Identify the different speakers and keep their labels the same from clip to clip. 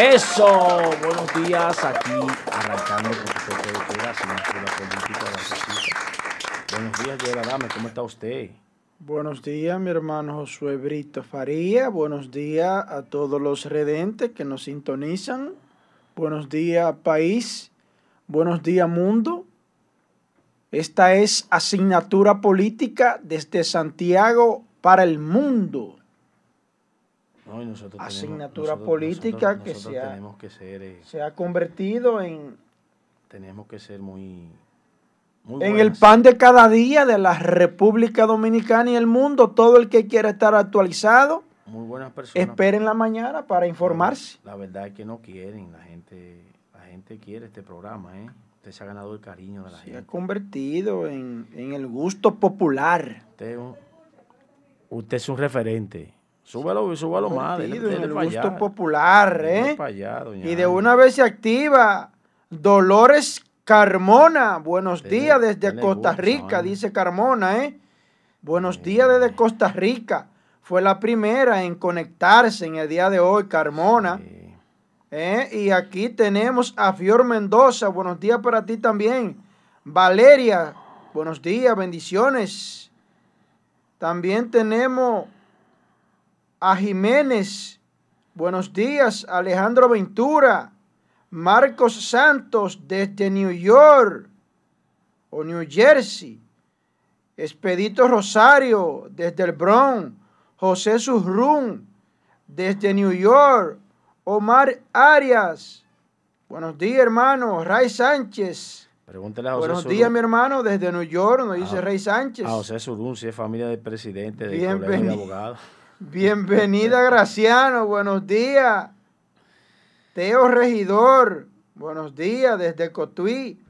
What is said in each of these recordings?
Speaker 1: Eso, buenos días aquí, arrancando con su toque de queda, sin la política de la. Buenos días, Yera Dame, ¿cómo está usted?
Speaker 2: Buenos días, mi hermano Josué Brito Faría. Buenos días a todos los redentes que nos sintonizan. Buenos días, país. Buenos días, mundo. Esta es asignatura política desde Santiago para el mundo.
Speaker 1: No, y nosotros
Speaker 2: asignatura
Speaker 1: tenemos- nosotros-
Speaker 2: política
Speaker 1: nosotros-
Speaker 2: que,
Speaker 1: nosotros
Speaker 2: se, ha,
Speaker 1: tenemos que ser, eh,
Speaker 2: se ha convertido en,
Speaker 1: tenemos que ser muy, muy
Speaker 2: en el pan de cada día de la República Dominicana y el mundo. Todo el que quiera estar actualizado,
Speaker 1: muy buenas personas.
Speaker 2: esperen la mañana para informarse.
Speaker 1: La verdad es que no quieren, la gente, la gente quiere este programa, ¿eh? Usted se ha ganado el cariño de la
Speaker 2: Se ha
Speaker 1: gente.
Speaker 2: convertido en, en el gusto popular.
Speaker 1: Usted es un referente. Súbalo, súbalo más. dele-
Speaker 2: el gusto
Speaker 1: allá.
Speaker 2: popular, ¿eh?
Speaker 1: allá,
Speaker 2: Y de una vez se activa Dolores Carmona. Buenos
Speaker 1: Dele-
Speaker 2: días desde Costa Rica, dice Carmona, ¿eh? Buenos
Speaker 1: Eh.
Speaker 2: días desde Costa Rica. Fue la primera en conectarse en el día de hoy, Carmona.
Speaker 1: Sí.
Speaker 2: ¿eh? Y aquí tenemos a Fior Mendoza. Buenos días para ti también. Valeria, buenos días, bendiciones. También tenemos a Jiménez. Buenos días, Alejandro Ventura. Marcos Santos desde New York o New Jersey. Expedito Rosario desde el Bronx. José Surrún desde New York. Omar Arias. Buenos días, hermano. Ray Sánchez.
Speaker 1: Pregúntele a José
Speaker 2: Buenos
Speaker 1: Surún-
Speaker 2: días, mi hermano, desde New York, nos dice
Speaker 1: Ah,
Speaker 2: Rey Sánchez.
Speaker 1: A José Surún, si es familia del presidente del
Speaker 2: Bienveni-
Speaker 1: colegio de abogados.
Speaker 2: Bienvenida, Graciano. Buenos días. Teo Regidor. Buenos días desde Cotuí.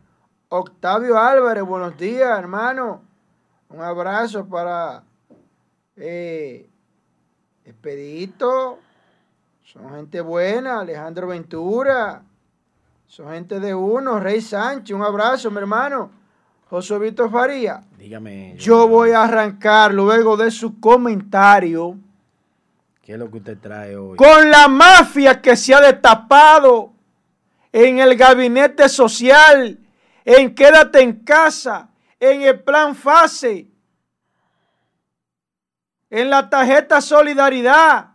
Speaker 2: Octavio Álvarez. Buenos días, hermano. Un abrazo para eh, Expedito. Son gente buena. Alejandro Ventura. Son gente de uno. Rey Sánchez. Un abrazo, mi hermano. José Víctor Faría.
Speaker 1: Dígame.
Speaker 2: Yo voy a arrancar luego de su comentario
Speaker 1: ¿Qué es lo que usted trae hoy?
Speaker 2: con la mafia que se ha destapado en el gabinete social, en quédate en casa, en el plan fase, en la tarjeta solidaridad.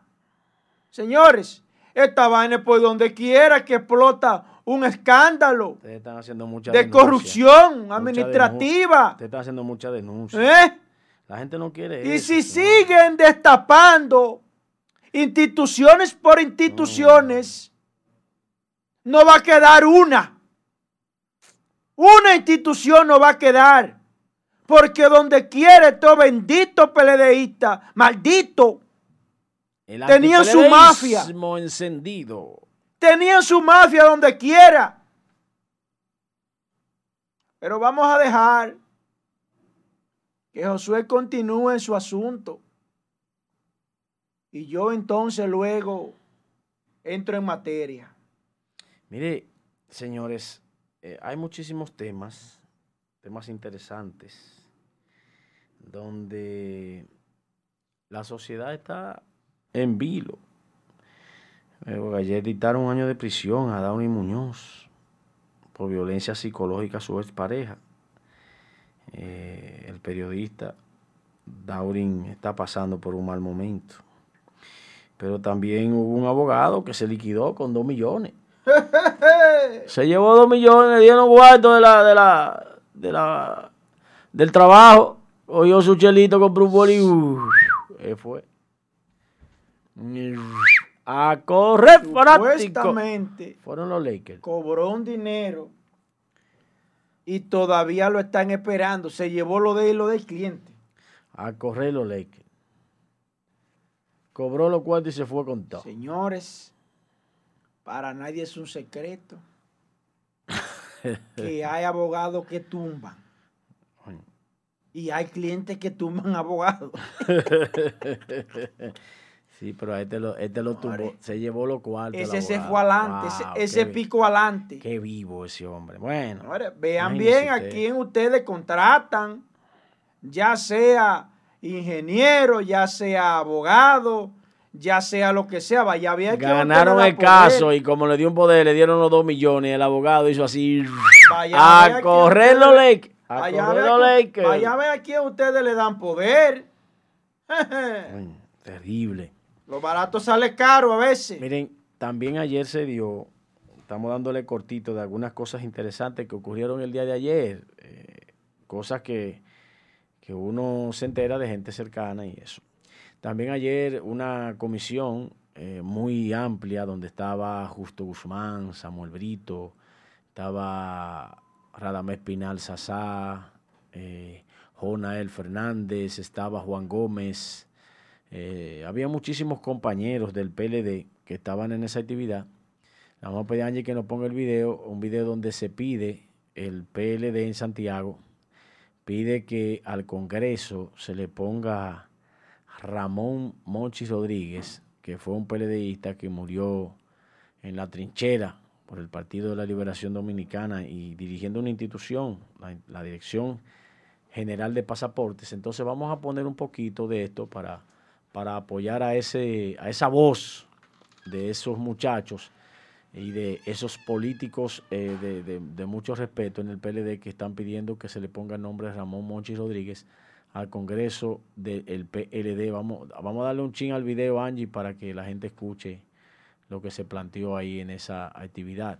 Speaker 2: Señores, esta vaina es por donde quiera que explota un escándalo
Speaker 1: Ustedes están haciendo mucha
Speaker 2: de
Speaker 1: denuncia.
Speaker 2: corrupción administrativa.
Speaker 1: Ustedes están haciendo mucha denuncia.
Speaker 2: ¿Eh?
Speaker 1: La gente no quiere
Speaker 2: Y
Speaker 1: eso,
Speaker 2: si
Speaker 1: señor.
Speaker 2: siguen destapando instituciones por instituciones, no va a quedar una. Una institución no va a quedar. Porque donde quiere todo bendito PLDista, maldito, tenían su mafia.
Speaker 1: encendido.
Speaker 2: tenían su mafia donde quiera. Pero vamos a dejar que Josué continúe en su asunto. Y yo entonces luego entro en materia.
Speaker 1: Mire, señores, eh, hay muchísimos temas, temas interesantes, donde la sociedad está en vilo. Eh, ayer dictaron un año de prisión a Downy Muñoz por violencia psicológica a su expareja. Eh, el periodista Daurin está pasando por un mal momento. Pero también hubo un abogado que se liquidó con dos millones. Se llevó dos millones, le dieron cuarto de la, de la, de la, del trabajo. Oyó su chelito, compró un boli. Él fue. A correr.
Speaker 2: Supuestamente
Speaker 1: Fueron los Lakers.
Speaker 2: cobró un dinero y todavía lo están esperando. Se llevó lo de lo del cliente.
Speaker 1: A correr los Lakers. Cobró los cuartos y se fue con todo.
Speaker 2: Señores, para nadie es un secreto que hay abogados que tumban y hay clientes que tumban abogados.
Speaker 1: Sí, pero a este lo, este lo tumbó. Se llevó los cuartos.
Speaker 2: Ese se fue adelante, ese-
Speaker 1: Wow,
Speaker 2: ese, pico adelante.
Speaker 1: Qué vivo ese hombre. Bueno.
Speaker 2: Vean bien a quién ustedes contratan, ya sea ingeniero, ya sea abogado, ya sea lo que sea, vaya a ver
Speaker 1: Ganaron el caso y como le dio un poder, le dieron los dos millones. El abogado hizo así. Vaya a, correr los Lakers.
Speaker 2: Vaya a ver a quién ustedes le dan poder.
Speaker 1: terrible.
Speaker 2: Lo barato sale caro a veces.
Speaker 1: Miren, también ayer se dio, estamos dándole cortito de algunas cosas interesantes que ocurrieron el día de ayer. Eh, cosas que, que uno se entera de gente cercana y eso. También ayer una comisión eh, muy amplia donde estaba Justo Guzmán, Samuel Brito, estaba Radamés Pinal Sasá, eh, Jonael Fernández, estaba Juan Gómez, eh, había muchísimos compañeros del PLD que estaban en esa actividad. Vamos a pedir a Angie que nos ponga el video, un video donde se pide el PLD en Santiago, pide que al Congreso se le ponga Ramón Monchi Rodríguez, que fue un PLDista que murió en la trinchera por el Partido de la Liberación Dominicana y dirigiendo una institución, la, Dirección General de Pasaportes. Entonces vamos a poner un poquito de esto para, para apoyar a, ese, a esa voz de esos muchachos y de esos políticos eh, de, de, mucho respeto en el PLD que están pidiendo que se le ponga el nombre de Ramón Monchi Rodríguez al Congreso del PLD. Vamos, vamos a darle un chin al video, Angie, para que la gente escuche lo que se planteó ahí en esa actividad.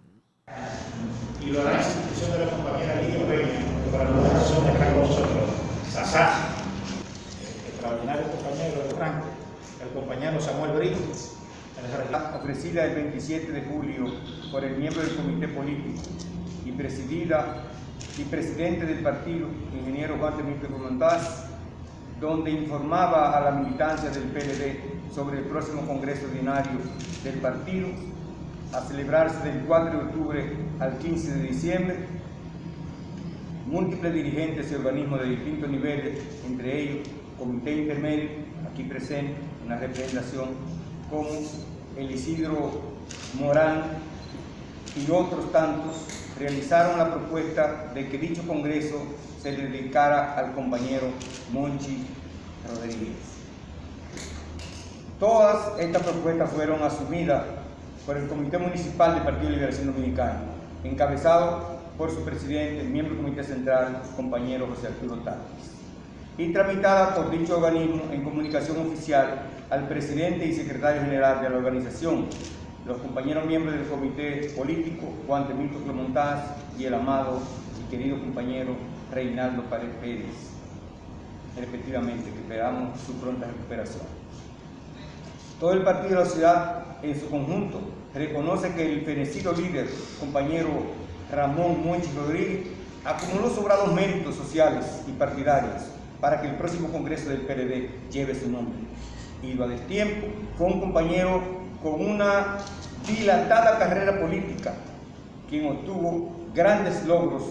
Speaker 3: Y lo hará la institución de la compañera Lidia Peña, que para nosotros son con nosotros. Sasá, el extraordinario compañero de Franco, el compañero Samuel Brito,
Speaker 4: ofrecida el 27 de julio por el miembro del comité político y presidida y presidente del partido, ingeniero Juan Temito Montaz, donde informaba a la militancia del PLD sobre el próximo Congreso Ordinario del partido, a celebrarse del 4 de octubre al 15 de diciembre. Múltiples dirigentes y organismos de distintos niveles, entre ellos Comité Intermedio, aquí presente, una representación, como el Isidro Morán y otros tantos, realizaron la propuesta de que dicho Congreso se dedicara al compañero Monchi Rodríguez. Todas estas propuestas fueron asumidas por el Comité Municipal del Partido de Liberación Dominicana, encabezado por su presidente, miembro del Comité Central, compañero José Arturo Tández, y tramitada por dicho organismo en comunicación oficial al presidente y secretario general de la organización, los compañeros miembros del comité político, Juan Temito Clemontaz y el amado y querido compañero Reinaldo Pared Pérez, respectivamente, que esperamos su pronta recuperación. Todo el partido de la ciudad en su conjunto reconoce que el fenecido líder, compañero Ramón Monchi Rodríguez, acumuló sobrados méritos sociales y partidarios para que el próximo Congreso del PLD lleve su nombre. Lo a destiempo, fue un compañero con una dilatada carrera política, quien obtuvo grandes logros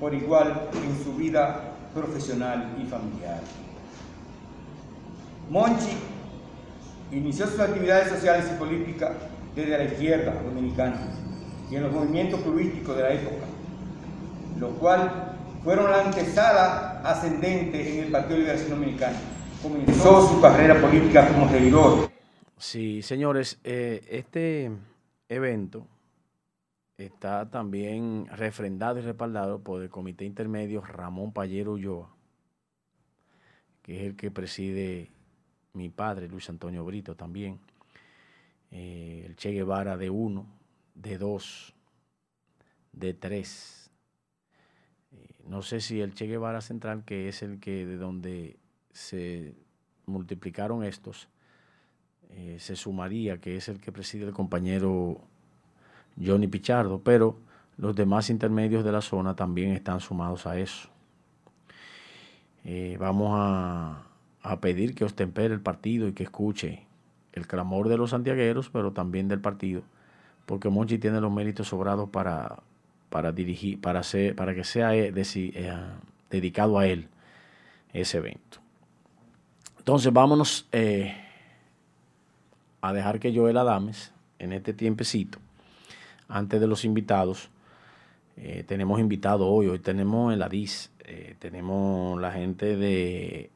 Speaker 4: por igual en su vida profesional y familiar. Monchi inició sus actividades sociales y políticas desde la izquierda dominicana y en los movimientos políticos de la época, lo cual fueron la antesala ascendente en el Partido de Liberación Dominicana. Comenzó su carrera política como regidor
Speaker 1: Sí, señores, eh, este evento está también refrendado y respaldado por el Comité Intermedio Ramón Payero Ulloa, que es el que preside mi padre, Luis Antonio Brito, también. Eh, el Che Guevara de uno, de dos, de tres. No sé si el Che Guevara Central, que es el que de donde se multiplicaron estos, eh, se sumaría, que es el que preside el compañero Johnny Pichardo, pero los demás intermedios de la zona también están sumados a eso. Eh, vamos a, pedir que ostempere el partido y que escuche el clamor de los santiagueros, pero también del partido, porque Monchi tiene los méritos sobrados para, para dirigir, para, ser, para que sea eh, dedicado a él ese evento. Entonces vámonos a dejar que Joel Adames, en este tiempecito, antes de los invitados, eh, tenemos invitado hoy, hoy tenemos en la DIS, eh, tenemos la gente de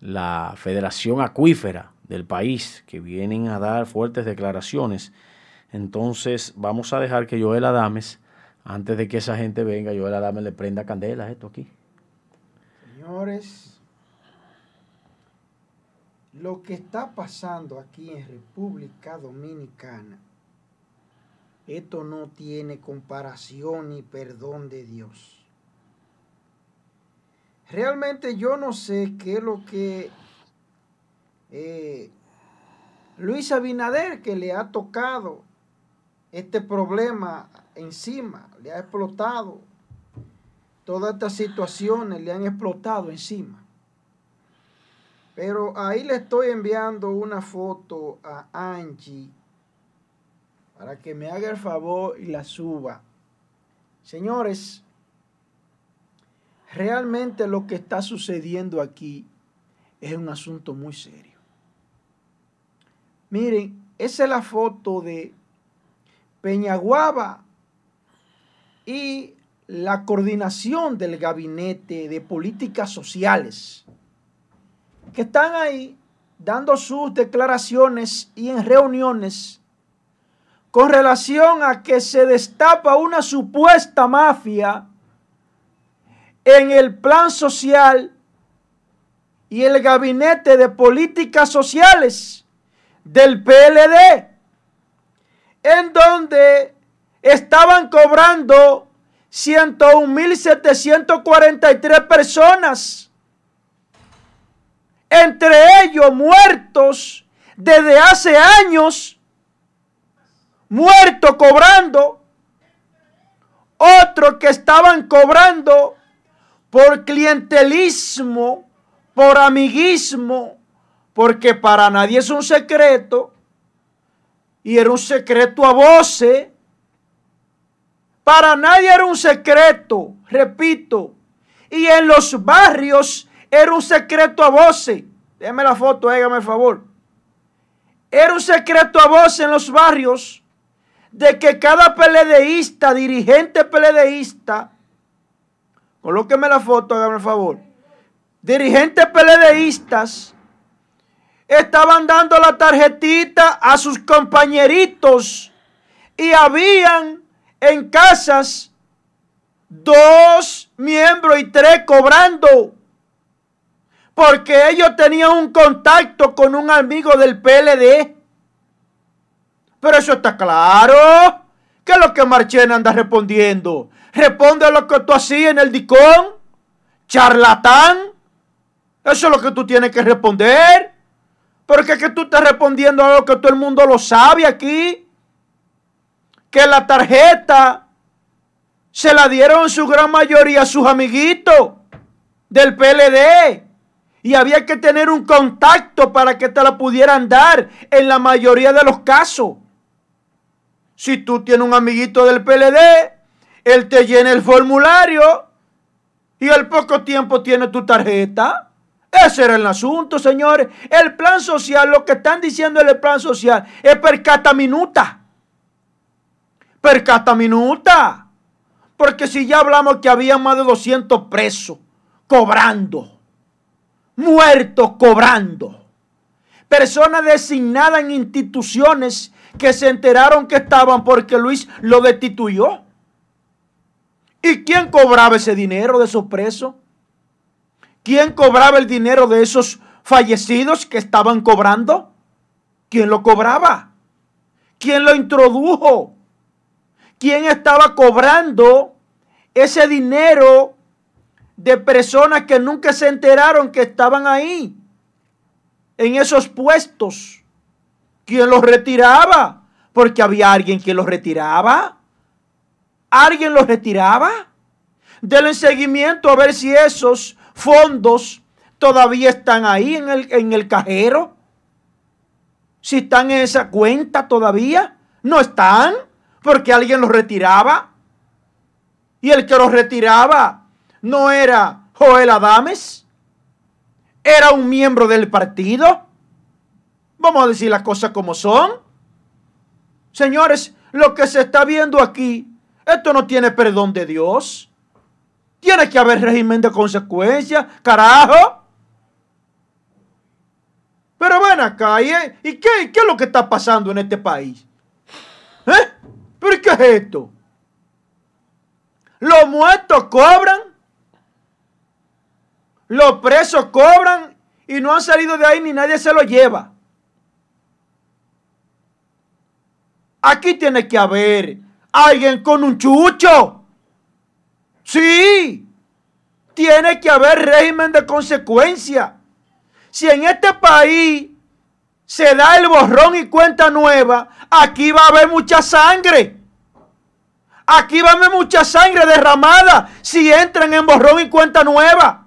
Speaker 1: la Federación Acuífera del país que vienen a dar fuertes declaraciones. Entonces vamos a dejar que Joel Adames, antes de que esa gente venga, Joel Adames le prenda candela a esto aquí.
Speaker 2: Señores, lo que está pasando aquí en República Dominicana, esto no tiene comparación ni perdón de Dios. Realmente yo no sé qué es lo que eh, Luis Abinader, que le ha tocado este problema encima, le ha explotado, todas estas situaciones le han explotado encima. Pero ahí le estoy enviando una foto a Angie para que me haga el favor y la suba. Señores, realmente lo que está sucediendo aquí es un asunto muy serio. Miren, esa es la foto de Peñaguaba y la coordinación del gabinete de políticas sociales que están ahí dando sus declaraciones y en reuniones con relación a que se destapa una supuesta mafia en el plan social y el gabinete de políticas sociales del PLD, en donde estaban cobrando 101.743 personas, entre ellos muertos desde hace años, muertos cobrando, otros que estaban cobrando por clientelismo, por amiguismo, porque para nadie es un secreto, y era un secreto a voces, para nadie era un secreto, repito, y en los barrios era un secreto a voces. Déjame la foto, hágame el favor. Era un secreto a voces en los barrios de que cada peledeísta, dirigente peledeísta, colóqueme la foto, hágame el favor. Dirigentes peledeístas estaban dando la tarjetita a sus compañeritos y habían en casas dos miembros y tres cobrando porque ellos tenían un contacto con un amigo del PLD. Pero eso está claro. ¿Qué es lo que Marchena anda respondiendo? Responde a lo que tú hacías en el DICON. Charlatán. Eso es lo que tú tienes que responder. Porque es que tú estás respondiendo a lo que todo el mundo lo sabe aquí. Que la tarjeta se la dieron su gran mayoría a sus amiguitos del PLD. Y había que tener un contacto para que te la pudieran dar en la mayoría de los casos. Si tú tienes un amiguito del PLD, él te llena el formulario y al poco tiempo tiene tu tarjeta. Ese era el asunto, señores. El plan social, lo que están diciendo en el plan social es per cata minuta. Per cata minuta. Porque si ya hablamos que había más de 200 presos cobrando, muertos cobrando, personas designadas en instituciones que se enteraron que estaban porque Luis lo destituyó. ¿Y quién cobraba ese dinero de esos presos? ¿Quién cobraba el dinero de esos fallecidos que estaban cobrando? ¿Quién lo cobraba? ¿Quién lo introdujo? ¿Quién estaba cobrando ese dinero de personas que nunca se enteraron que estaban ahí? En esos puestos. ¿Quién los retiraba? Porque había alguien que los retiraba. ¿Alguien los retiraba? Denle seguimiento a ver si esos fondos todavía están ahí en el, en el cajero. Si están en esa cuenta todavía, no están porque alguien los retiraba. Y el que los retiraba no era Joel Adames, era un miembro del partido. Vamos a decir las cosas como son. Señores, lo que se está viendo aquí, esto no tiene perdón de Dios. Tiene que haber régimen de consecuencias, carajo. Pero ven acá, ¿y, ¿y qué, qué es lo que está pasando en este país? ¿Eh? ¿Pero qué es esto? Los muertos cobran, los presos cobran y no han salido de ahí ni nadie se lo lleva. Aquí tiene que haber alguien con un chucho. Sí, tiene que haber régimen de consecuencia. Si en este país se da el borrón y cuenta nueva, aquí va a haber mucha sangre. Aquí va a haber mucha sangre derramada si entran en borrón y cuenta nueva.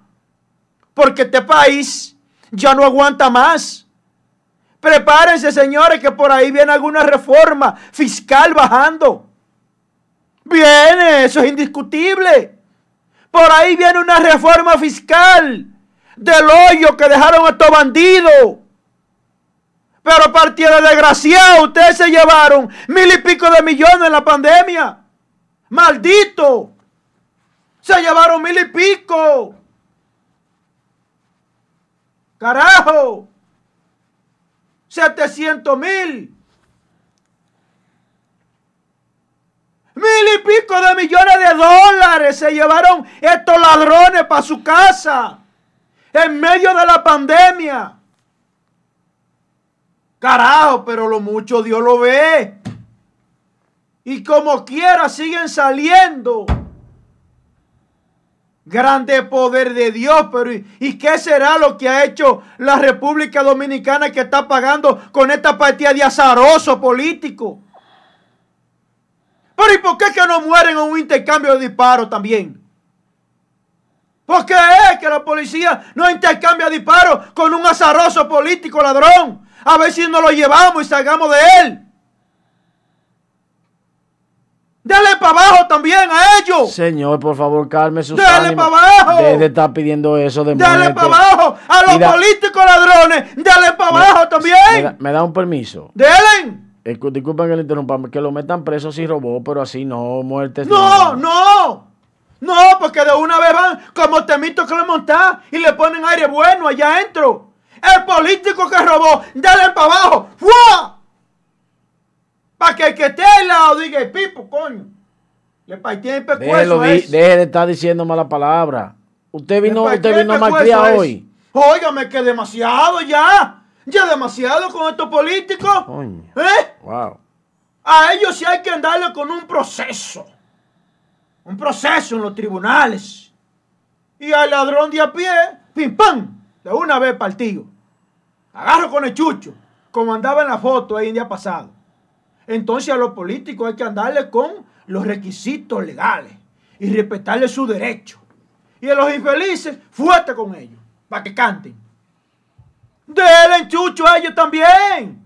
Speaker 2: Porque este país ya no aguanta más. Prepárense, señores, que por ahí viene alguna reforma fiscal bajando. Viene, eso es indiscutible. Por ahí viene una reforma fiscal del hoyo que dejaron estos bandidos. Pero partida desgraciado, ustedes se llevaron mil y pico de millones en la pandemia. Maldito. Se llevaron mil y pico. Carajo. 700 mil. Mil y pico de millones de dólares se llevaron estos ladrones para su casa en medio de la pandemia. Carajo, pero lo mucho Dios lo ve. Y como quiera siguen saliendo. Grande poder de Dios, pero ¿y, qué será lo que ha hecho la República Dominicana que está pagando con esta partida de azaroso político? Pero ¿y por qué que no mueren en un intercambio de disparos también? ¿Por qué es que la policía no intercambia disparos con un azaroso político ladrón? A ver si nos lo llevamos y salgamos de él. Dale para abajo también a ellos.
Speaker 1: Señor, por favor, calme sus
Speaker 2: Dale para abajo.
Speaker 1: Desde está pidiendo eso de
Speaker 2: Dale para abajo a los políticos ladrones. Dale para abajo también.
Speaker 1: Me da, un permiso.
Speaker 2: Delen.
Speaker 1: disculpen que le interrumpa, que lo metan preso si robó, pero así no, muertes.
Speaker 2: No, no. No, porque de una vez van como temito que le monta y le ponen aire bueno allá adentro. El político que robó, dale para abajo. ¡Fua! Para que el que esté al lado diga, pipo, coño. Le partí el
Speaker 1: pescuezo Deje de estar diciendo mala palabra. Usted vino, usted vino malcriado hoy.
Speaker 2: Óigame, que demasiado ya. Ya demasiado con estos políticos. Coño. ¿Eh?
Speaker 1: Wow.
Speaker 2: A ellos sí hay que andarle con un proceso. Un proceso en los tribunales. Y al ladrón de a pie, pim pam, de una vez partido. Agarro con el chucho, como andaba en la foto el día pasado. Entonces a los políticos hay que andarle con los requisitos legales y respetarle su derecho. Y a los infelices, fuerte con ellos, para que canten. Denle chucho a ellos también.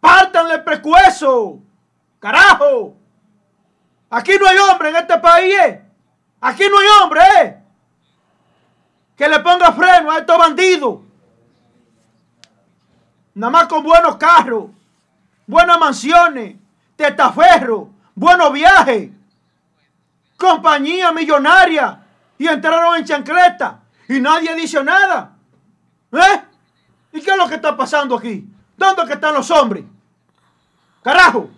Speaker 2: Pártanle el precueso. Carajo. Aquí no hay hombre en este país. Eh. Aquí no hay hombre. Eh. Que le ponga freno a estos bandidos. Nada más con buenos carros buenas mansiones, testaferro, buenos viajes, compañía millonaria y entraron en chancleta y nadie dice nada. ¿Eh? ¿Y qué es lo que está pasando aquí? ¿Dónde están los hombres? Carajo.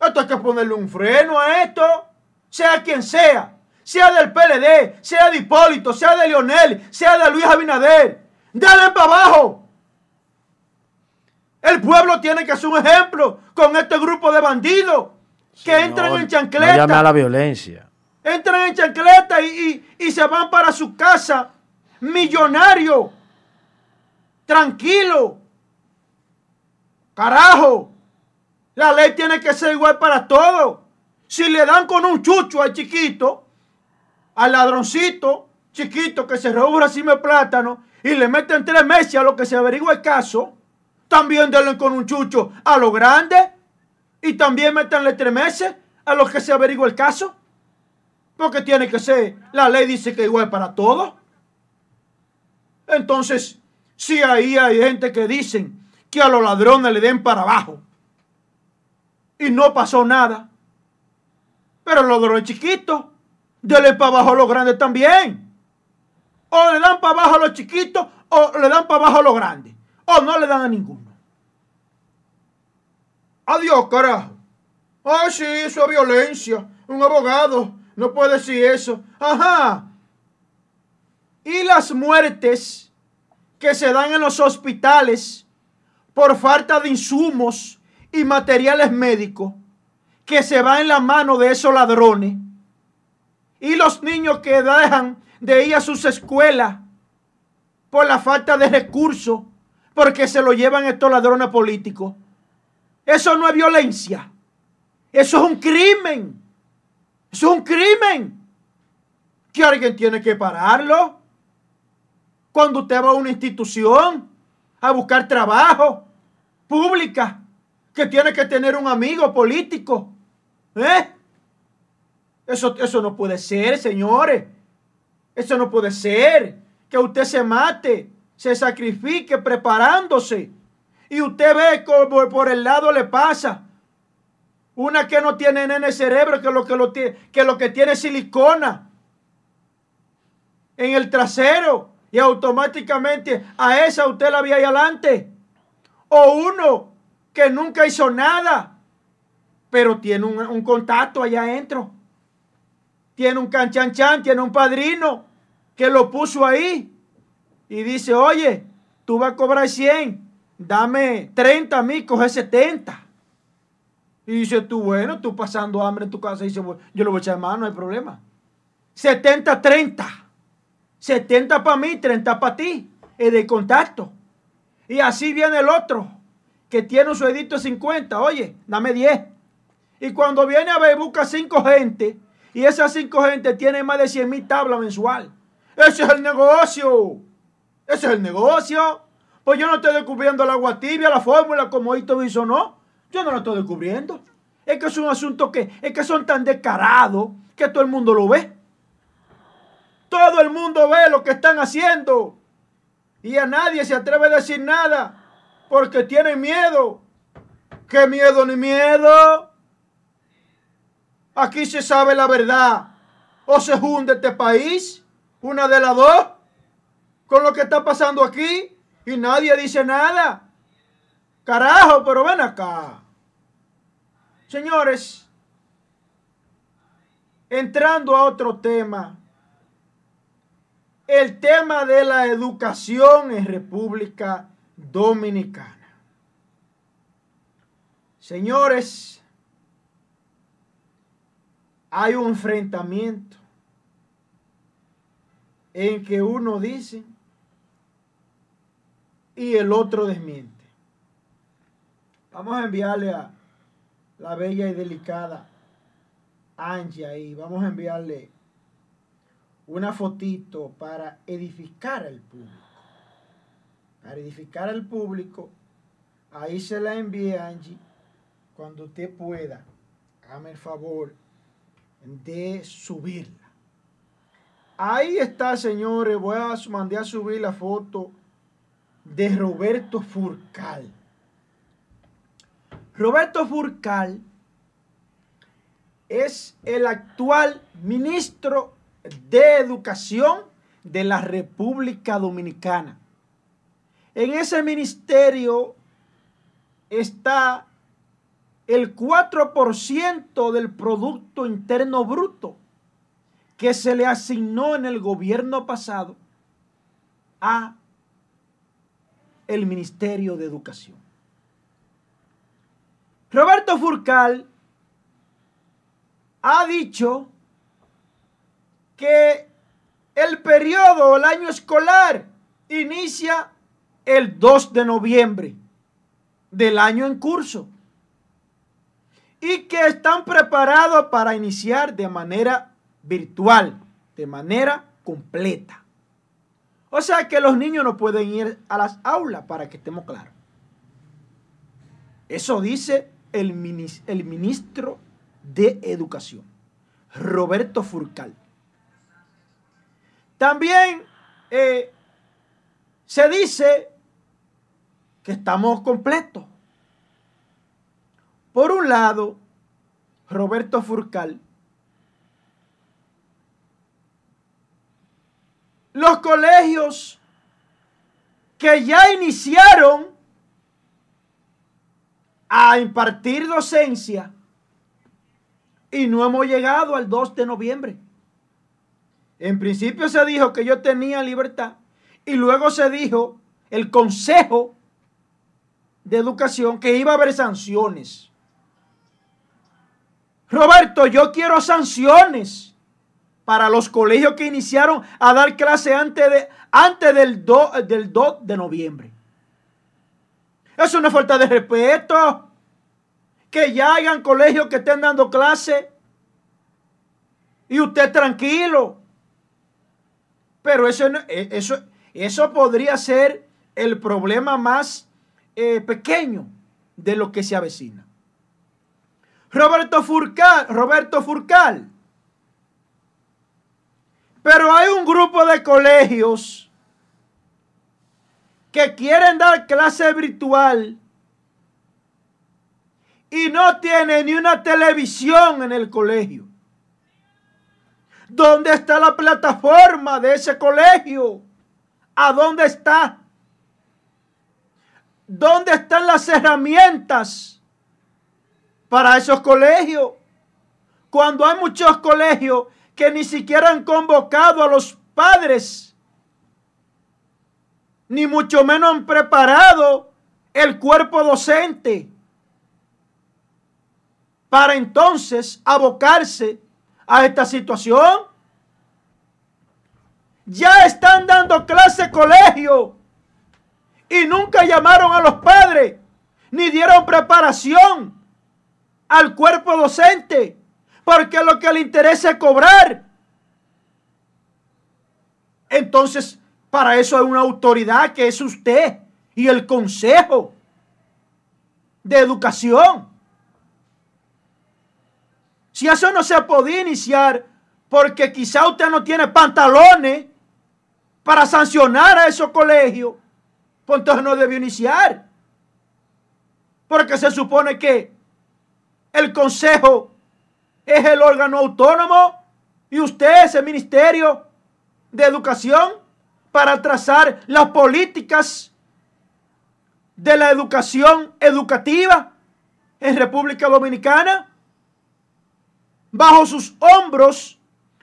Speaker 2: Esto hay que ponerle un freno a esto, sea quien sea, sea del PLD, sea de Hipólito, sea de Leonel, sea de Luis Abinader. Dale para abajo. El pueblo tiene que ser un ejemplo con este grupo de bandidos que entran en chancleta. No
Speaker 1: llame a la violencia.
Speaker 2: Entran en chancleta y, se van para su casa millonario, tranquilo. Carajo, la ley tiene que ser igual para todos. Si le dan con un chucho al chiquito, al ladroncito chiquito que se roba un racimo de plátano y le meten tres meses a lo que se averigua el caso, también denle con un chucho a lo grande. Y también métanle tres meses a los que se averigua el caso. Porque tiene que ser, la ley dice que igual para todos. Entonces, si ahí hay gente que dicen que a los ladrones le den para abajo. Y no pasó nada. Pero los ladrones chiquitos, denle para abajo a los grandes también. O le dan para abajo a los chiquitos o le dan para abajo a los grandes. O no le dan a ninguno. Adiós, carajo. Ah, sí, eso es violencia. Un abogado no puede decir eso. Ajá. Y las muertes que se dan en los hospitales por falta de insumos y materiales médicos que se va en la mano de esos ladrones. Y los niños que dejan de ir a sus escuelas por la falta de recursos, porque se lo llevan estos ladrones políticos. Eso no es violencia. Eso es un crimen. Eso es un crimen. Que alguien tiene que pararlo. Cuando usted va a una institución a buscar trabajo pública, que tiene que tener un amigo político. ¿Eh? Eso, eso no puede ser, señores. Eso no puede ser. Que usted se mate, se sacrifique preparándose. Y usted ve como por el lado le pasa. Una que no tiene en el cerebro, que lo que, lo tiene, que lo que tiene silicona en el trasero. Y automáticamente a esa usted la ve ahí adelante. O uno que nunca hizo nada, pero tiene un, un contacto allá adentro. Tiene un canchanchan, tiene un padrino que lo puso ahí y dice, oye, tú vas a cobrar 100, dame 30 a mí, coge 70. Y dice tú, bueno, tú pasando hambre en tu casa, dice, yo lo voy a echar mano, no hay problema. 70, 30. 70 para mí, 30 para ti. Es de contacto. Y así viene el otro, que tiene un suedito de 50. Oye, dame 10. Y cuando viene a ver, busca 5 gente. Y esas 5 gente tienen más de 100 mil tablas mensual. Ese es el negocio. Ese es el negocio. Pues yo no estoy descubriendo la agua tibia, la fórmula como esto hizo, no. Yo no lo estoy descubriendo. Es que es un asunto que, es que son tan descarados que todo el mundo lo ve. Todo el mundo ve lo que están haciendo. Y a nadie se atreve a decir nada porque tienen miedo. ¿Qué miedo ni miedo? Aquí se sabe la verdad. O se hunde este país, una de las dos, con lo que está pasando aquí y nadie dice nada. Carajo, pero ven acá. Señores, entrando a otro tema, el tema de la educación en República Dominicana. Señores, hay un enfrentamiento en que uno dice y el otro desmiente. Vamos a enviarle a la bella y delicada Angie ahí. Vamos a enviarle una fotito para edificar al público. Para edificar al público. Ahí se la envíe Angie. Cuando usted pueda, hágame el favor de subirla. Ahí está, señores. Voy a mandar a subir la foto de Roberto Furcal. Roberto Furcal es el actual ministro de Educación de la República Dominicana. En ese ministerio está el 4% del Producto Interno Bruto que se le asignó en el gobierno pasado a el Ministerio de Educación. Roberto Furcal ha dicho que el periodo, el año escolar, inicia el 2 de noviembre del año en curso y que están preparados para iniciar de manera virtual, de manera completa. O sea que los niños no pueden ir a las aulas para que estemos claros. Eso dice el, ministro de Educación, Roberto Furcal. También eh, se dice que estamos completos. Por un lado, Roberto Furcal los colegios que ya iniciaron a impartir docencia y no hemos llegado al 2 de noviembre. En principio se dijo que yo tenía libertad y luego se dijo el Consejo de Educación que iba a haber sanciones. Roberto, yo quiero sanciones para los colegios que iniciaron a dar clase antes, de, antes del, 2, del 2 de noviembre. Es una falta de respeto. Que ya hayan colegios que estén dando clase. Y usted tranquilo. Pero eso, e, eso, eso podría ser el problema más eh, pequeño de lo que se avecina. Roberto Furcal, Roberto Furcal pero hay un grupo de colegios que quieren dar clase virtual y no tienen ni una televisión en el colegio. ¿Dónde está la plataforma de ese colegio? ¿A dónde está? ¿Dónde están las herramientas para esos colegios? Cuando hay muchos colegios que ni siquiera han convocado a los padres, ni mucho menos han preparado el cuerpo docente para entonces abocarse a esta situación. Ya están dando clase colegio y nunca llamaron a los padres ni dieron preparación al cuerpo docente porque lo que le interesa es cobrar. Entonces, para eso hay una autoridad que es usted y el Consejo de Educación. Si eso no se podía iniciar porque quizá usted no tiene pantalones para sancionar a esos colegios, pues entonces no debió iniciar. Porque se supone que el Consejo es el órgano autónomo y usted es el Ministerio de Educación para trazar las políticas de la educación educativa en República Dominicana. Bajo sus hombros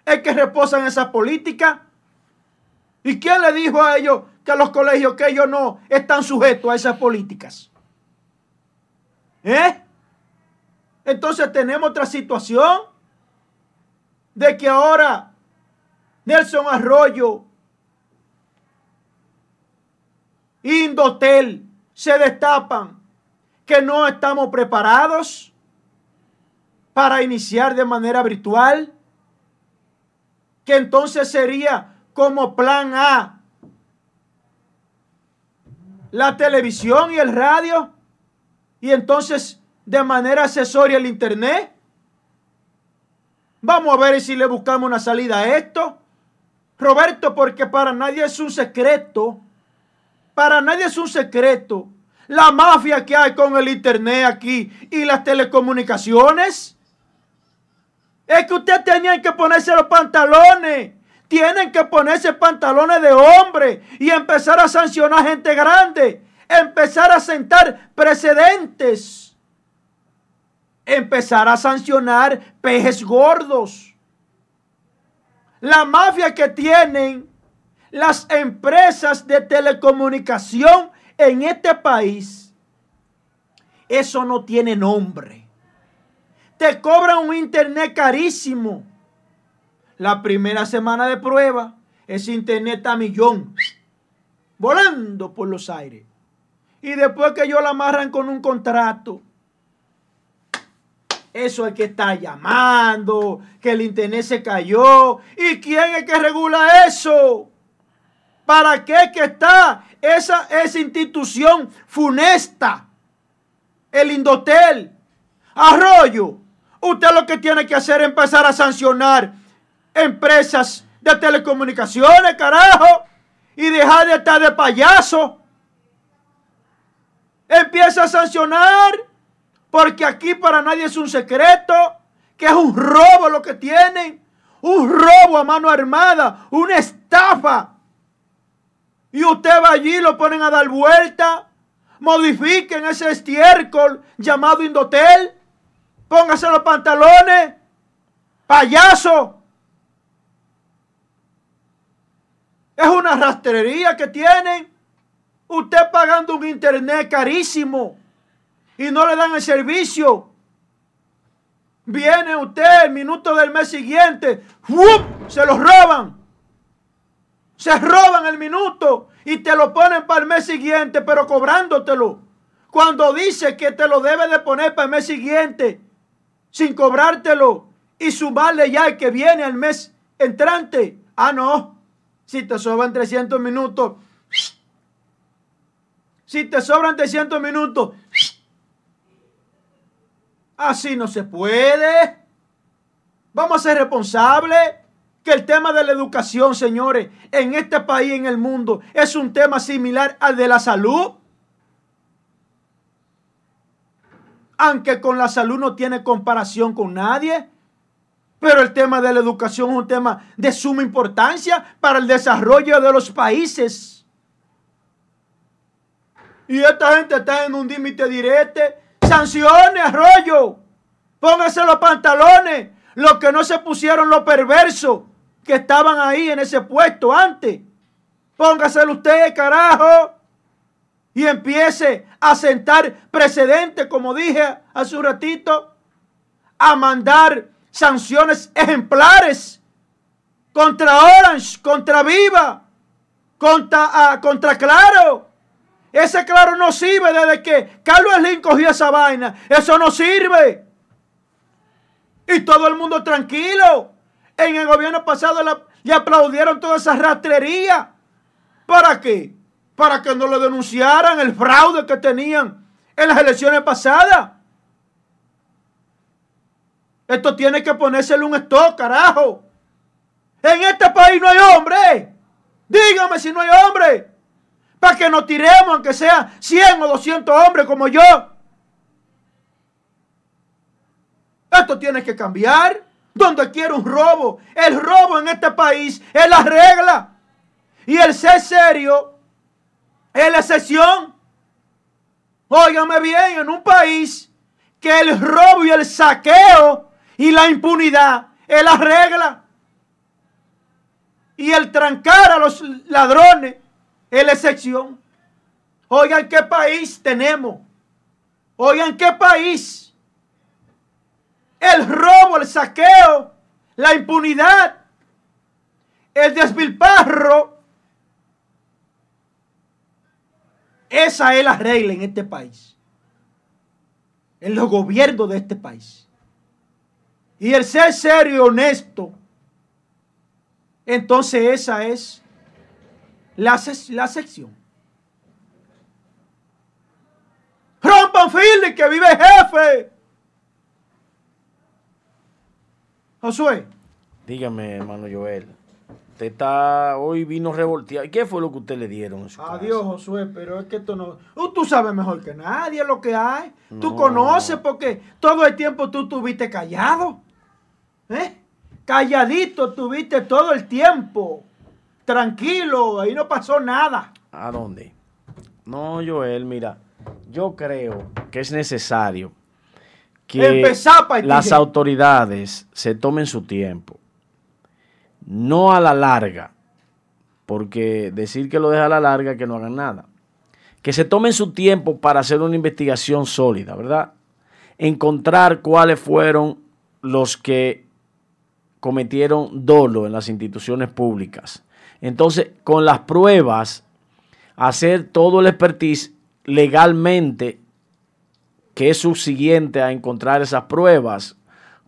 Speaker 2: es que reposan esas políticas. ¿Y quién le dijo a ellos que a los colegios que ellos no están sujetos a esas políticas? ¿Eh? Entonces tenemos otra situación de que ahora Nelson Arroyo, Indotel se destapan que no estamos preparados para iniciar de manera virtual, que entonces sería como plan A la televisión y el radio, y entonces de manera accesoria el Internet. Vamos a ver si le buscamos una salida a esto. Roberto, porque para nadie es un secreto. Para nadie es un secreto. La mafia que hay con el Internet aquí y las telecomunicaciones. Es que ustedes tenían que ponerse los pantalones. Tienen que ponerse pantalones de hombre y empezar a sancionar gente grande. Empezar a sentar precedentes empezar a sancionar pejes gordos. La mafia que tienen las empresas de telecomunicación en este país, eso no tiene nombre. Te cobran un internet carísimo. La primera semana de prueba, ese internet a millón, volando por los aires. Y después que ellos la amarran con un contrato, eso es que está llamando, que el internet se cayó. ¿Y quién es que regula eso? ¿Para qué que está esa, esa institución funesta? El Indotel. Arroyo. Usted lo que tiene que hacer es empezar a sancionar empresas de telecomunicaciones, carajo. Y dejar de estar de payaso. Empieza a sancionar porque aquí para nadie es un secreto que es un robo lo que tienen. Un robo a mano armada, una estafa Y usted va allí, lo ponen a dar vuelta. Modifiquen ese estiércol llamado Indotel. Póngase los pantalones. Payaso. Es una rastrería que tienen. Usted pagando un internet carísimo y no le dan el servicio. Viene usted el minuto del mes siguiente, se lo roban. Se roban el minuto y te lo ponen para el mes siguiente, pero cobrándotelo. Cuando dice que te lo debe de poner para el mes siguiente, sin cobrártelo y sumarle ya el que viene al mes entrante. Ah, no. Si te sobran 300 minutos, si te sobran 300 minutos, así no se puede. Vamos a ser responsables que el tema de la educación, señores, en este país, en el mundo, es un tema similar al de la salud. Aunque con la salud no tiene comparación con nadie. Pero el tema de la educación es un tema de suma importancia para el desarrollo de los países. Y esta gente está en un límite directo. Sanciones, arroyo. Pónganse los pantalones. Los que no se pusieron los perversos que estaban ahí en ese puesto antes. Póngaselo usted, carajo. Y empiece a sentar precedentes, como dije hace un ratito, a mandar sanciones ejemplares contra Orange, contra Viva, contra, uh, contra Claro, ese claro no sirve desde que Carlos Slim cogió esa vaina. Eso no sirve. Y todo el mundo tranquilo. En el gobierno pasado le, aplaudieron toda esa rastrería. ¿Para qué? Para que no le denunciaran el fraude que tenían en las elecciones pasadas. Esto tiene que ponérsele un stop, carajo. En este país no hay hombre. Dígame si no hay hombre que nos tiremos, aunque sea 100 o 200 hombres como yo. Esto tiene que cambiar. Donde quiere un robo. El robo en este país es la regla. Y el ser serio es la excepción. Óigame bien, en un país que el robo y el saqueo y la impunidad es la regla. Y el trancar a los ladrones es la excepción. Oigan qué país tenemos. Oigan qué país. El robo, el saqueo, la impunidad, el despilparro. Esa es la regla en este país. En los gobiernos de este país. Y el ser serio y honesto. Entonces esa es la, la sección. Rompan fili que vive jefe. Josué.
Speaker 1: Dígame, hermano Joel. Usted está, hoy vino revolteado. ¿Qué fue lo que usted le dieron?
Speaker 2: Adiós, Josué, pero es que esto no. Uh, tú sabes mejor que nadie lo que hay. Tú conoces porque todo el tiempo tú estuviste callado. ¿Eh? Calladito estuviste todo el tiempo tranquilo, ahí no pasó nada.
Speaker 1: ¿A dónde? No, Joel, mira, yo creo que es necesario que las autoridades se tomen su tiempo. No a la larga, porque decir que lo deja a la larga que no hagan nada. Que se tomen su tiempo para hacer una investigación sólida, ¿verdad? Encontrar cuáles fueron los que cometieron dolo en las instituciones públicas entonces, con las pruebas, hacer todo el expertise legalmente, que es subsiguiente a encontrar esas pruebas,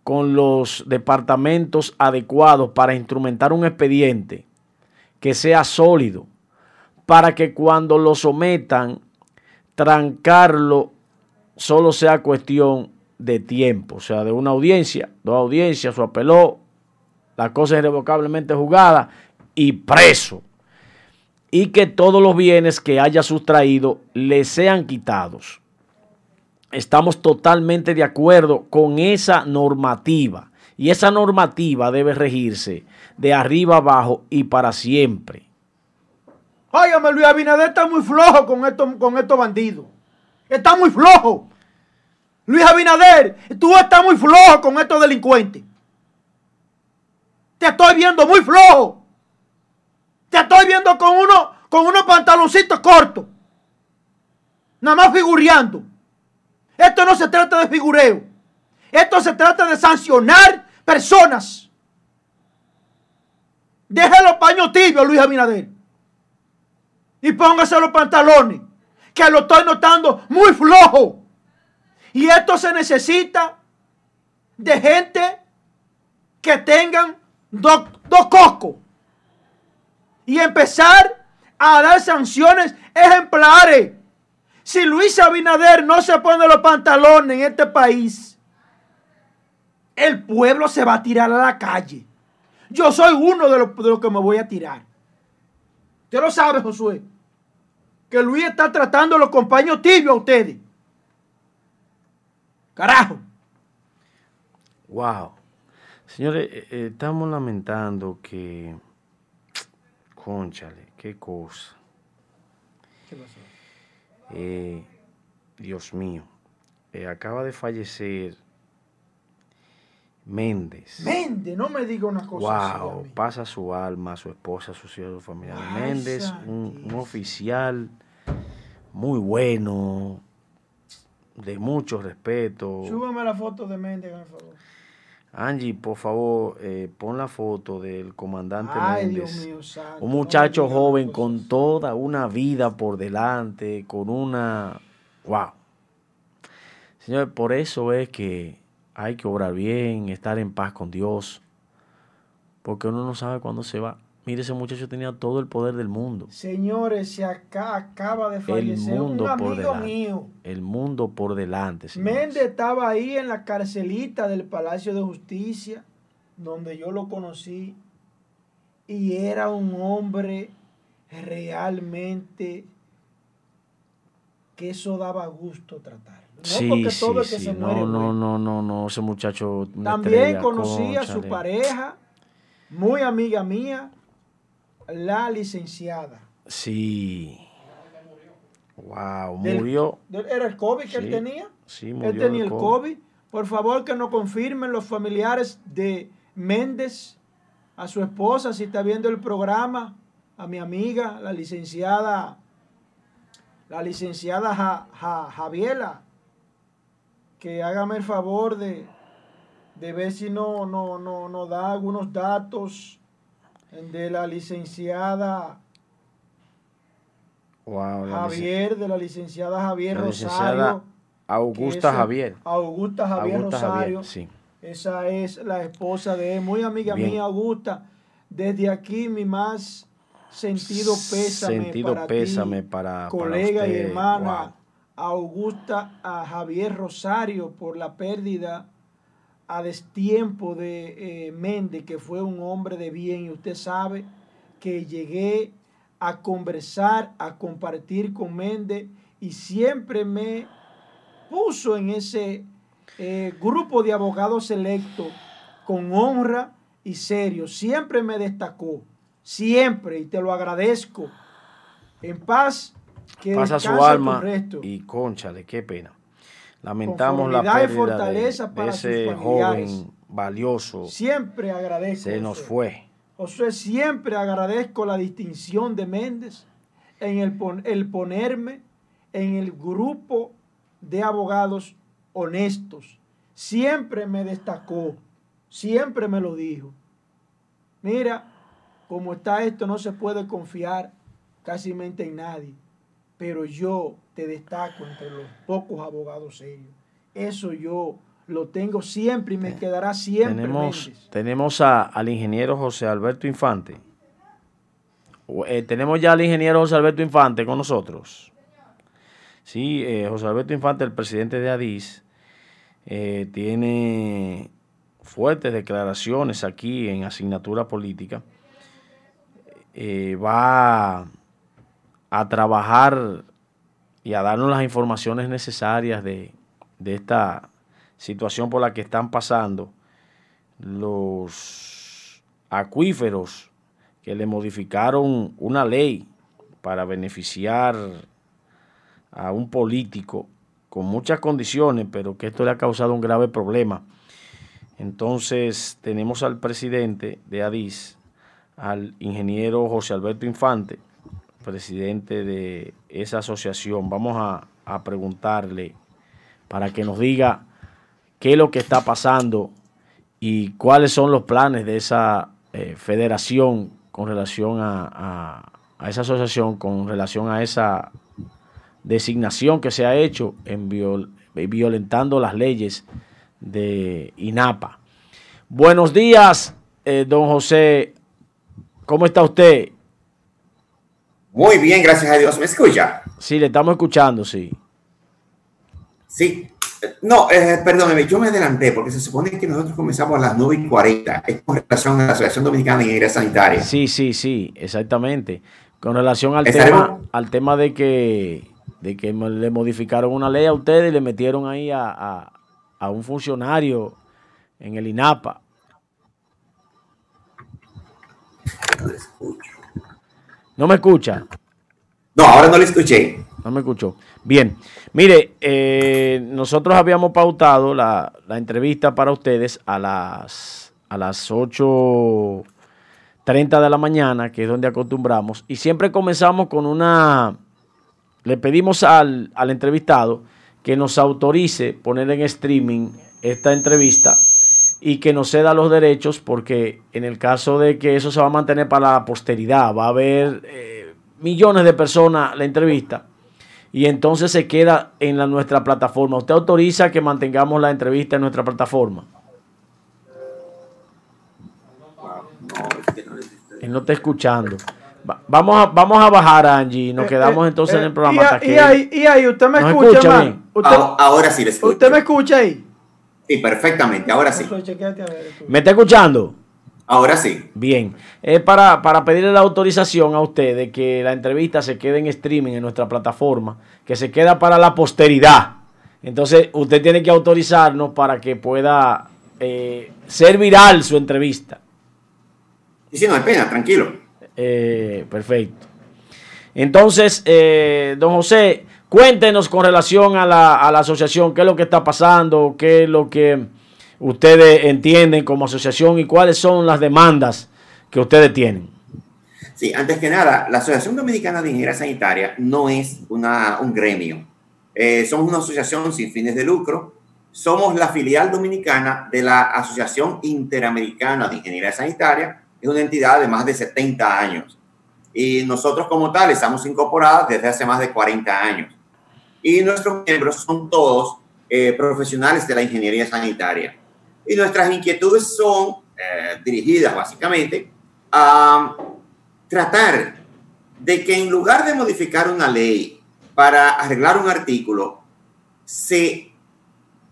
Speaker 1: con los departamentos adecuados para instrumentar un expediente que sea sólido, para que cuando lo sometan, trancarlo solo sea cuestión de tiempo, o sea, de una audiencia, dos audiencias, su apeló, la cosa irrevocablemente jugada y preso. Y que todos los bienes que haya sustraído le sean quitados. Estamos totalmente de acuerdo con esa normativa. Y esa normativa debe regirse de arriba abajo y para siempre.
Speaker 2: Óigame, Luis Abinader está muy flojo con estos, con estos bandidos. Está muy flojo. Luis Abinader, tú estás muy flojo con estos delincuentes. Te estoy viendo muy flojo. Te estoy viendo con, uno, con unos pantaloncitos cortos. Nada más figureando. Esto no se trata de figureo. Esto se trata de sancionar personas. Deje los paños tibios, Luis Abinader. Y póngase los pantalones. Que lo estoy notando muy flojo. Y esto se necesita de gente que tengan dos, dos coscos. Y empezar a dar sanciones ejemplares. Si Luis Abinader no se pone los pantalones en este país, el pueblo se va a tirar a la calle. Yo soy uno de los, de los que me voy a tirar. Usted lo sabe, Josué. Que Luis está tratando los compañeros tibios a ustedes. Carajo.
Speaker 1: Wow. Señores, eh, eh, estamos lamentando que. Conchale, qué cosa.
Speaker 2: ¿Qué pasó?
Speaker 1: Eh, Dios mío. eh, acaba de fallecer Méndez.
Speaker 2: Méndez, no me diga una cosa
Speaker 1: Wow, pasa su alma, su esposa, sus hijos, su familia.
Speaker 2: Ay,
Speaker 1: Méndez, un, un oficial muy bueno, de mucho respeto.
Speaker 2: Súbame la foto de Méndez, por favor.
Speaker 1: Angie, por favor, eh, pon la foto del comandante
Speaker 2: Ay,
Speaker 1: Méndez.
Speaker 2: Dios mío, santo.
Speaker 1: Un muchacho joven con toda una vida por delante, con una... ¡Wow! Señor, por eso es que hay que obrar bien, estar en paz con Dios, porque uno no sabe cuándo se va. Mire, ese muchacho tenía todo el poder del mundo,
Speaker 2: Señores, se acá, acaba de
Speaker 1: el
Speaker 2: fallecer un
Speaker 1: mundo por
Speaker 2: amigo
Speaker 1: delante,
Speaker 2: mío.
Speaker 1: el mundo por delante. señores.
Speaker 2: Méndez estaba ahí en la carcelita del Palacio de Justicia, donde yo lo conocí, y era un hombre realmente que eso daba gusto tratarlo. No
Speaker 1: Sí,
Speaker 2: porque
Speaker 1: sí,
Speaker 2: todo el que
Speaker 1: sí.
Speaker 2: se muere
Speaker 1: No,
Speaker 2: es
Speaker 1: no,
Speaker 2: bueno.
Speaker 1: no, no, no, ese muchacho.
Speaker 2: También
Speaker 1: estrella,
Speaker 2: conocí a su pareja, muy amiga mía, la licenciada.
Speaker 1: Sí. Wow, murió.
Speaker 2: del- ¿Era el COVID que él tenía?
Speaker 1: Sí, murió.
Speaker 2: Él tenía el COVID. Por favor, que nos confirmen los familiares de Méndez, a su esposa, si está viendo el programa, a mi amiga, la licenciada, la licenciada Ja- Ja- Javiela, que hágame el favor de, de ver si no, no, no, no da algunos datos de la licenciada
Speaker 1: Wow, la lic-
Speaker 2: Javier, de la licenciada Javier
Speaker 1: la licenciada
Speaker 2: Rosario.
Speaker 1: Augusta Javier.
Speaker 2: Augusta Javier
Speaker 1: Augusta
Speaker 2: Rosario.
Speaker 1: Javier, sí.
Speaker 2: Esa es la esposa de él, muy amiga
Speaker 1: Bien.
Speaker 2: mía, Augusta. Desde aquí mi más sentido pésame
Speaker 1: Sentido
Speaker 2: para
Speaker 1: pésame
Speaker 2: ti,
Speaker 1: para- para
Speaker 2: colega y hermana
Speaker 1: Wow.
Speaker 2: Augusta a Javier Rosario por la pérdida a destiempo de eh, Méndez, que fue un hombre de bien y usted sabe que llegué a conversar, a compartir con Méndez y siempre me puso en ese eh, grupo de abogados selectos con honra y serio. Siempre me destacó, siempre, y te lo agradezco. En paz, que
Speaker 1: Pasa su
Speaker 2: tu
Speaker 1: alma
Speaker 2: resto.
Speaker 1: y conchale, qué pena. Lamentamos la
Speaker 2: y
Speaker 1: pérdida de,
Speaker 2: fortaleza
Speaker 1: de
Speaker 2: para sus
Speaker 1: ese joven valioso.
Speaker 2: Siempre agradezco.
Speaker 1: Se nos fue.
Speaker 2: Josué, siempre agradezco la distinción de Méndez en el, pon- el ponerme en el grupo de abogados honestos. Siempre me destacó, siempre me lo dijo. Mira, como está esto, no se puede confiar casi en nadie, pero yo te destaco entre los pocos abogados serios. Eso yo lo tengo siempre y me quedará siempre.
Speaker 1: Tenemos,
Speaker 2: Méndez.
Speaker 1: tenemos a- al ingeniero José Alberto Infante. Eh, tenemos ya al ingeniero José Alberto Infante con nosotros. Sí, eh, José Alberto Infante, el presidente de ADIS, eh, tiene fuertes declaraciones aquí en asignatura política. Eh, va a trabajar y a darnos las informaciones necesarias de, de esta situación por la que están pasando los acuíferos que le modificaron una ley para beneficiar a un político con muchas condiciones, pero que esto le ha causado un grave problema. Entonces tenemos al presidente de ADIS, al ingeniero José Alberto Infante, presidente de esa asociación. Vamos a, preguntarle para que nos diga qué es lo que está pasando y cuáles son los planes de esa eh, federación con relación a, esa asociación, con relación a esa designación que se ha hecho en violentando las leyes de INAPA. Buenos días, eh, don José. ¿Cómo está usted?
Speaker 5: Muy bien, gracias a Dios. ¿Me escucha?
Speaker 1: Sí, le estamos escuchando, sí.
Speaker 5: Sí. No, eh, perdóneme, yo me adelanté porque se supone que nosotros comenzamos a las 9 y 40. Es con relación a la Asociación Dominicana de Ingeniería Sanitaria.
Speaker 1: Sí, sí, sí, exactamente. Con relación al, tema, al tema de que, de que le modificaron una ley a ustedes y le metieron ahí a, a un funcionario en el INAPA. No me escucha.
Speaker 5: No, ahora no le escuché.
Speaker 1: No me escuchó. Bien, mire, eh, nosotros habíamos pautado la, entrevista para ustedes a las, a las 8.30 de la mañana, que es donde acostumbramos, y siempre comenzamos con una... Le pedimos al, al entrevistado que nos autorice poner en streaming esta entrevista y que nos ceda los derechos porque en el caso de que eso se va a mantener para la posteridad, va a haber eh, millones de personas la entrevista y entonces se queda en la, nuestra plataforma. ¿Usted autoriza que mantengamos la entrevista en nuestra plataforma? Él no está escuchando. Vamos a, vamos a bajar, Angie, y nos eh, quedamos eh, entonces en el programa.
Speaker 2: Y, hasta y, ahí, y ahí, usted me escucha,
Speaker 5: ahora sí le escucho.
Speaker 2: ¿Usted me escucha ahí?
Speaker 5: Sí, perfectamente, ahora sí.
Speaker 1: ¿Me está escuchando?
Speaker 5: Ahora sí.
Speaker 1: Bien. Es para, para pedirle la autorización a usted de que la entrevista se quede en streaming en nuestra plataforma, que se queda para la posteridad. Entonces, usted tiene que autorizarnos para que pueda eh, ser viral su entrevista.
Speaker 5: Y si no hay pena, tranquilo.
Speaker 1: Eh, perfecto. Entonces, eh, don José, Cuéntenos con relación a la, asociación, qué es lo que está pasando, qué es lo que ustedes entienden como asociación y cuáles son las demandas que ustedes tienen.
Speaker 5: Sí, antes que nada, la Asociación Dominicana de Ingeniería Sanitaria no es una, un gremio. Eh, somos una asociación sin fines de lucro. Somos la filial dominicana de la Asociación Interamericana de Ingeniería Sanitaria. Es una entidad de más de 70 años. Y nosotros como tal estamos incorporados desde hace más de 40 años y nuestros miembros son todos eh, profesionales de la ingeniería sanitaria. Y nuestras inquietudes son eh, dirigidas básicamente a tratar de que en lugar de modificar una ley para arreglar un artículo, se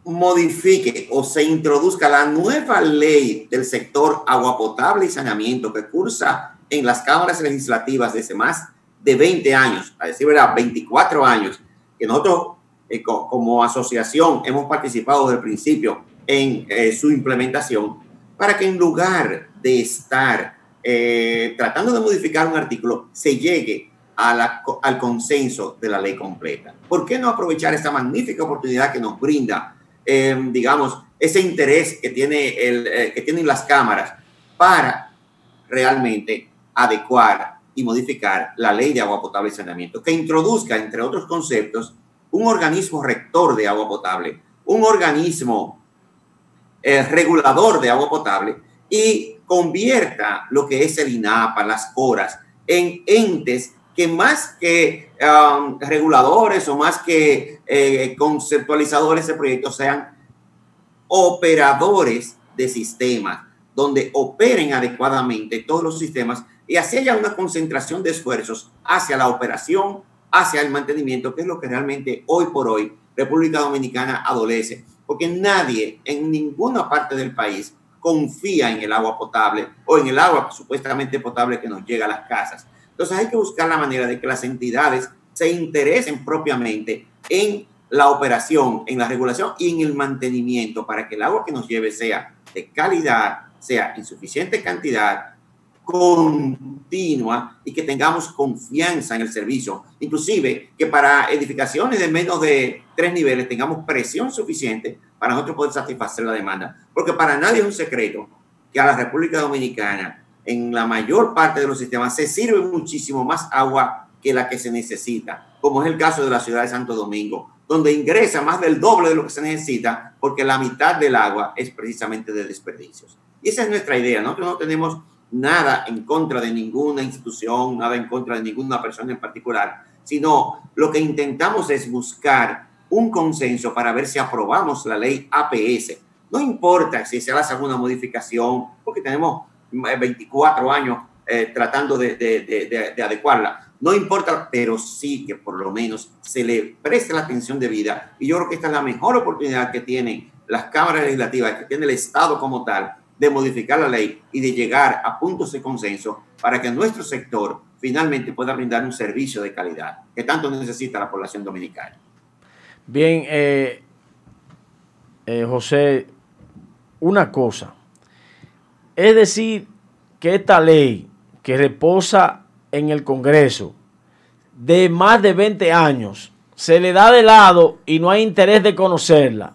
Speaker 5: modifique o se introduzca la nueva ley del sector agua potable y saneamiento que cursa en las cámaras legislativas desde más de 20 años, a decir verdad, 24 años, que nosotros eh, como asociación hemos participado desde el principio en eh, su implementación, para que en lugar de estar eh, tratando de modificar un artículo, se llegue al consenso de la ley completa. ¿Por qué no aprovechar esta magnífica oportunidad que nos brinda, em, digamos, ese interés que, tiene el, que tienen las cámaras para realmente adecuar y modificar la ley de agua potable y saneamiento, que introduzca, entre otros conceptos, un organismo rector de agua potable, un organismo eh, regulador de agua potable y convierta lo que es el INAPA, las CORAS, en entes que más que um, reguladores o más que eh, conceptualizadores de proyectos sean operadores de sistemas, donde operen adecuadamente todos los sistemas y así haya una concentración de esfuerzos hacia la operación, hacia el mantenimiento, que es lo que realmente hoy por hoy República Dominicana adolece, porque nadie en ninguna parte del país confía en el agua potable o en el agua supuestamente potable que nos llega a las casas. Entonces hay que buscar la manera de que las entidades se interesen propiamente en la operación, en la regulación y en el mantenimiento para que el agua que nos lleve sea de calidad, sea en suficiente cantidad continua y que tengamos confianza en el servicio. Inclusive que para edificaciones de menos de tres niveles tengamos presión suficiente para nosotros poder satisfacer la demanda. Porque para nadie es un secreto que a la República Dominicana en la mayor parte de los sistemas se sirve muchísimo más agua que la que se necesita, como es el caso de la ciudad de Santo Domingo, donde ingresa más del doble de lo que se necesita porque la mitad del agua es precisamente de desperdicios. Y esa es nuestra idea. Nosotros no tenemos nada en contra de ninguna institución, nada en contra de ninguna persona en particular, sino lo que intentamos es buscar un consenso para ver si aprobamos la ley APS. No importa si se hace alguna modificación, porque tenemos 24 años eh, tratando de, de, de, adecuarla. No importa, pero sí que por lo menos se le preste la atención debida. Y yo creo que esta es la mejor oportunidad que tienen las cámaras legislativas, que tiene el Estado como tal, de modificar la ley y de llegar a puntos de consenso para que nuestro sector finalmente pueda brindar un servicio de calidad que tanto necesita la población dominicana.
Speaker 1: Bien, eh, eh, José, una cosa. Es decir, que esta ley que reposa en el Congreso de más de 20 años se le da de lado y no hay interés de conocerla,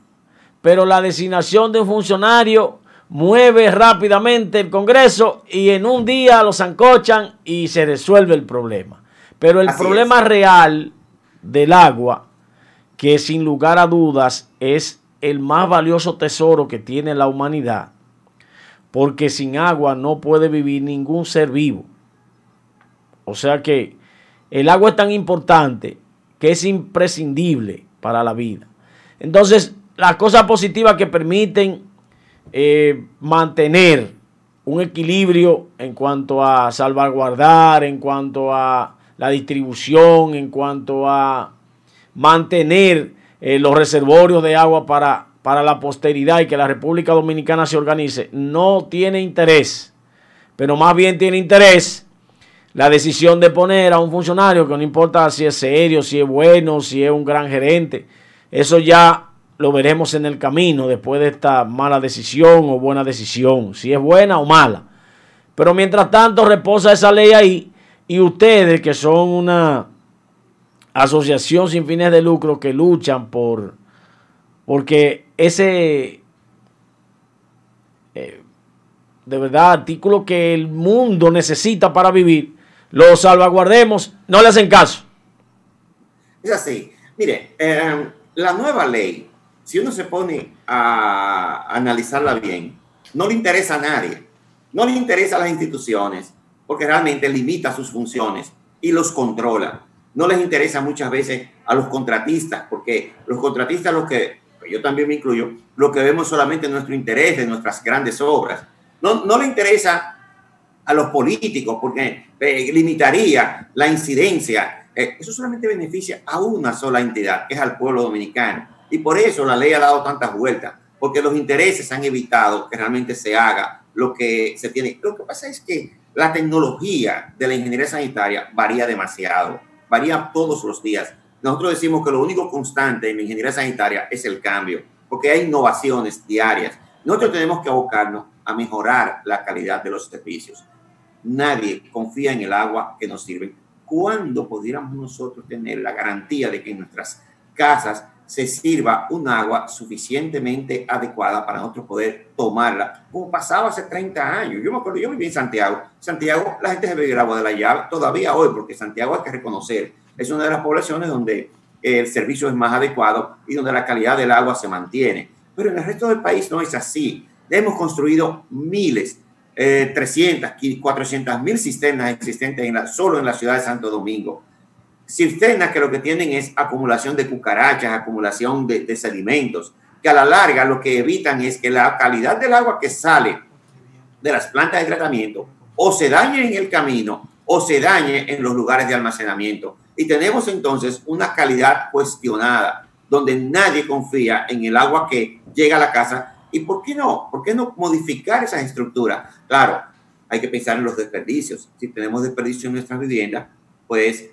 Speaker 1: pero la designación de un funcionario mueve rápidamente el Congreso y en un día lo zancochan y se resuelve el problema. Pero el problema real del agua, que sin lugar a dudas es el más valioso tesoro que tiene la humanidad, porque sin agua no puede vivir ningún ser vivo. O sea que el agua es tan importante que es imprescindible para la vida. Entonces, las cosas positivas que permiten eh, mantener un equilibrio en cuanto a salvaguardar, en cuanto a la distribución, en cuanto a mantener eh, los reservorios de agua para, para la posteridad y que la República Dominicana se organice, no tiene interés, pero más bien tiene interés la decisión de poner a un funcionario que no importa si es serio, si es bueno, si es un gran gerente, eso ya lo veremos en el camino después de esta mala decisión o buena decisión, si es buena o mala. Pero mientras tanto reposa esa ley ahí y ustedes que son una asociación sin fines de lucro que luchan por porque ese eh, de verdad artículo que el mundo necesita para vivir lo salvaguardemos, no le hacen caso.
Speaker 5: Es así. Mire, eh, la nueva ley si uno se pone a analizarla bien, no le interesa a nadie, no le interesa a las instituciones, porque realmente limita sus funciones y los controla. No les interesa muchas veces a los contratistas, porque los contratistas, los que, yo también me incluyo, lo que vemos solamente nuestro interés de nuestras grandes obras. No, no le interesa a los políticos, porque eh, limitaría la incidencia. Eh, eso solamente beneficia a una sola entidad, que es al pueblo dominicano. Y por eso la ley ha dado tantas vueltas, porque los intereses han evitado que realmente se haga lo que se tiene. Lo que pasa es que la tecnología de la ingeniería sanitaria varía demasiado, varía todos los días. Nosotros decimos que lo único constante en la ingeniería sanitaria es el cambio, porque hay innovaciones diarias. Nosotros tenemos que abocarnos a mejorar la calidad de los servicios. Nadie confía en el agua que nos sirve. ¿Cuándo pudiéramos nosotros tener la garantía de que en nuestras casas se sirva un agua suficientemente adecuada para nosotros poder tomarla, como pasaba hace 30 años. Yo me acuerdo, yo viví en Santiago. Santiago, la gente se bebe agua de la llave todavía hoy, porque Santiago hay que reconocer, es una de las poblaciones donde el servicio es más adecuado y donde la calidad del agua se mantiene. Pero en el resto del país no es así. Hemos construido miles, eh, 300, 400 mil cisternas existentes en la, solo en la ciudad de Santo Domingo cisternas que lo que tienen es acumulación de cucarachas, acumulación de, sedimentos, que a la larga lo que evitan es que la calidad del agua que sale de las plantas de tratamiento o se dañe en el camino o se dañe en los lugares de almacenamiento. Y tenemos entonces una calidad cuestionada, donde nadie confía en el agua que llega a la casa. ¿Y por qué no? ¿Por qué no modificar esas estructuras? Claro, hay que pensar en los desperdicios. Si tenemos desperdicios en nuestras viviendas, pues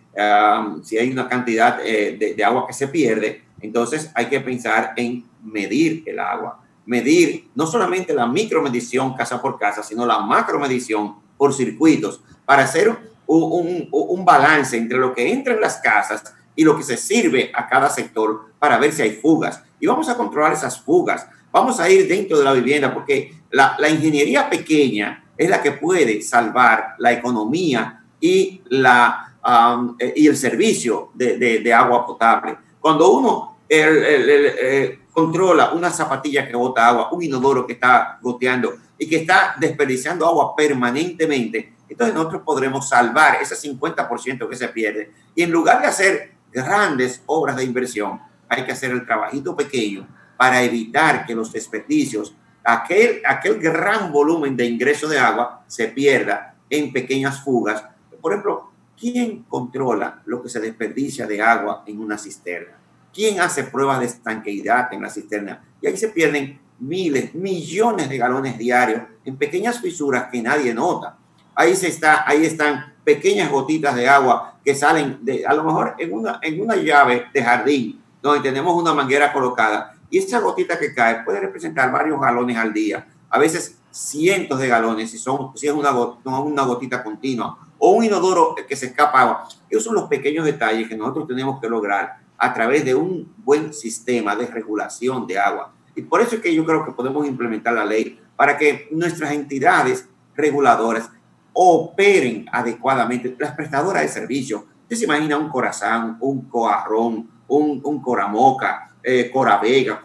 Speaker 5: si hay una cantidad eh, de, agua que se pierde, entonces hay que pensar en medir el agua. Medir no solamente la micromedición casa por casa, sino la macromedición por circuitos para hacer un, un, balance entre lo que entra en las casas y lo que se sirve a cada sector para ver si hay fugas. Y vamos a controlar esas fugas. Vamos a ir dentro de la vivienda porque la, la ingeniería pequeña es la que puede salvar la economía y, la, um, y el servicio de, de, agua potable. Cuando uno eh, controla una zapatilla que bota agua, un inodoro que está goteando y que está desperdiciando agua permanentemente, entonces nosotros podremos salvar ese 50% que se pierde. Y en lugar de hacer grandes obras de inversión, hay que hacer el trabajito pequeño para evitar que los desperdicios, aquel, aquel gran volumen de ingreso de agua se pierda en pequeñas fugas. Por ejemplo, ¿quién controla lo que se desperdicia de agua en una cisterna? ¿Quién hace pruebas de estanqueidad en la cisterna? Y ahí se pierden miles, millones de galones diarios en pequeñas fisuras que nadie nota. Ahí, se está, ahí están pequeñas gotitas de agua que salen de, a lo mejor en una, en una llave de jardín donde tenemos una manguera colocada y esa gotita que cae puede representar varios galones al día, a veces cientos de galones si, son, si es una, una gotita continua o un inodoro que se escapa agua. Esos son los pequeños detalles que nosotros tenemos que lograr a través de un buen sistema de regulación de agua. Y por eso es que yo creo que podemos implementar la ley para que nuestras entidades reguladoras operen adecuadamente. Las prestadoras de servicio, usted se imagina un Corazán, un Coarrón, un, un Coramoca, eh, Coravega,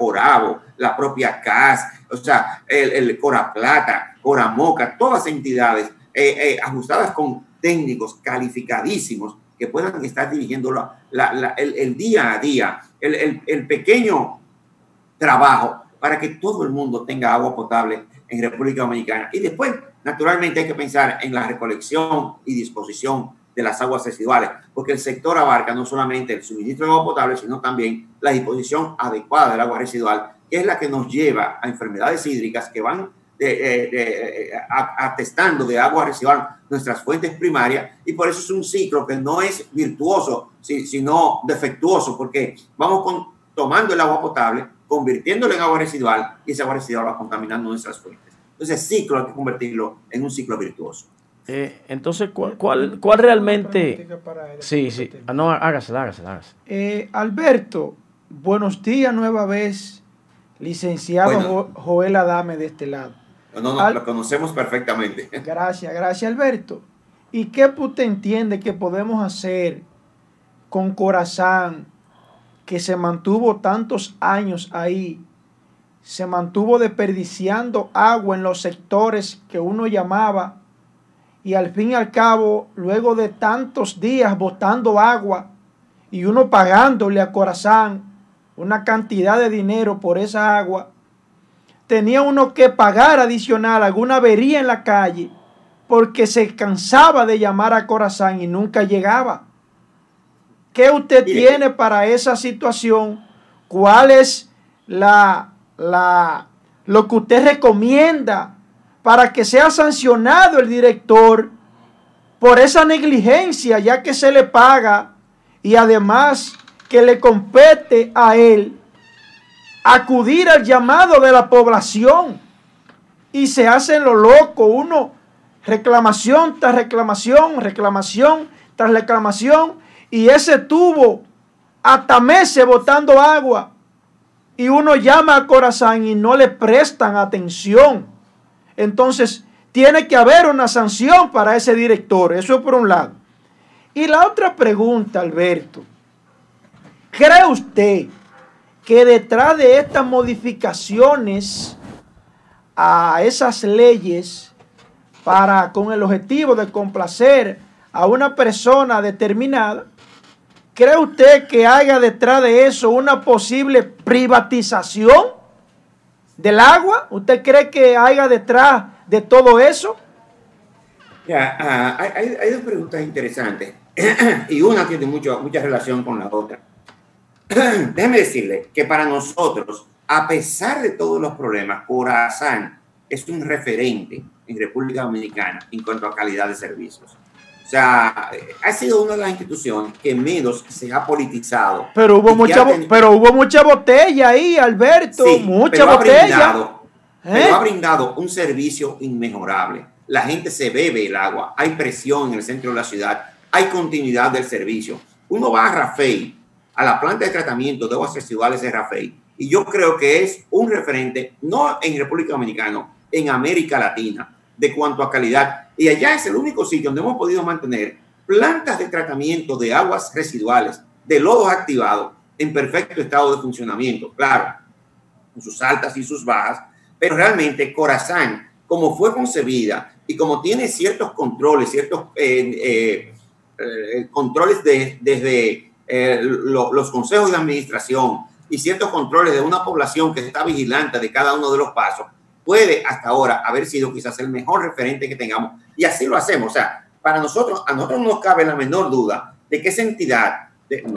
Speaker 5: la propia CAS, o sea, el, el Cora Plata, Coramoca, todas entidades eh, eh, ajustadas con técnicos calificadísimos que puedan estar dirigiendo la, el, día a día, el, el pequeño trabajo para que todo el mundo tenga agua potable en República Dominicana. Y después, naturalmente, hay que pensar en la recolección y disposición de las aguas residuales, porque el sector abarca no solamente el suministro de agua potable, sino también la disposición adecuada del agua residual, que es la que nos lleva a enfermedades hídricas que van atestando de agua residual nuestras fuentes primarias y por eso es un ciclo que no es virtuoso, sino defectuoso, porque vamos con, tomando el agua potable, convirtiéndolo en agua residual y esa agua residual va contaminando nuestras fuentes. Entonces, el ciclo hay que convertirlo en un ciclo virtuoso.
Speaker 1: Eh, entonces, ¿cuál, cuál, cuál realmente...? Sí, sí. Ah, no, hágase, hágase, hágase.
Speaker 2: Eh, Alberto, buenos días nueva vez, licenciado Joel Adame de este lado.
Speaker 5: No, no, lo conocemos perfectamente.
Speaker 2: Gracias, gracias Alberto. ¿Y qué usted entiende que podemos hacer con Corazán, que se mantuvo tantos años ahí, se mantuvo desperdiciando agua en los sectores que uno llamaba y al fin y al cabo, luego de tantos días botando agua y uno pagándole a Corazán una cantidad de dinero por esa agua, tenía uno que pagar adicional alguna avería en la calle porque se cansaba de llamar a Corazán y nunca llegaba. ¿Qué usted tiene para esa situación? ¿Cuál es la, la, lo que usted recomienda para que sea sancionado el director por esa negligencia, ya que se le paga y además que le compete a él acudir al llamado de la población y se hace lo loco, uno reclamación tras reclamación, reclamación tras reclamación y ese tubo hasta meses botando agua y uno llama a Corazán y no le prestan atención. Entonces, tiene que haber una sanción para ese director, eso es por un lado. Y la otra pregunta, Alberto, ¿cree usted que detrás de estas modificaciones a esas leyes para con el objetivo de complacer a una persona determinada, ¿cree usted que haya detrás de eso una posible privatización del agua? ¿Usted cree que haya detrás de todo eso?
Speaker 5: Ah, hay, hay, dos preguntas interesantes y una tiene mucho, mucha relación con la otra. déjeme decirle que para nosotros, a pesar de todos los problemas, Corazán es un referente en República Dominicana en cuanto a calidad de servicios. O sea, ha sido una de las instituciones que menos se ha politizado.
Speaker 2: Pero hubo mucha, pero hubo mucha botella ahí, Alberto, mucha botella.
Speaker 5: ¿Eh? ha brindado un servicio inmejorable. la gente se bebe el agua, hay presión en el centro de la ciudad, hay continuidad del servicio. Uno va a Rafael, a la planta de tratamiento de aguas residuales de Rafael, y yo creo que es un referente, no en República Dominicana, en América Latina, de cuanto a calidad. Y allá es el único sitio donde hemos podido mantener plantas de tratamiento de aguas residuales, de lodos activados, en perfecto estado de funcionamiento. Claro, con sus altas y sus bajas, pero realmente Corazán, como fue concebida y como tiene ciertos controles, ciertos eh, eh, eh, controles de, desde los consejos de administración y ciertos controles de una población que está vigilante de cada uno de los pasos, puede hasta ahora haber sido quizás el mejor referente que tengamos. Y así lo hacemos. O sea, para nosotros, a nosotros no nos cabe la menor duda de que esa entidad,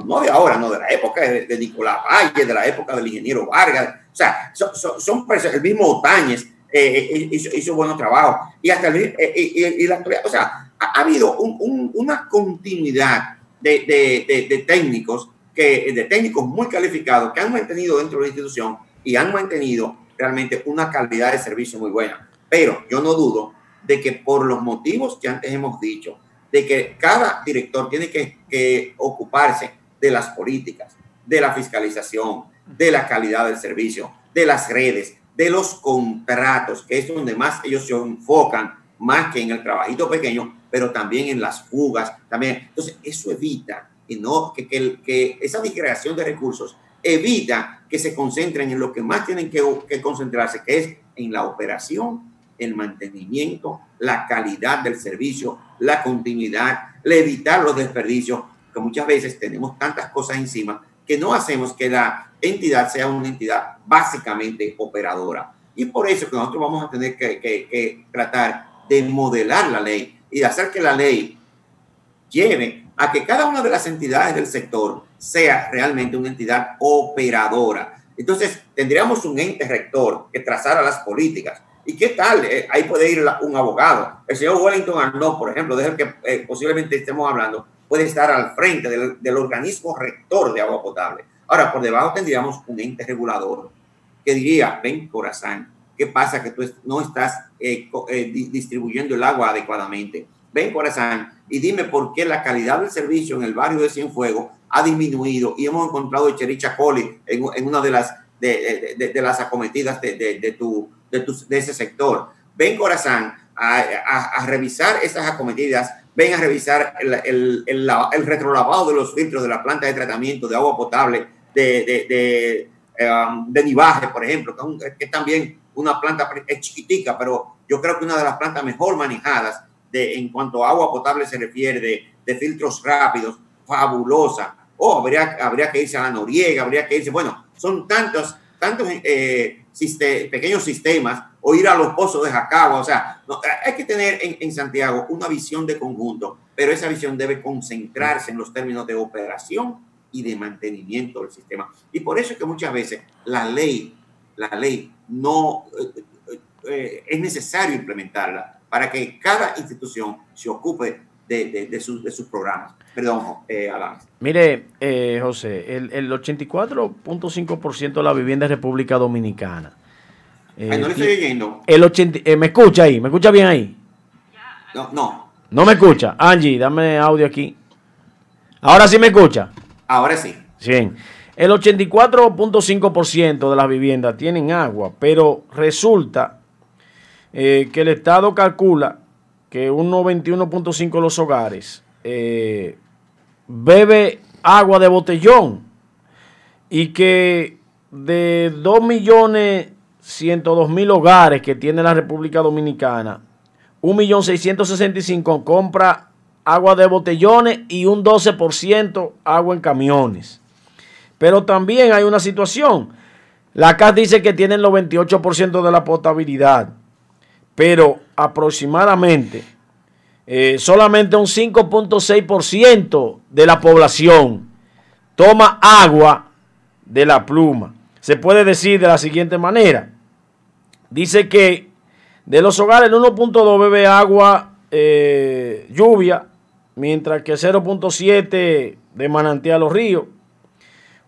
Speaker 5: no de ahora, no de la época de, Nicolás Valle, de la época del ingeniero Vargas, o sea, son, son, el mismo Otañez eh, eh, hizo, hizo buenos trabajos. Y hasta el, eh, y, la o sea, ha, habido una continuidad de, de, de, técnicos, que, de técnicos muy calificados que han mantenido dentro de la institución y han mantenido realmente una calidad de servicio muy buena. Pero yo no dudo de que por los motivos que antes hemos dicho, de que cada director tiene que, que ocuparse de las políticas, de la fiscalización, de la calidad del servicio, de las redes, de los contratos, que es donde más ellos se enfocan, más que en el trabajito pequeño, pero también en las fugas, también. Entonces, eso evita que, no, que, que, que esa disgregación de recursos evita que se concentren en lo que más tienen que, que concentrarse, que es en la operación, el mantenimiento, la calidad del servicio, la continuidad, evitar los desperdicios, que muchas veces tenemos tantas cosas encima que no hacemos que la entidad sea una entidad básicamente operadora. Y por eso que nosotros vamos a tener que, que tratar de modelar la ley y de hacer que la ley lleve a que cada una de las entidades del sector sea realmente una entidad operadora. Entonces, tendríamos un ente rector que trazara las políticas. ¿Y qué tal? Eh, ahí puede ir un abogado. El señor Wellington Arnaud, por ejemplo, de que eh, posiblemente estemos hablando, puede estar al frente del, organismo rector de agua potable. Ahora, por debajo tendríamos un ente regulador que diría, ven Corazán, ¿qué pasa que tú no estás eh, distribuyendo el agua adecuadamente? Ven Corazán y dime por qué la calidad del servicio en el barrio de Cienfuegos ha disminuido y hemos encontrado Chericha Coli en, una de las, de, las acometidas de, tu, de, ese sector. Ven, Corazán, a, revisar esas acometidas, ven a revisar el, el, el, retrolavado de los filtros de la planta de tratamiento de agua potable de, de, um, de Nivaje, por ejemplo, que, que es también una planta es chiquitica, pero yo creo que una de las plantas mejor manejadas de, en cuanto a agua potable se refiere, de, de filtros rápidos, fabulosa. O habría, habría que irse a la Noriega, habría que irse, bueno, son tantos, tantos eh, pequeños sistemas, o ir a los pozos de Jacagua, o sea, hay que tener en, en, Santiago una visión de conjunto, pero esa visión debe concentrarse en los términos de operación y de mantenimiento del sistema. Y por eso es que muchas veces la ley, la ley no eh, eh, eh es necesario implementarla para que cada institución se ocupe de, de, de, sus, de sus programas. Perdón, eh.
Speaker 1: Mire, eh, José, el, el 84.5% de la vivienda es República Dominicana.
Speaker 5: Eh, Ay, no le estoy oyendo.
Speaker 1: El 80, eh, ¿Me escucha ahí? ¿Me escucha bien ahí?
Speaker 5: No, no.
Speaker 1: No me escucha. Angie, dame audio aquí. Ahora sí me escucha.
Speaker 5: Ahora sí.
Speaker 1: Bien. El 84.5% de las viviendas tienen agua, pero resulta eh, que el Estado calcula que un 91.5 de los hogares eh, bebe agua de botellón y que de 2.102.000 hogares que tiene la República Dominicana, 1.665.000 compra agua de botellones y un 12% agua en camiones. Pero también hay una situación. La CAS dice que tienen los 28% de la potabilidad, pero aproximadamente eh, solamente un 5.6% de la población toma agua de la pluma. Se puede decir de la siguiente manera. Dice que de los hogares el 1.2 bebe agua eh, lluvia, mientras que 0.7 de manantial o río,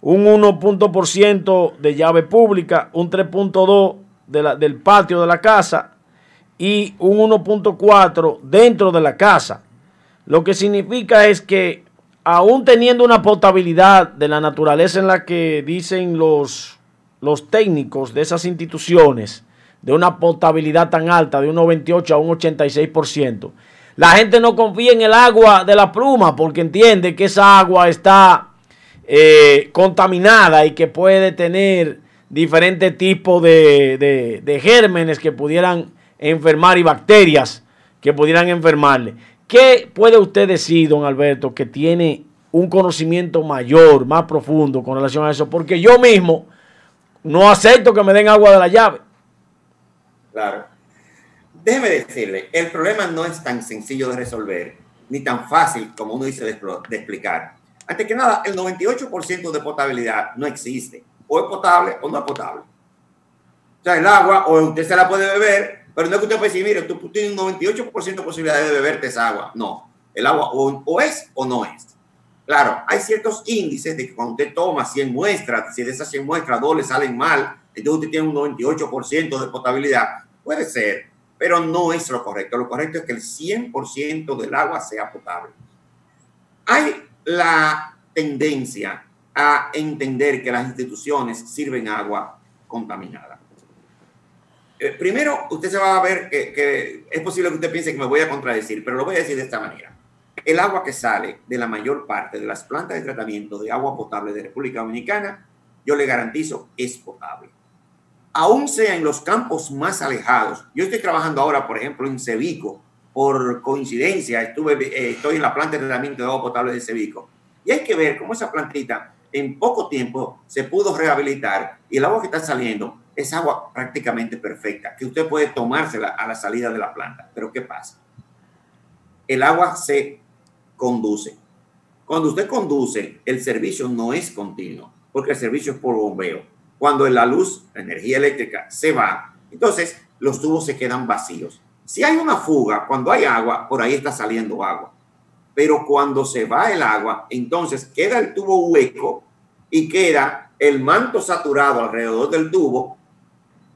Speaker 1: un 1% de llave pública, un 3.2 de del patio de la casa, y un 1.4 dentro de la casa. Lo que significa es que aún teniendo una potabilidad de la naturaleza en la que dicen los, los técnicos de esas instituciones, de una potabilidad tan alta, de un 98 a un 86%, la gente no confía en el agua de la pluma porque entiende que esa agua está eh, contaminada y que puede tener diferentes tipos de, de gérmenes que pudieran enfermar y bacterias que pudieran enfermarle. ¿Qué puede usted decir, don Alberto, que tiene un conocimiento mayor, más profundo con relación a eso? Porque yo mismo no acepto que me den agua de la llave.
Speaker 5: Claro. Déjeme decirle, el problema no es tan sencillo de resolver, ni tan fácil como uno dice de, explicar. Antes que nada, el 98% de potabilidad no existe. O es potable o no es potable. O sea, el agua, o usted se la puede beber, pero no es que usted puede decir, mire, tú tienes un 98% de posibilidad de beberte esa agua. No, el agua o, es o no es. Claro, hay ciertos índices de que cuando usted toma 100 muestras, si de esas 100 muestras dos le salen mal, entonces usted tiene un 98% de potabilidad. Puede ser, pero no es lo correcto. Lo correcto es que el 100% del agua sea potable. Hay la tendencia a entender que las instituciones sirven agua contaminada. Eh, primero, usted se va a ver que, es posible que usted piense que me voy a contradecir, pero lo voy a decir de esta manera. El agua que sale de la mayor parte de las plantas de tratamiento de agua potable de República Dominicana, yo le garantizo, es potable. Aún sea en los campos más alejados. Yo estoy trabajando ahora, por ejemplo, en Cevico. Por coincidencia, estuve, eh, estoy en la planta de tratamiento de agua potable de Cevico. Y hay que ver cómo esa plantita en poco tiempo se pudo rehabilitar y el agua que está saliendo es agua prácticamente perfecta, que usted puede tomársela a la salida de la planta. Pero ¿qué pasa? El agua se conduce. Cuando usted conduce, el servicio no es continuo, porque el servicio es por bombeo. Cuando la luz, la energía eléctrica se va, entonces los tubos se quedan vacíos. Si hay una fuga, cuando hay agua, por ahí está saliendo agua. Pero cuando se va el agua, entonces queda el tubo hueco y queda el manto saturado alrededor del tubo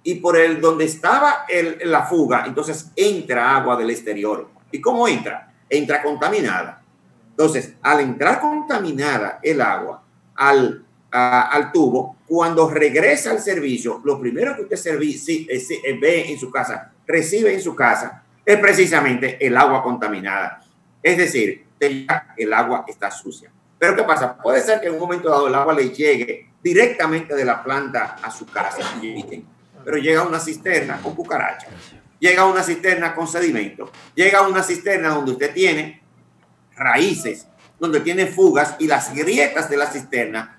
Speaker 5: y por el donde estaba la fuga, entonces entra agua del exterior. ¿Y cómo entra? Entra contaminada. Entonces, al entrar contaminada el agua al, tubo, cuando regresa al servicio, lo primero que usted eh, ve en su casa, recibe en su casa, es precisamente el agua contaminada. Es decir, el agua está sucia. Pero ¿qué pasa? Puede ser que en un momento dado el agua le llegue directamente de la planta a su casa pero llega una cisterna con cucaracha, llega una cisterna con sedimento, llega una cisterna donde usted tiene raíces, donde tiene fugas y las grietas de la cisterna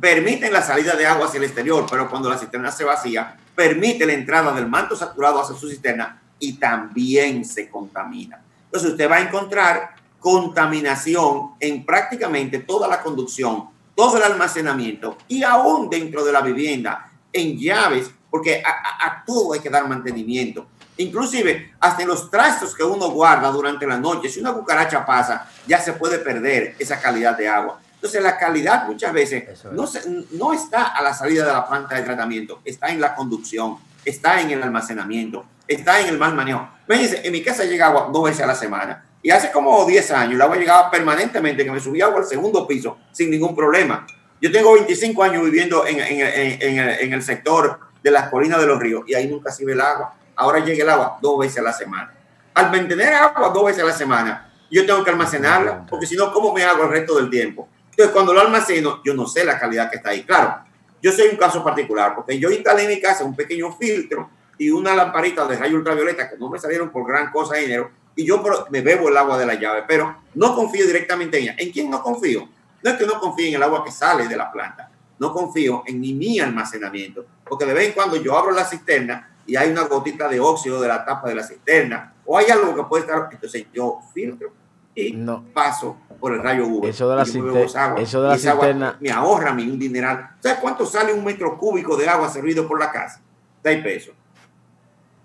Speaker 5: permiten la salida de agua hacia el exterior, pero cuando la cisterna se vacía, permite la entrada del manto saturado hacia su cisterna y también se contamina. Entonces usted va a encontrar contaminación en prácticamente toda la conducción, todo el almacenamiento y aún dentro de la vivienda, en llaves porque a, todo hay que dar mantenimiento. Inclusive hasta en los trastos que uno guarda durante la noche, si una cucaracha pasa, ya se puede perder esa calidad de agua. Entonces la calidad muchas veces no, no está a la salida de la planta de tratamiento, está en la conducción, está en el almacenamiento, está en el mal manejo. Fíjense, en mi casa llega agua dos veces a la semana. Y hace como 10 años el agua llegaba permanentemente, que me subía agua al segundo piso sin ningún problema. Yo tengo 25 años viviendo en, en, en, en el sector de las colinas de los ríos y ahí nunca se ve el agua. Ahora llega el agua dos veces a la semana. Al mantener agua dos veces a la semana, yo tengo que almacenarla, porque si no, ¿cómo me hago el resto del tiempo? Entonces, cuando lo almaceno, yo no sé la calidad que está ahí. Claro, yo soy un caso particular, porque yo instalé en mi casa un pequeño filtro y una lamparita de rayo ultravioleta que no me salieron por gran cosa de dinero, y yo me bebo el agua de la llave, pero no confío directamente en ella. ¿En quién no confío? No es que no confíe en el agua que sale de la planta, no confío en mi almacenamiento, porque de vez en cuando yo abro la cisterna y hay una gotita de óxido de la tapa de la cisterna, o hay algo que puede estar, entonces yo filtro y paso por el rayo UV.
Speaker 1: Eso de la, cisterna, eso de la cisterna.
Speaker 5: me ahorra mi un dineral. ¿Sabes cuánto sale un metro cúbico de agua servido por la casa? 6 pesos.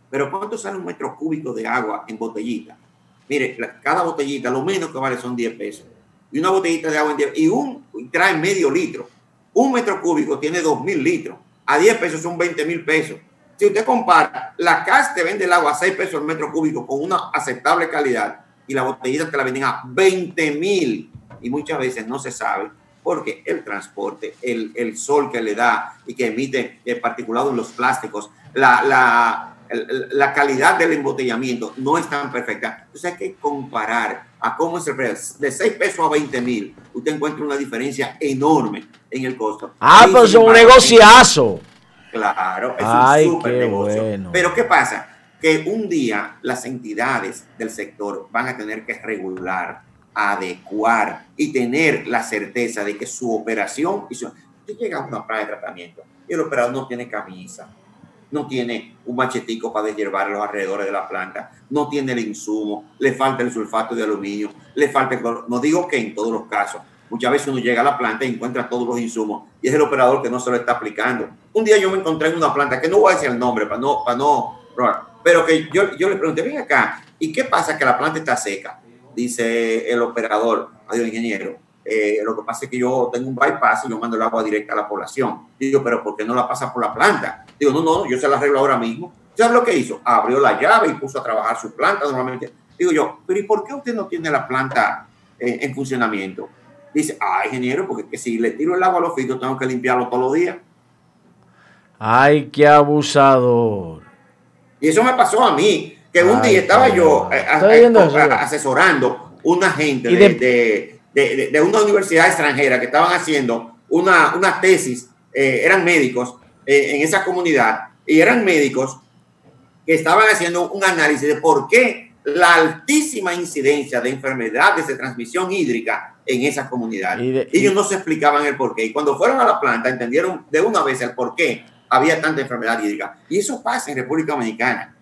Speaker 5: Pero ¿cuánto sale un metro cúbico de agua en botellita? Mire, cada botellita lo menos que vale son 10 pesos. Y una botellita de agua en 10 y un trae medio litro. Un metro cúbico tiene dos mil litros. A 10 pesos son 20 mil pesos. si usted compara, la CAS te vende el agua a 6 pesos el metro cúbico con una aceptable calidad y la botellita te la venden a 20 mil y muchas veces no se sabe porque el transporte, el, el sol que le da y que emite el particulado en los plásticos, la, la calidad del embotellamiento no es tan perfecta. Entonces hay que comparar a cómo es el precio. De 6 pesos a 20 mil, usted encuentra una diferencia enorme en el costo.
Speaker 1: Ah, pero es un negociazo.
Speaker 5: Claro, es
Speaker 1: Ay,
Speaker 5: un super negocio.
Speaker 1: bueno.
Speaker 5: Pero ¿qué pasa? Que un día las entidades del sector van a tener que regular, adecuar y tener la certeza de que su operación y su... Usted llega a una playa de tratamiento y el operador no tiene camisa, no tiene un machetico para deshiervar los alrededores de la planta, no tiene el insumo, le falta el sulfato de aluminio, le falta el. No digo que en todos los casos. Muchas veces uno llega a la planta y encuentra todos los insumos y es el operador que no se lo está aplicando. Un día yo me encontré en una planta, que no voy a decir el nombre para no, para no, pero que yo, yo le pregunté, ven acá, ¿y qué pasa que la planta está seca? Dice el operador, adiós ingeniero, eh, lo que pasa es que yo tengo un bypass y yo mando el agua directa a la población. Digo, pero ¿por qué no la pasa por la planta? Digo, no, no, yo se la arreglo ahora mismo. ¿Sabes lo que hizo? Abrió la llave y puso a trabajar su planta normalmente. Digo yo, pero ¿y por qué usted no tiene la planta eh, en funcionamiento? Dice, ah, ingeniero, porque que si le tiro el agua a los filtros tengo que limpiarlo todos los días.
Speaker 1: Ay, qué abusador.
Speaker 5: Y eso me pasó a mí, que un
Speaker 1: Ay,
Speaker 5: día estaba yo eh, asesorando una gente de,
Speaker 1: de-
Speaker 5: de- de- de- de una universidad extranjera que estaban haciendo una, una tesis, eh, eran médicos eh, en esa comunidad, y eran médicos que estaban haciendo un análisis de por qué la altísima incidencia de enfermedades de transmisión hídrica en esa comunidad.
Speaker 1: Y de-
Speaker 5: Ellos no se explicaban el por qué. Y cuando fueron a la planta entendieron de una vez el por qué había tanta enfermedad hídrica. Y eso pasa en República Dominicana.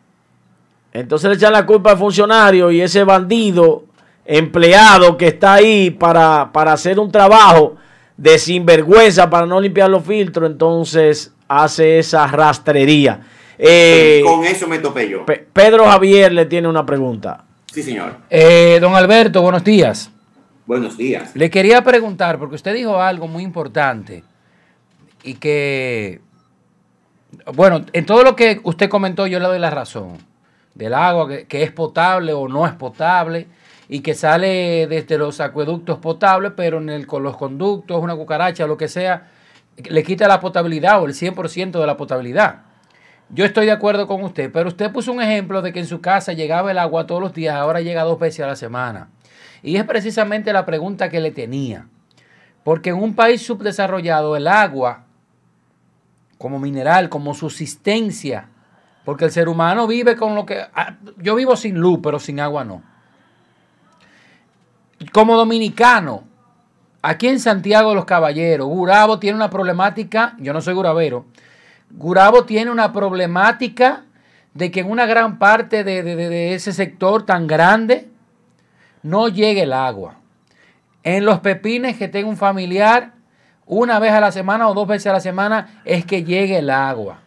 Speaker 1: Entonces le echan la culpa al funcionario y ese bandido empleado que está ahí para, para hacer un trabajo de sinvergüenza para no limpiar los filtros, entonces hace esa rastrería. Eh,
Speaker 5: Con eso me topé yo.
Speaker 1: Pe- Pedro Javier le tiene una pregunta.
Speaker 5: Sí, señor.
Speaker 6: Eh, don Alberto, buenos días.
Speaker 5: Buenos días.
Speaker 6: Le quería preguntar, porque usted dijo algo muy importante y que, bueno, en todo lo que usted comentó yo le doy la razón. Del agua, que, que es potable o no es potable y que sale desde los acueductos potables, pero en el, con los conductos, una cucaracha, lo que sea, le quita la potabilidad o el 100% de la potabilidad. Yo estoy de acuerdo con usted, pero usted puso un ejemplo de que en su casa llegaba el agua todos los días, ahora llega dos veces a la semana. Y es precisamente la pregunta que le tenía. Porque en un país subdesarrollado el agua, como mineral, como subsistencia, porque el ser humano vive con lo que... ah, Yo vivo sin luz, pero sin agua no. Como dominicano, aquí en Santiago de los Caballeros, Gurabo tiene una problemática, yo no soy gurabero, Gurabo tiene una problemática de que en una gran parte de, ese sector tan grande no llegue el agua. En los pepines que tenga un familiar, una vez a la semana o dos veces a la semana es que llegue el agua.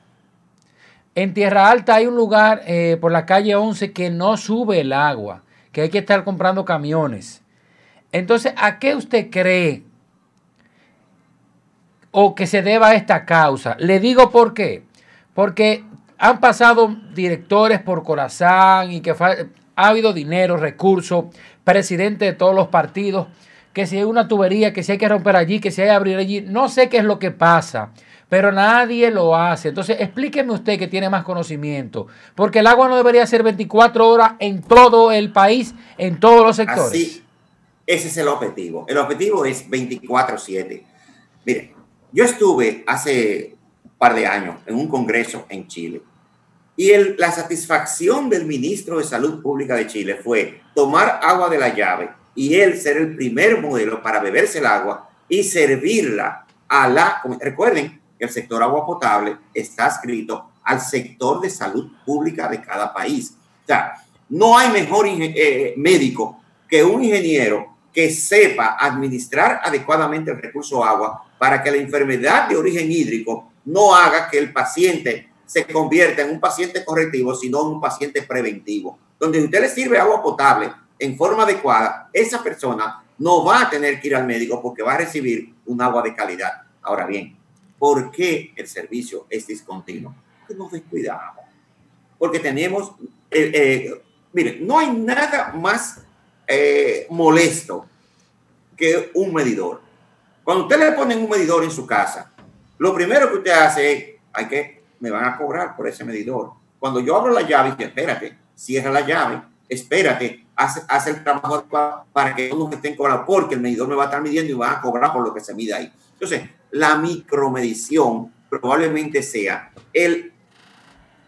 Speaker 6: En Tierra Alta hay un lugar eh, por la calle 11 que no sube el agua, que hay que estar comprando camiones. Entonces, ¿a qué usted cree o que se deba a esta causa? Le digo por qué. Porque han pasado directores por Corazán y que ha habido dinero, recursos, presidente de todos los partidos, que si hay una tubería, que si hay que romper allí, que si hay que abrir allí, no sé qué es lo que pasa, pero nadie lo hace. Entonces, explíqueme usted que tiene más conocimiento, porque el agua no debería ser 24 horas en todo el país, en todos los sectores.
Speaker 5: Ese es el objetivo. El objetivo es 24/7. Mire, yo estuve hace un par de años en un congreso en Chile y la satisfacción del ministro de Salud Pública de Chile fue tomar agua de la llave y él ser el primer modelo para beberse el agua y servirla a la... Recuerden que el sector agua potable está adscrito al sector de salud pública de cada país. O sea, no hay mejor eh, médico que un ingeniero que sepa administrar adecuadamente el recurso agua para que la enfermedad de origen hídrico no haga que el paciente se convierta en un paciente correctivo, sino en un paciente preventivo. Donde usted le sirve agua potable en forma adecuada, esa persona no va a tener que ir al médico porque va a recibir un agua de calidad. Ahora bien, ¿por qué el servicio es discontinuo? porque nos descuidamos, porque tenemos, eh, eh, miren, no hay nada más eh, molesto que un medidor. Cuando usted le ponen un medidor en su casa, lo primero que usted hace es, hay que, me van a cobrar por ese medidor. Cuando yo abro la llave, y espérate, cierra la llave, espérate, hace, hace el trabajo para que me estén cobrando, porque el medidor me va a estar midiendo y van a cobrar por lo que se mide ahí. Entonces, la micromedición probablemente sea el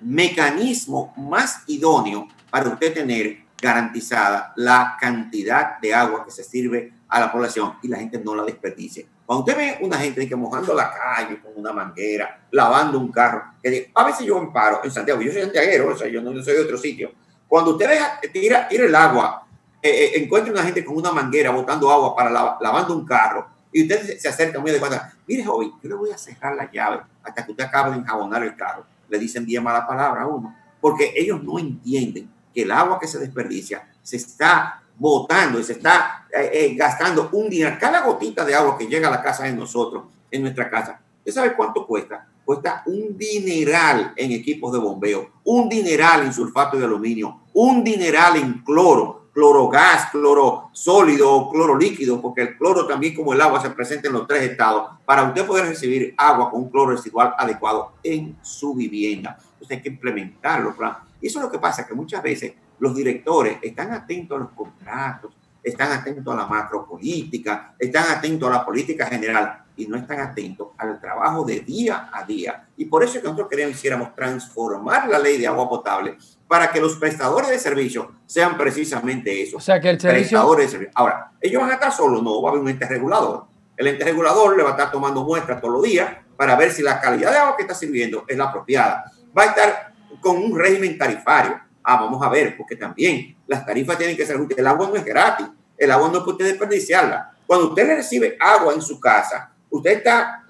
Speaker 5: mecanismo más idóneo para usted tener garantizada la cantidad de agua que se sirve a la población y la gente no la desperdicie. Cuando usted ve una gente que mojando la calle con una manguera, lavando un carro, que a veces yo me paro en Santiago, yo soy santiaguero, o sea, yo no soy de otro sitio. Cuando usted deja, tira, tira el agua, eh, eh, encuentra una gente con una manguera botando agua para lavando un carro, y usted se acerca muy de cuenta, mire joven, yo le voy a cerrar la llave hasta que usted acabe de enjabonar el carro. Le dicen bien mala palabra a uno, porque ellos no entienden que el agua que se desperdicia se está botando y se está eh, eh, gastando un dinero. Cada gotita de agua que llega a la casa de nosotros, en nuestra casa, ¿usted sabe cuánto cuesta? Cuesta un dineral en equipos de bombeo, un dineral en sulfato de aluminio, un dineral en cloro, clorogás, cloro sólido, cloro líquido, porque el cloro también como el agua se presenta en los tres estados, para usted poder recibir agua con un cloro residual adecuado en su vivienda. Usted hay que implementarlo. Y eso es lo que pasa, que muchas veces los directores están atentos a los contratos, están atentos a la macropolítica, están atentos a la política general y no están atentos al trabajo de día a día. Y por eso es que nosotros queríamos, quisiéramos transformar la ley de agua potable para que los prestadores de servicios sean precisamente eso.
Speaker 6: O sea, que el servicio...
Speaker 5: Prestadores de. Ahora, ellos van a estar solos, no va a haber un ente regulador. El ente regulador le va a estar tomando muestras todos los días para ver si la calidad de agua que está sirviendo es la apropiada. Va a estar con un régimen tarifario Ah, vamos a ver, porque también las tarifas tienen que ser justas. El agua no es gratis, el agua no para usted desperdiciarla. Cuando usted le recibe agua en su casa, usted está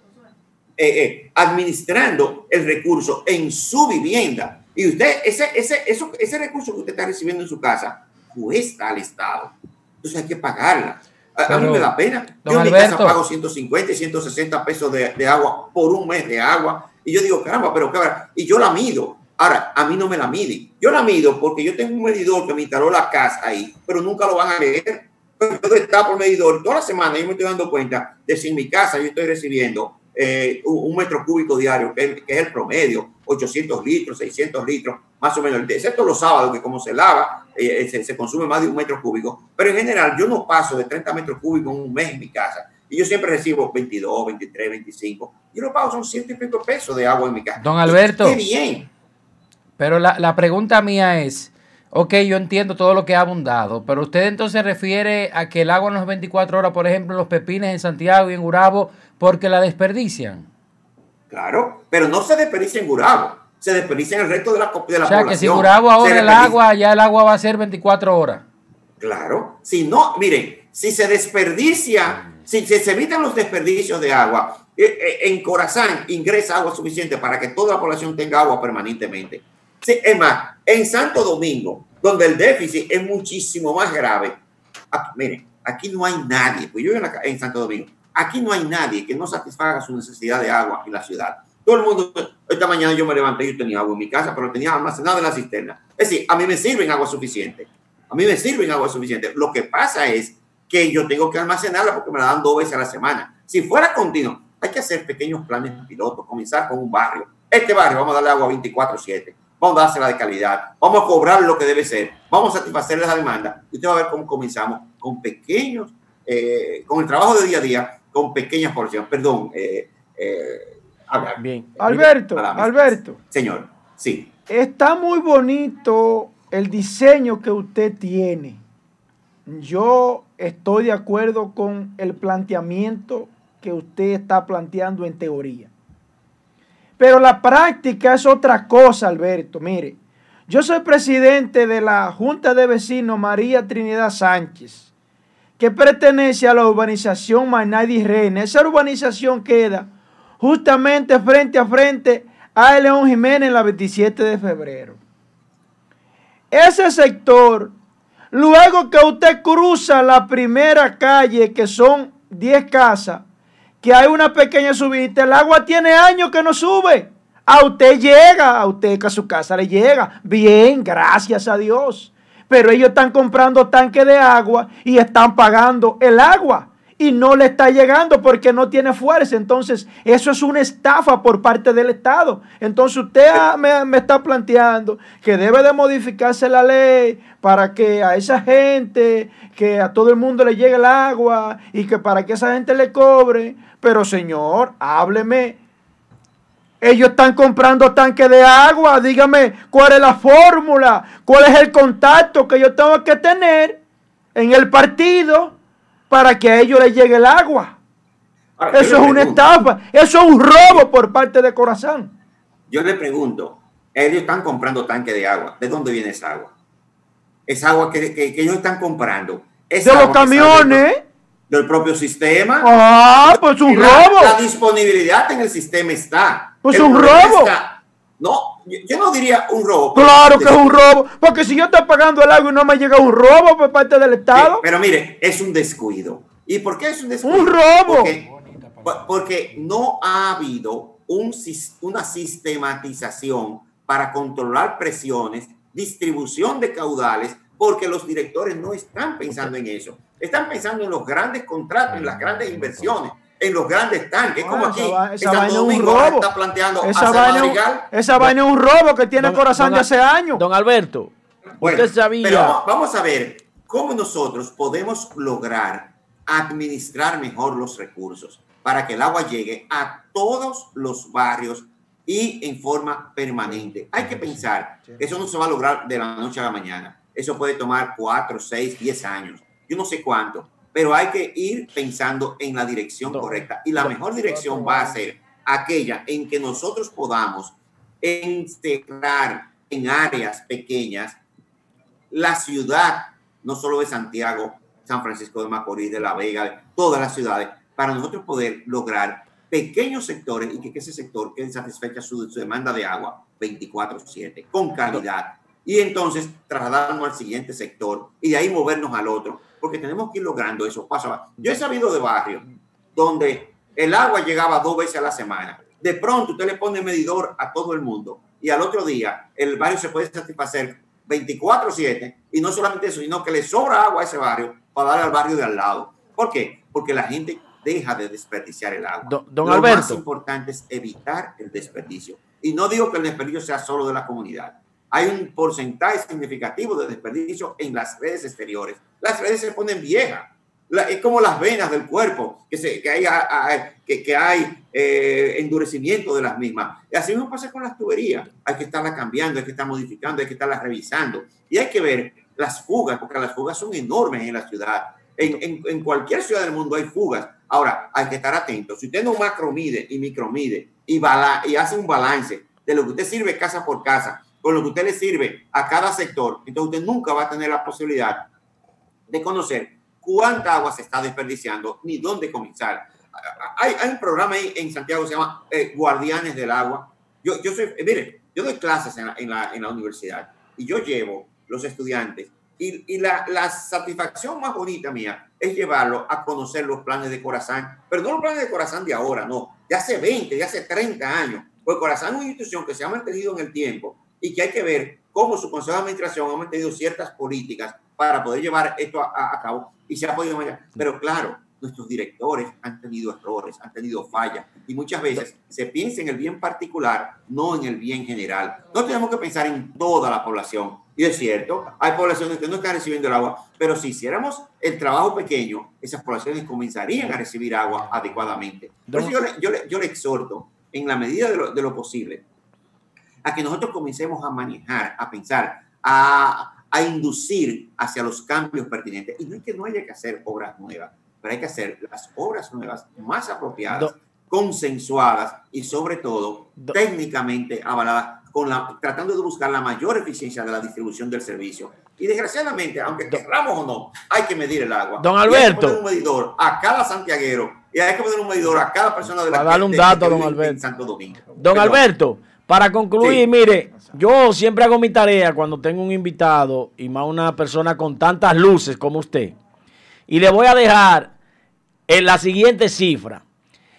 Speaker 5: eh, eh, administrando el recurso en su vivienda. Y usted, ese, ese, eso, ese recurso que usted está recibiendo en su casa, cuesta al Estado. Entonces hay que pagarla. A, mí me da pena. Yo en mi casa pago 150 y 160 pesos de, de, agua por un mes de agua. Y yo digo, caramba, pero qué Y yo la mido. Ahora, a mí no me la miden. Yo la mido porque yo tengo un medidor que me instaló la casa ahí, pero nunca lo van a leer. Yo destapo el medidor. Toda la semana yo me estoy dando cuenta de si en mi casa yo estoy recibiendo eh, un, metro cúbico diario, que, es el promedio, 800 litros, 600 litros, más o menos, excepto los sábados, que como se lava, eh, se, se, consume más de un metro cúbico. Pero en general, yo no paso de 30 metros cúbicos en un mes en mi casa. Y yo siempre recibo 22, 23, 25. Yo lo pago son ciento y pico pesos de agua en mi casa.
Speaker 6: Don Alberto.
Speaker 5: Qué bien.
Speaker 6: Pero la, la, pregunta mía es, ok, yo entiendo todo lo que ha abundado, pero usted entonces refiere a que el agua en las 24 horas, por ejemplo, los pepines en Santiago y en Gurabo, porque la desperdician.
Speaker 5: Claro, pero no se desperdicia en Gurabo, se desperdicia en el resto de la, de la
Speaker 6: o sea, que si Gurabo ahora el agua, ya el agua va a ser 24 horas.
Speaker 5: Claro, si no, miren, si se desperdicia, si, se evitan los desperdicios de agua, eh, eh, en Corazán ingresa agua suficiente para que toda la población tenga agua permanentemente. Sí, es más, en Santo Domingo, donde el déficit es muchísimo más grave, aquí, miren, aquí no hay nadie, pues yo vivo en, Santo Domingo, aquí no hay nadie que no satisfaga su necesidad de agua en la ciudad. Todo el mundo, esta mañana yo me levanté yo tenía agua en mi casa, pero tenía almacenado en la cisterna. Es decir, a mí me sirven agua suficiente. A mí me sirven agua suficiente. Lo que pasa es que yo tengo que almacenarla porque me la dan dos veces a la semana. Si fuera continuo, hay que hacer pequeños planes pilotos, comenzar con un barrio. Este barrio vamos a darle agua 24/7 vamos a dársela de calidad, vamos a cobrar lo que debe ser, vamos a satisfacer la demanda. Y usted va a ver cómo comenzamos con pequeños, eh, con el trabajo de día a día, con pequeñas porciones. Perdón, eh, eh,
Speaker 2: Bien. Alberto, Alberto.
Speaker 5: Señor, sí.
Speaker 2: Está muy bonito el diseño que usted tiene. Yo estoy de acuerdo con el planteamiento que usted está planteando en teoría. Pero la práctica es otra cosa, Alberto. Mire, yo soy presidente de la Junta de Vecinos María Trinidad Sánchez, que pertenece a la urbanización Maynadi Reina. Esa urbanización queda justamente frente a frente a León Jiménez la 27 de febrero. Ese sector, luego que usted cruza la primera calle, que son 10 casas, que hay una pequeña subida. El agua tiene años que no sube. A usted llega, a usted que a su casa le llega. Bien, gracias a Dios. Pero ellos están comprando tanques de agua y están pagando el agua y no le está llegando porque no tiene fuerza. Entonces, eso es una estafa por parte del Estado. Entonces, usted me, está planteando que debe de modificarse la ley para que a esa gente, que a todo el mundo le llegue el agua y que para que esa gente le cobre. Pero, señor, hábleme. Ellos están comprando tanques de agua. Dígame cuál es la fórmula, cuál es el contacto que yo tengo que tener en el partido para que a ellos les llegue el agua. eso es una estafa, eso es un robo por parte de Corazán.
Speaker 5: Yo le pregunto, ellos están comprando tanque de agua, ¿de dónde viene esa agua? Esa agua que, ellos están comprando.
Speaker 2: de los camiones.
Speaker 5: Del, propio sistema.
Speaker 2: Ah, pues un robo.
Speaker 5: La, disponibilidad en el sistema está.
Speaker 2: Pues un robo.
Speaker 5: no, yo no diría un robo.
Speaker 2: Claro que es un robo, porque si yo estoy pagando el agua y no me llega un robo por parte del Estado.
Speaker 5: pero mire, es un descuido. ¿Y por qué es un descuido?
Speaker 2: Un robo.
Speaker 5: Porque, no ha habido un, una sistematización para controlar presiones, distribución de caudales, porque los directores no están pensando en eso. Están pensando en los grandes contratos, en las grandes inversiones en los grandes tanques, como aquí.
Speaker 2: Esa, vaina es un robo.
Speaker 5: Está planteando
Speaker 2: esa vaina, esa vaina es un robo que tiene corazón de hace años.
Speaker 1: Don Alberto,
Speaker 5: bueno, usted sabía. Pero vamos a ver cómo nosotros podemos lograr administrar mejor los recursos para que el agua llegue a todos los barrios y en forma permanente. Hay que pensar que eso no se va a lograr de la noche a la mañana. Eso puede tomar cuatro, seis, diez años. Yo no sé cuánto pero hay que ir pensando en la dirección correcta. Y la mejor dirección va a ser aquella en que nosotros podamos integrar en áreas pequeñas la ciudad, no solo de Santiago, San Francisco de Macorís, de La Vega, de todas las ciudades, para nosotros poder lograr pequeños sectores y que ese sector quede satisfecha su, su demanda de agua 24/7, con calidad. Y entonces trasladarnos al siguiente sector y de ahí movernos al otro porque tenemos que ir logrando eso paso Yo he sabido de barrios donde el agua llegaba dos veces a la semana. De pronto usted le pone medidor a todo el mundo y al otro día el barrio se puede satisfacer 24/7 y no solamente eso, sino que le sobra agua a ese barrio para darle al barrio de al lado. ¿Por qué? Porque la gente deja de desperdiciar el agua.
Speaker 1: Don, Lo más
Speaker 5: importante es evitar el desperdicio. Y no digo que el desperdicio sea solo de la comunidad hay un porcentaje significativo de desperdicio en las redes exteriores. Las redes se ponen viejas. es como las venas del cuerpo, que, se, que hay, que, que hay eh, endurecimiento de las mismas. Y así mismo pasa con las tuberías. Hay que estarlas cambiando, hay que estar modificando, hay que estarlas revisando. Y hay que ver las fugas, porque las fugas son enormes en la ciudad. En, en, cualquier ciudad del mundo hay fugas. Ahora, hay que estar atentos. Si usted no macromide y micromide y, y hace un balance de lo que usted sirve casa por casa, con lo que usted le sirve a cada sector, entonces usted nunca va a tener la posibilidad de conocer cuánta agua se está desperdiciando ni dónde comenzar. Hay, hay un programa ahí en Santiago que se llama eh, Guardianes del Agua. Yo, yo soy, eh, mire, yo doy clases en la, en la, en la universidad y yo llevo los estudiantes y, y la, la, satisfacción más bonita mía es llevarlo a conocer los planes de Corazán, pero no los planes de Corazán de ahora, no, de hace 20, de hace 30 años. Porque Corazán es una institución que se ha mantenido en el tiempo y que hay que ver cómo su consejo de administración ha mantenido ciertas políticas para poder llevar esto a, cabo y se ha podido Pero claro, nuestros directores han tenido errores, han tenido fallas y muchas veces se piensa en el bien particular, no en el bien general. No tenemos que pensar en toda la población. Y es cierto, hay poblaciones que no están recibiendo el agua, pero si hiciéramos el trabajo pequeño, esas poblaciones comenzarían a recibir agua adecuadamente. Por eso yo le, yo le, exhorto, en la medida de lo, de lo posible, a que nosotros comencemos a manejar, a pensar, a, a inducir hacia los cambios pertinentes. Y no es que no haya que hacer obras nuevas, pero hay que hacer las obras nuevas más apropiadas, consensuadas y sobre todo técnicamente avaladas, con la, tratando de buscar la mayor eficiencia de la distribución del servicio. Y desgraciadamente, aunque querramos o no, hay que medir el agua.
Speaker 1: Don Alberto. hay que
Speaker 5: poner un medidor a cada santiaguero y hay que poner un medidor a cada persona de la
Speaker 1: Para darle un dato, don Alberto.
Speaker 5: Santo Domingo.
Speaker 1: Don Alberto. Para concluir, mire, yo siempre hago mi tarea cuando tengo un invitado y más una persona con tantas luces como usted. Y le voy a dejar en la siguiente cifra.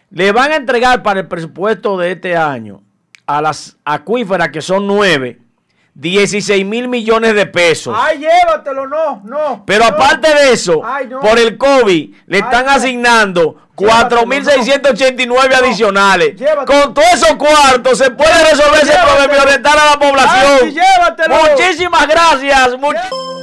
Speaker 1: Le van a entregar para el presupuesto de este año a las acuíferas, que son nueve, 16 mil millones de pesos.
Speaker 2: Ay, llévatelo, no, no.
Speaker 1: Pero
Speaker 2: no.
Speaker 1: aparte de eso,
Speaker 2: Ay, no.
Speaker 1: por el COVID, le
Speaker 2: Ay,
Speaker 1: están
Speaker 2: no.
Speaker 1: asignando
Speaker 2: Llévatelo,
Speaker 1: 4.689
Speaker 2: no.
Speaker 1: adicionales.
Speaker 2: Llévatelo.
Speaker 1: Con todos esos cuartos se puede resolver ese
Speaker 2: Llévatelo.
Speaker 1: problema y orientar a la población.
Speaker 2: Ay, llévatelo.
Speaker 1: Muchísimas gracias. much-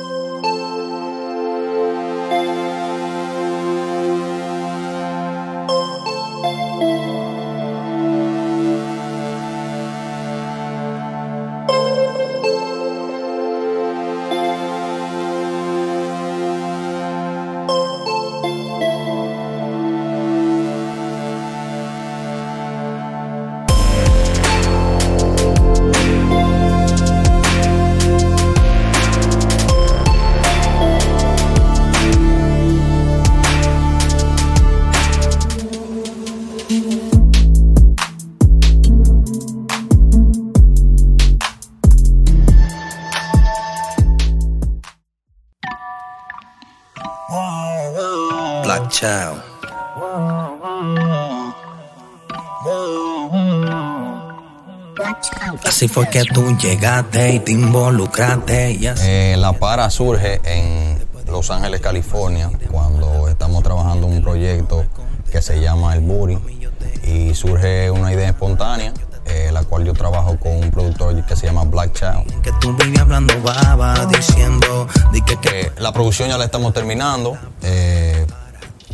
Speaker 7: fue que tú llegaste y te involucraste. y así-
Speaker 8: Eh, la para surge en Los Ángeles, California, cuando estamos trabajando en un proyecto que se llama El Buri y surge una idea espontánea, eh, la cual yo trabajo con un productor que se llama Black Child.
Speaker 7: Que tú vivías hablando baba, diciendo di que, que
Speaker 8: Eh, la producción ya la estamos terminando, eh,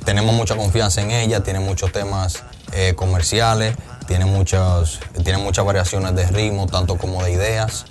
Speaker 8: tenemos mucha confianza en ella, tiene muchos temas eh, comerciales, tiene muchas, tiene muchas variaciones de ritmo, tanto como de ideas,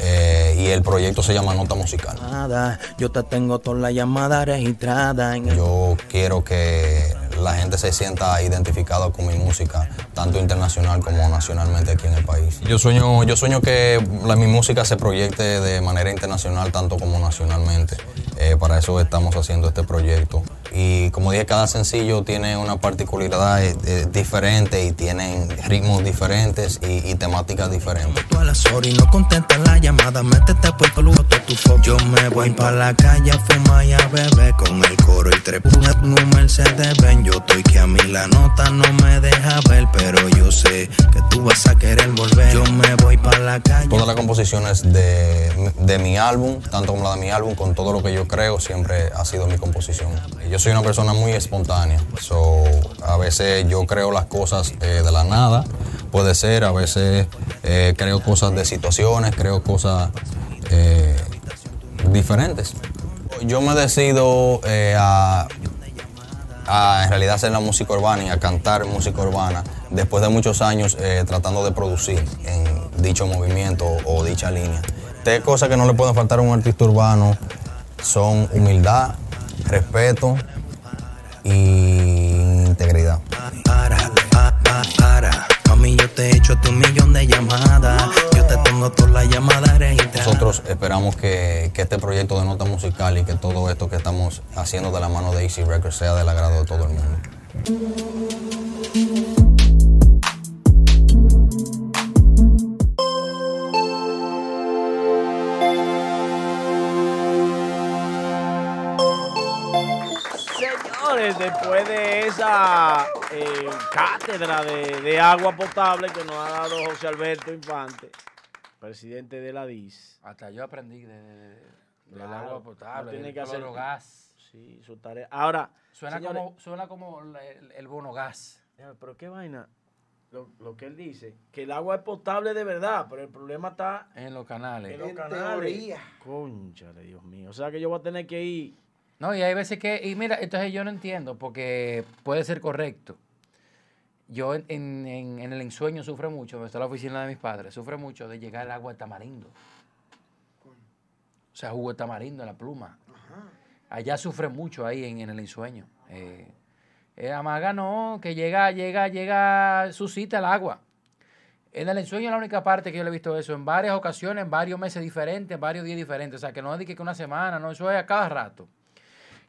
Speaker 8: eh, y el proyecto se llama Nota Musical.
Speaker 7: nada, yo te tengo toda la llamada registrada en el
Speaker 8: Yo quiero que la gente se sienta identificada con mi música, tanto internacional como nacionalmente aquí en el país. Yo sueño, yo sueño que la- mi música se proyecte de manera internacional, tanto como nacionalmente. Eh, para eso estamos haciendo este proyecto. Y como dije, cada sencillo tiene una particularidad eh, eh, diferente y tienen ritmos diferentes y, y temáticas diferentes.
Speaker 7: Tú a las horas no contestas la llamada, métete por tu lujo, tu foco. Yo me voy pa' la calle a fumar y a beber con el coro y tres un Mercedes Benz. Yo estoy que a mí la nota no me deja ver, pero yo sé que tú vas a querer volver. Yo me voy pa' la calle.
Speaker 8: Todas las composiciones de, de mi álbum, tanto como la de mi álbum, con todo lo que yo creo, siempre ha sido mi composición. Yo soy una persona muy espontánea, so, a veces yo creo las cosas eh, de la nada, puede ser, a veces eh, creo cosas de situaciones, creo cosas eh, diferentes. Yo me decido a, a en realidad hacer la música urbana y a cantar música urbana después de muchos años tratando de producir en dicho movimiento o dicha línea. Tres cosas que no le pueden faltar a un artista urbano son humildad, respeto y integridad.
Speaker 7: Mami, yo te he hecho tu millón de llamadas. Yo te tengo todas las llamadas.
Speaker 8: Nosotros esperamos que, que este proyecto de nota musical y que todo esto que estamos haciendo de la mano de Easy Records sea del agrado de todo el mundo.
Speaker 1: Señores, después de esa eh, cátedra de, de agua potable que nos ha dado José Alberto Infante, presidente de la DIS.
Speaker 6: Hasta yo aprendí de, de- de- del agua potable,
Speaker 1: tiene
Speaker 6: del
Speaker 1: que hacer-
Speaker 6: gas.
Speaker 1: Sí, su tarea. Ahora,
Speaker 6: Suena
Speaker 1: señores,
Speaker 6: como, suena como el, el bono gas.
Speaker 1: Pero qué vaina, lo, lo que él dice, que el agua es potable de verdad, pero el problema está
Speaker 6: En los canales.
Speaker 1: en los
Speaker 2: En
Speaker 1: canales.
Speaker 2: teoría.
Speaker 1: Conchale, Dios mío. O sea que yo voy a tener que ir.
Speaker 6: No, y hay veces que, y mira, entonces yo no entiendo, porque puede ser correcto. Yo en, en- en- el ensueño sufre mucho, donde está la oficina de mis padres, sufre mucho de llegar el agua de tamarindo. O sea, jugo de tamarindo en la pluma. Allá sufre mucho ahí en, en el ensueño. Eh, eh, Amaga no, que llega, llega, llega, suscita el agua. En el ensueño es la única parte que yo le he visto eso, en varias ocasiones, en varios meses diferentes, en varios días diferentes. O sea, que no es que una semana, no, eso es a cada rato.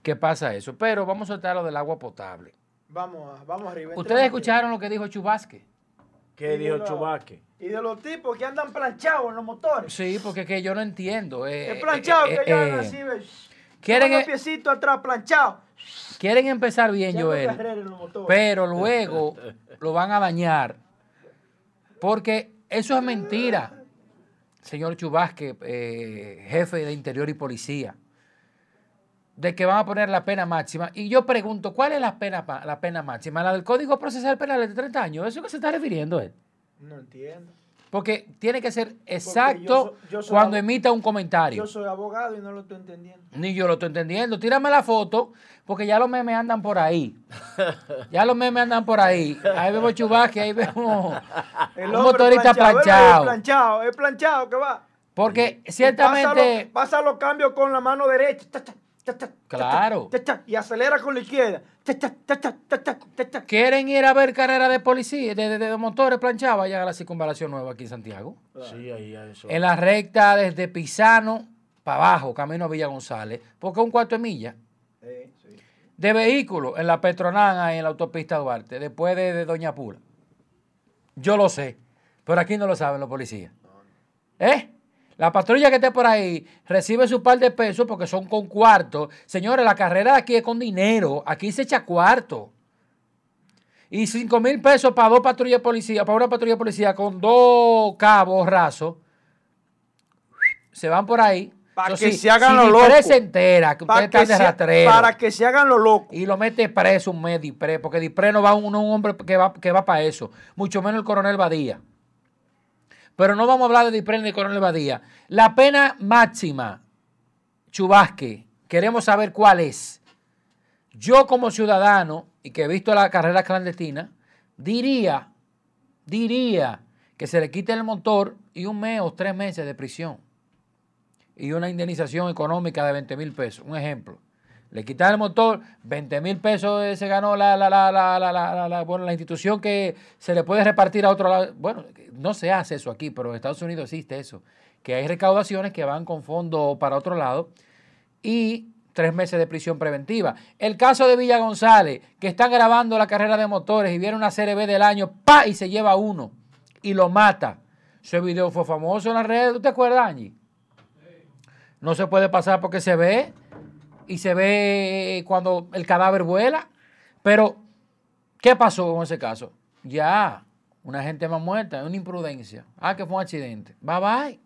Speaker 6: ¿Qué pasa eso? Pero vamos a soltar lo del agua potable.
Speaker 2: Vamos, a- vamos arriba.
Speaker 6: ¿Ustedes escucharon lo que dijo Chubasque?
Speaker 1: ¿Qué
Speaker 2: Y
Speaker 1: dijo
Speaker 2: lo-
Speaker 1: Chubaque?
Speaker 2: Y de los tipos que andan planchados en los motores.
Speaker 6: Sí, porque que yo no entiendo. eh,
Speaker 2: Es
Speaker 6: eh,
Speaker 2: planchado
Speaker 6: eh,
Speaker 2: que
Speaker 6: eh,
Speaker 2: andan
Speaker 6: eh,
Speaker 2: así,
Speaker 6: quieren
Speaker 2: Con los
Speaker 6: eh,
Speaker 2: piecitos atrás planchados.
Speaker 6: Quieren empezar bien,
Speaker 2: Echando
Speaker 6: Joel,
Speaker 2: carrera en los motores.
Speaker 6: pero luego lo van a dañar. Porque eso es mentira, señor Chubasque, eh, jefe de Interior y Policía, de que van a poner la pena máxima. Y yo pregunto, ¿cuál es la pena, la pena máxima? ¿La del Código Procesal Penal de 30 años? ¿Eso que se está refiriendo él?
Speaker 2: No entiendo.
Speaker 6: Porque tiene que ser
Speaker 2: yo
Speaker 6: exacto
Speaker 2: so- yo soy
Speaker 6: cuando emita un comentario.
Speaker 2: Yo soy abogado y no lo estoy entendiendo.
Speaker 6: Ni yo lo estoy entendiendo. Tírame la foto, porque ya los memes andan por ahí. Ya los memes andan por ahí. Ahí vemos Chubasque, ahí vemos
Speaker 2: El
Speaker 6: un motorista
Speaker 2: planchado. Es planchado, es planchado que va.
Speaker 6: Porque
Speaker 2: Pasa,
Speaker 6: ciertamente,
Speaker 2: los, pasa los cambios con la mano derecha.
Speaker 6: Claro.
Speaker 2: y acelera con la izquierda.
Speaker 6: quieren ir a ver carrera de policía, de, de- de motores planchados, vayan a la circunvalación nueva aquí en Santiago.
Speaker 1: Sí, ahí a eso.
Speaker 6: En la recta desde Pisano para abajo, camino a Villa González, porque es un cuarto de milla.
Speaker 2: Eh, sí.
Speaker 6: de vehículos en la Petronana en la autopista Duarte, después de, de Doña Pula. Yo lo sé, pero aquí no lo saben los policías. ¿Eh? La patrulla que esté por ahí recibe su par de pesos porque son con cuarto. Señores, la carrera de aquí es con dinero. Aquí se echa cuarto. Y cinco mil pesos para dos patrullas de policía, para una patrulla de policía con dos cabos rasos. Se van por ahí.
Speaker 2: Pa'
Speaker 6: Eso
Speaker 2: que
Speaker 6: sí,
Speaker 2: se hagan
Speaker 6: si
Speaker 2: los
Speaker 6: Dipré
Speaker 2: locos.
Speaker 6: se entera que
Speaker 2: Pa'
Speaker 6: ustedes están de
Speaker 2: se-
Speaker 6: rastrero
Speaker 2: para que se hagan los locos.
Speaker 6: y lo mete preso un mes Dipré, porque Dipré no va un, un hombre que va, que va para eso, mucho menos el coronel Badía. Pero no vamos a hablar de Dipré ni coronel Badía. La pena máxima, Chubasque, queremos saber cuál es. Yo como ciudadano, y que he visto la carrera clandestina, diría, diría que se le quite el motor y un mes o tres meses de prisión y una indemnización económica de 20 mil pesos. Un ejemplo. Le quitan el motor, 20 mil pesos eh, se ganó la, la, la, la, bueno, la institución que se le puede repartir a otro lado. Bueno, no se hace eso aquí, pero en Estados Unidos existe eso. Que hay recaudaciones que van con fondo para otro lado y tres meses de prisión preventiva. El caso de Villa González, que están grabando la carrera de motores y viene una serie B del año, pa, y se lleva uno y lo mata. Ese video fue famoso en las redes, ¿tú te acuerdas, Angie? No se puede pasar porque se ve y se ve cuando el cadáver vuela. Pero, ¿qué pasó con ese caso? Ya, una gente más muerta, una imprudencia. Ah, que fue un accidente. Bye bye.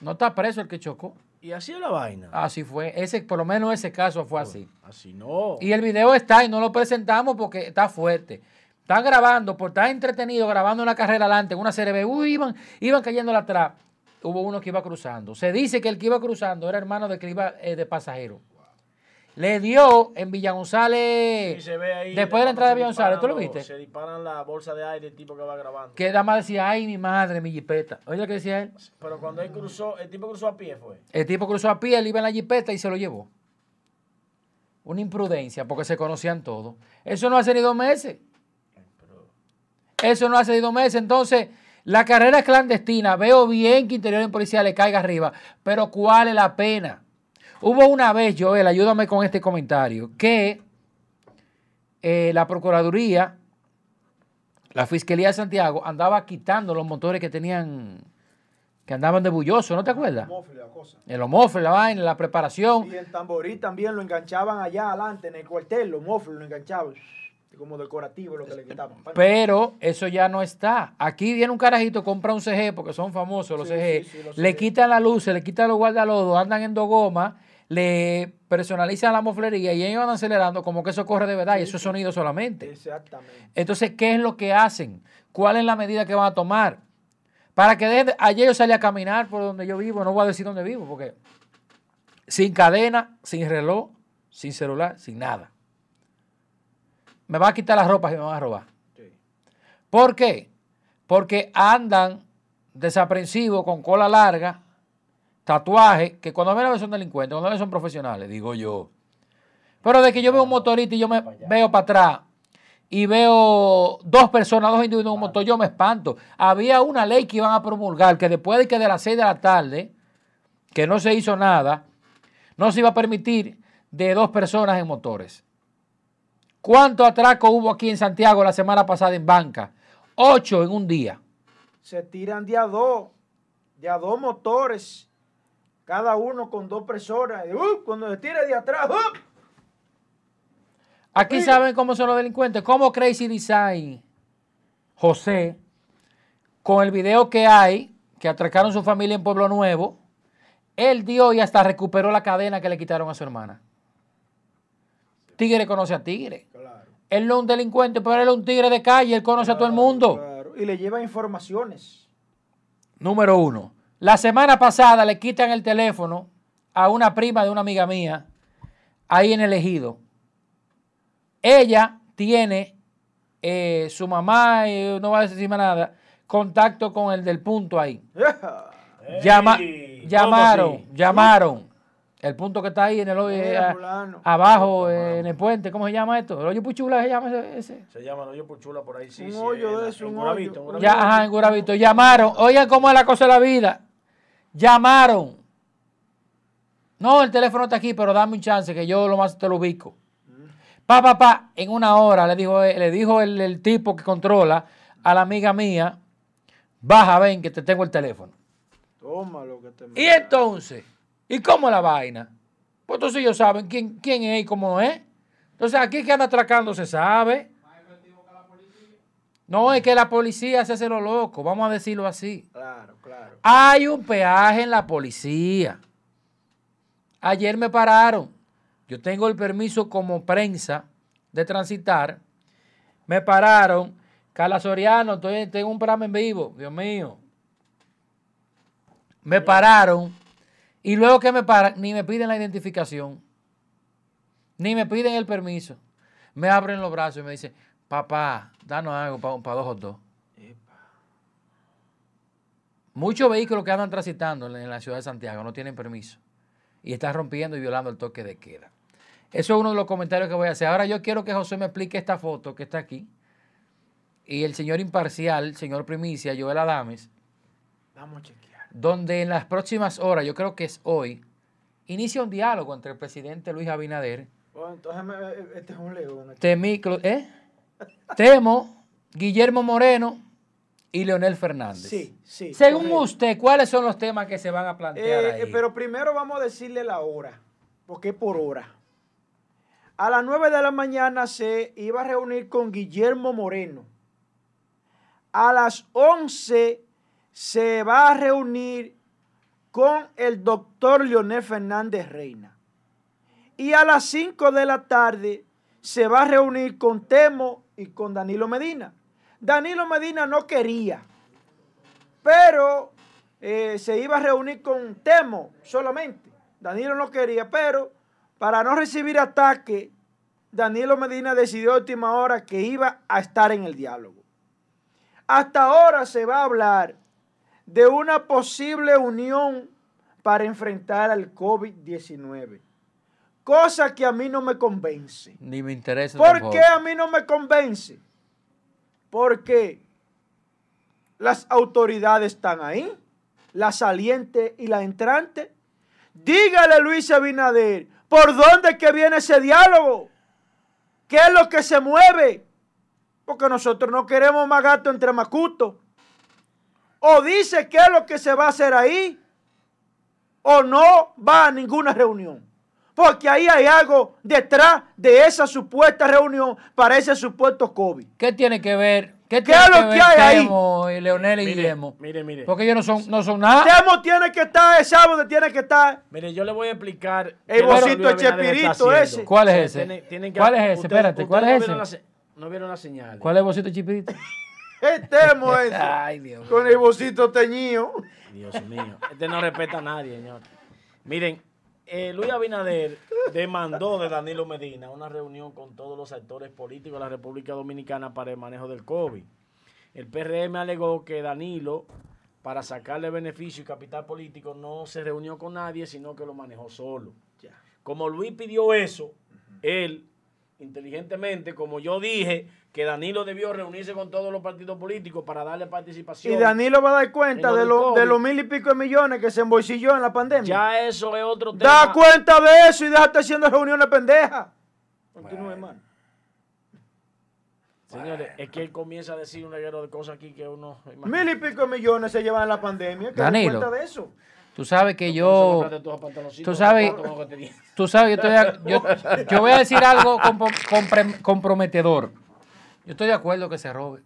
Speaker 6: No está preso el que chocó.
Speaker 1: Y así es la vaina.
Speaker 6: Así fue. Ese, por lo menos ese caso fue así.
Speaker 1: Así no.
Speaker 6: Y el video está y no lo presentamos porque está fuerte. Están grabando, por estar entretenido, grabando una carrera adelante, una serie B. Uy, iban, iban cayendo atrás. Hubo uno que iba cruzando. Se dice que el que iba cruzando era hermano del que iba eh, de pasajero. Le dio en Villa González. Después de la entrada de Villa González, ¿tú lo viste?
Speaker 1: Se disparan la bolsa de aire el tipo que va grabando.
Speaker 6: Que nada más decía, ay, mi madre, mi jipeta. Oye lo que decía él.
Speaker 1: Pero cuando él cruzó, el tipo cruzó a pie fue.
Speaker 6: El tipo cruzó a pie, él iba en la jipeta y se lo llevó. Una imprudencia, porque se conocían todos. Eso no hace ni dos meses. Eso no hace ni dos meses. Entonces, la carrera es clandestina. Veo bien que Interior en Policía le caiga arriba. Pero ¿cuál es la pena? Hubo una vez, Joel, ayúdame con este comentario, que eh, la Procuraduría, la Fiscalía de Santiago, andaba quitando los motores que tenían, que andaban de bulloso, ¿no te acuerdas?
Speaker 2: Mofle, la cosa.
Speaker 6: El homófilo, la vaina, la preparación.
Speaker 2: Y el tamborí también lo enganchaban allá adelante en el cuartel, los mofles lo enganchaban. Como decorativo lo que le quitaban.
Speaker 6: Pero eso ya no está. Aquí viene un carajito, compra un CG, porque son famosos los
Speaker 2: Sí,
Speaker 6: CG.
Speaker 2: sí, sí, los
Speaker 6: le
Speaker 2: CG.
Speaker 6: quitan la luz, le quitan los guardalodos, andan en dos gomas, le personalizan la moflería y ellos van acelerando como que eso corre de verdad y eso es sonido solamente.
Speaker 2: Exactamente.
Speaker 6: Entonces, ¿qué es lo que hacen? ¿Cuál es la medida que van a tomar? Para que dejen de- ayer yo salí a caminar por donde yo vivo, no voy a decir dónde vivo, porque sin cadena, sin reloj, sin celular, sin nada. Me va a quitar las ropas y me van a robar. ¿Por qué? Porque andan desaprensivos, con cola larga, tatuajes, que cuando ven a ver son delincuentes, cuando ven son profesionales, digo yo. Pero de que yo veo un motorista y yo me veo para atrás y veo dos personas, dos individuos en un motor, yo me espanto. Había una ley que iban a promulgar que después de que de las 6 de la tarde, que no se hizo nada, no se iba a permitir de dos personas en motores. ¿Cuánto atraco hubo aquí en Santiago la semana pasada en banca? Ocho en un día.
Speaker 2: Se tiran de a dos, de a dos motores, cada uno con dos personas. Y, uh, cuando se tira de atrás, uh,
Speaker 6: Aquí saben cómo son los delincuentes. Como Crazy Design, José, con el video que hay, que atracaron su familia en Pueblo Nuevo, él dio y hasta recuperó la cadena que le quitaron a su hermana. Tigre conoce a Tigre.
Speaker 2: Claro.
Speaker 6: Él no es un delincuente, pero él es un tigre de calle, él conoce a todo el mundo.
Speaker 2: Claro. Y le lleva informaciones.
Speaker 6: Número uno. La semana pasada le quitan el teléfono a una prima de una amiga mía, ahí en el ejido. Ella tiene, eh, su mamá, eh, no va a decir más nada, contacto con el del punto ahí. Llama- llamaron, llamaron. El punto que está ahí en el hoyo, eh, abajo, eh, en el puente, ¿cómo se llama esto? El hoyo Puchula se llama ese.
Speaker 1: Se llama Hoyo Puchula por ahí, sí.
Speaker 2: Un
Speaker 1: sí,
Speaker 2: hoyo de eso, un
Speaker 1: Guravito,
Speaker 2: hoyo.
Speaker 1: en
Speaker 6: Ya, ajá, en Guravito. Llamaron. Oigan cómo es la cosa de la vida. Llamaron. No, el teléfono está aquí, pero dame un chance que yo lo más te lo ubico. Pa, pa, pa, en una hora le dijo, le dijo el, el tipo que controla a la amiga mía, baja, ven que te tengo el teléfono.
Speaker 2: Toma lo que te
Speaker 6: Y entonces, ¿y cómo la vaina? Pues entonces ellos saben quién, quién es y cómo es. Entonces aquí que anda atracando se sabe. No, es que la policía se hace lo loco, vamos a decirlo así.
Speaker 2: Claro, claro.
Speaker 6: Hay un peaje en la policía. Ayer me pararon. Yo tengo el permiso como prensa de transitar. Me pararon. Carla Soriano, estoy, tengo un programa en vivo. Dios mío. Me pararon. Y luego que me paran, ni me piden la identificación. Ni me piden el permiso. Me abren los brazos y me dicen, papá, danos algo para dos o dos. Muchos vehículos que andan transitando en la ciudad de Santiago no tienen permiso y están rompiendo y violando el toque de queda. Eso es uno de los comentarios que voy a hacer. Ahora yo quiero que José me explique esta foto que está aquí. Y el señor imparcial, señor primicia, Joel Adames,
Speaker 2: Vamos a chequear.
Speaker 6: donde en las próximas horas, yo creo que es hoy, inicia un diálogo entre el presidente Luis Abinader,
Speaker 2: Bueno, entonces me- este es un león.
Speaker 6: Temiclo, ¿eh? Temo, Guillermo Moreno y Leonel Fernández.
Speaker 2: Sí, sí.
Speaker 6: Según
Speaker 2: correcto.
Speaker 6: usted, ¿cuáles son los temas que se van a plantear
Speaker 2: Eh,
Speaker 6: ahí?
Speaker 2: eh, pero primero vamos a decirle la hora, porque es por hora. A las 9 de la mañana se iba a reunir con Guillermo Moreno. A las 11 se va a reunir con el doctor Leonel Fernández Reina. Y a las 5 de la tarde se va a reunir con Temo y con Danilo Medina. Danilo Medina no quería, pero eh, se iba a reunir con Temo solamente. Danilo no quería, pero para no recibir ataque, Danilo Medina decidió a última hora que iba a estar en el diálogo. Hasta ahora se va a hablar de una posible unión para enfrentar al COVID-19. Cosa que a mí no me convence.
Speaker 6: Ni me interesa.
Speaker 2: ¿Por
Speaker 6: tampoco.
Speaker 2: qué a mí no me convence? Porque las autoridades están ahí, la saliente y la entrante. Dígale Luis Abinader, ¿por dónde es que viene ese diálogo? ¿Qué es lo que se mueve? Porque nosotros no queremos más gato entre macutos. O dice qué es lo que se va a hacer ahí, o no va a ninguna reunión. Porque ahí hay algo detrás de esa supuesta reunión para ese supuesto COVID.
Speaker 6: ¿Qué tiene que ver? ¿Qué,
Speaker 2: ¿Qué
Speaker 6: tiene
Speaker 2: es lo
Speaker 6: que
Speaker 2: que
Speaker 6: ver
Speaker 2: hay ahí?
Speaker 6: Temo y Leonel y
Speaker 1: Mire,
Speaker 6: Guillermo?
Speaker 1: mire, mire.
Speaker 6: Porque ellos no son, no son nada.
Speaker 2: Temo tiene que estar, sabe dónde tiene que estar.
Speaker 1: Mire, yo le voy a explicar.
Speaker 2: El
Speaker 1: Luis
Speaker 2: de ese.
Speaker 6: ¿Cuál es ese?
Speaker 1: tienen- tienen que-
Speaker 6: ¿Cuál es ese? Espérate, ¿cuál
Speaker 1: no
Speaker 6: es ese?
Speaker 1: la no vieron la señal.
Speaker 6: ¿Cuál es el bolsito chipirito?
Speaker 2: Es Temo ese.
Speaker 6: Ay, Dios.
Speaker 2: con el bolsito teñido.
Speaker 1: Dios mío. Este no respeta a nadie, señor. Miren, eh, Luis Abinader demandó de Danilo Medina una reunión con todos los actores políticos de la República Dominicana para el manejo del COVID. El PRM alegó que Danilo, para sacarle beneficio y capital político, no se reunió con nadie, sino que lo manejó solo. Como Luis pidió eso, él, inteligentemente, como yo dije, que Danilo debió reunirse con todos los partidos políticos para darle participación.
Speaker 2: Y Danilo va a dar cuenta de, lo- de los mil y pico de millones que se embolsilló en la pandemia.
Speaker 1: Ya eso es otro tema.
Speaker 2: Da cuenta de eso y déjate haciendo reuniones pendejas. Continúe, hermano.
Speaker 1: Señores, es que él comienza a decir un reguero de cosas aquí que uno...
Speaker 2: Mil y pico de millones se llevan en la pandemia. Den
Speaker 6: Danilo.
Speaker 2: cuenta de eso.
Speaker 6: Tú sabes que yo... Tú sabes, tú sabes, yo, estoy yo, yo voy a decir algo comprometedor. Yo estoy de acuerdo que se robe.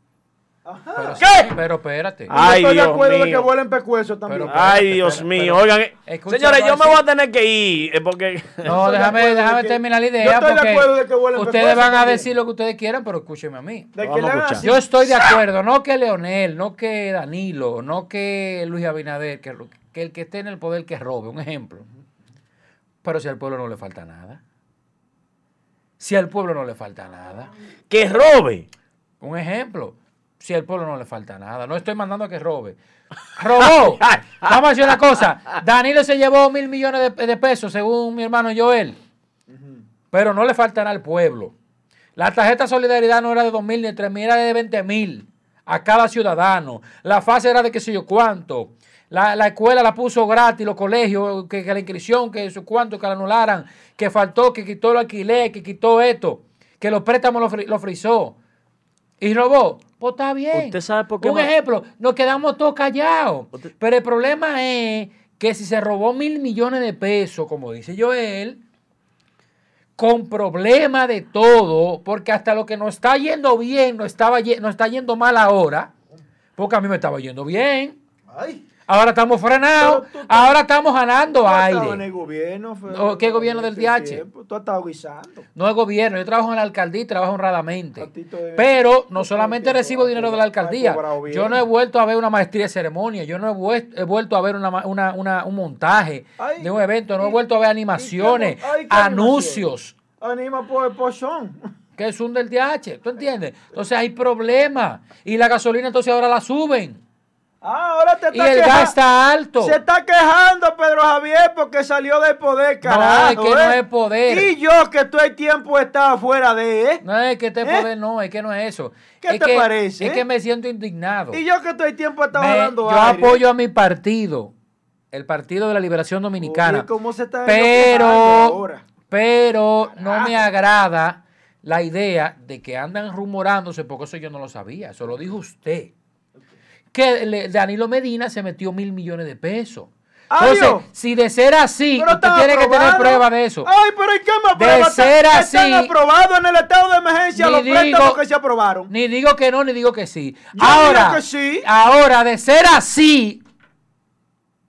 Speaker 6: Pero,
Speaker 1: ¿Qué?
Speaker 6: sí, pero espérate.
Speaker 1: Ay,
Speaker 2: Yo estoy de
Speaker 1: Dios
Speaker 2: acuerdo de
Speaker 1: mío.
Speaker 2: que vuelen pecueso también.
Speaker 6: Pero-
Speaker 1: Ay, Dios
Speaker 6: espérate,
Speaker 1: mío.
Speaker 6: pero-
Speaker 1: Oigan, eh,
Speaker 6: Escucha,
Speaker 1: señores, yo me voy a tener que ir eh, porque
Speaker 6: No,
Speaker 2: Estoy de
Speaker 6: déjame,
Speaker 2: acuerdo de
Speaker 6: déjame
Speaker 2: que-
Speaker 6: terminar la
Speaker 2: yo
Speaker 6: idea
Speaker 2: estoy de
Speaker 6: porque
Speaker 2: acuerdo de que huelen
Speaker 6: ustedes van a
Speaker 2: también.
Speaker 6: decir lo que ustedes quieran, pero escúcheme a mí.
Speaker 2: De que
Speaker 1: a.
Speaker 6: Yo estoy de acuerdo, no que Leonel, no que Danilo, no que Luis Abinader, que, que el que esté en el poder que robe, un ejemplo. Pero si al pueblo no le falta nada. Si al pueblo no le falta nada.
Speaker 1: que robe.
Speaker 6: Un ejemplo. Si al pueblo no le falta nada. No estoy mandando a que robe. Robó. Vamos a decir una cosa. Danilo se llevó mil millones de, de pesos, según mi hermano Joel. Pero no le faltará al pueblo. La tarjeta Solidaridad no era de dos mil ni de tres mil, era de 20 mil a cada ciudadano. La fase era de qué sé yo cuánto. La, la escuela la puso gratis, los colegios, que, que la inscripción, que eso cuánto, que la anularan, que faltó, que quitó el alquiler, que quitó esto, que los préstamos lo, fri- lo frizó. Y robó. Pues está bien.
Speaker 1: ¿Usted sabe por qué
Speaker 6: Un ejemplo, nos quedamos todos callados.
Speaker 1: Usted-
Speaker 6: Pero el problema es que si se robó mil millones de pesos, como dice Joel, con problema de todo, porque hasta lo que nos está yendo bien, no, estaba, no está yendo mal ahora, porque a mí me estaba yendo bien.
Speaker 2: Ay,
Speaker 6: Ahora estamos frenados,
Speaker 2: Pero tú- tú-
Speaker 6: ahora estamos ganando
Speaker 2: tú has en
Speaker 6: aire.
Speaker 2: el gobierno.
Speaker 6: ¿qué gobierno del
Speaker 2: este
Speaker 6: DH?
Speaker 2: tiempo, Tú has estado guisando.
Speaker 6: No es gobierno, yo trabajo en la alcaldía y trabajo honradamente. Pero no solamente recibo dinero de la alcaldía. Yo no he vuelto a ver una maestría de ceremonia, yo no he, vuel- he vuelto a ver una, una- una- un montaje
Speaker 2: Ay,
Speaker 6: de un evento, no he vuelto a ver animaciones,
Speaker 2: ay,
Speaker 6: anuncios,
Speaker 2: Anima por el pochón.
Speaker 6: que es un del DH, ¿tú entiendes? Entonces hay problemas y la gasolina entonces ahora la suben
Speaker 2: Ah, ahora te
Speaker 6: y
Speaker 2: está
Speaker 6: el
Speaker 2: queja-
Speaker 6: gas está alto.
Speaker 2: Se está quejando Pedro Javier porque salió del poder, carajo.
Speaker 6: es que no
Speaker 2: ¿eh?
Speaker 6: es poder.
Speaker 2: Y yo que todo el tiempo estaba fuera de, ¿eh?
Speaker 6: No es que este
Speaker 2: ¿Eh?
Speaker 6: poder, no, es que no es eso.
Speaker 2: ¿Qué
Speaker 6: es
Speaker 2: te
Speaker 6: que,
Speaker 2: parece,
Speaker 6: Es que me siento indignado.
Speaker 2: Y yo que todo el tiempo estaba dando
Speaker 6: yo
Speaker 2: aire.
Speaker 6: apoyo a mi partido, el Partido de la Liberación Dominicana.
Speaker 2: Oye, ¿cómo se está
Speaker 6: pero,
Speaker 2: ahora?
Speaker 6: pero no me agrada la idea de que andan rumorándose, porque eso yo no lo sabía, eso lo dijo usted. Que le- Danilo Medina se metió mil millones de pesos. Entonces, si de ser así,
Speaker 2: Pero
Speaker 6: usted tiene que tener prueba de eso.
Speaker 2: Ay, pero ¿y qué más
Speaker 6: De
Speaker 2: pruebas?
Speaker 6: ser
Speaker 2: Están-
Speaker 6: así,
Speaker 2: Están aprobados en el estado de emergencia
Speaker 6: ni
Speaker 2: los préstamos
Speaker 6: digo-
Speaker 2: que se aprobaron.
Speaker 6: Ni digo que no, ni digo que sí.
Speaker 2: Yo
Speaker 6: ahora,
Speaker 2: digo que sí.
Speaker 6: ahora, de ser así,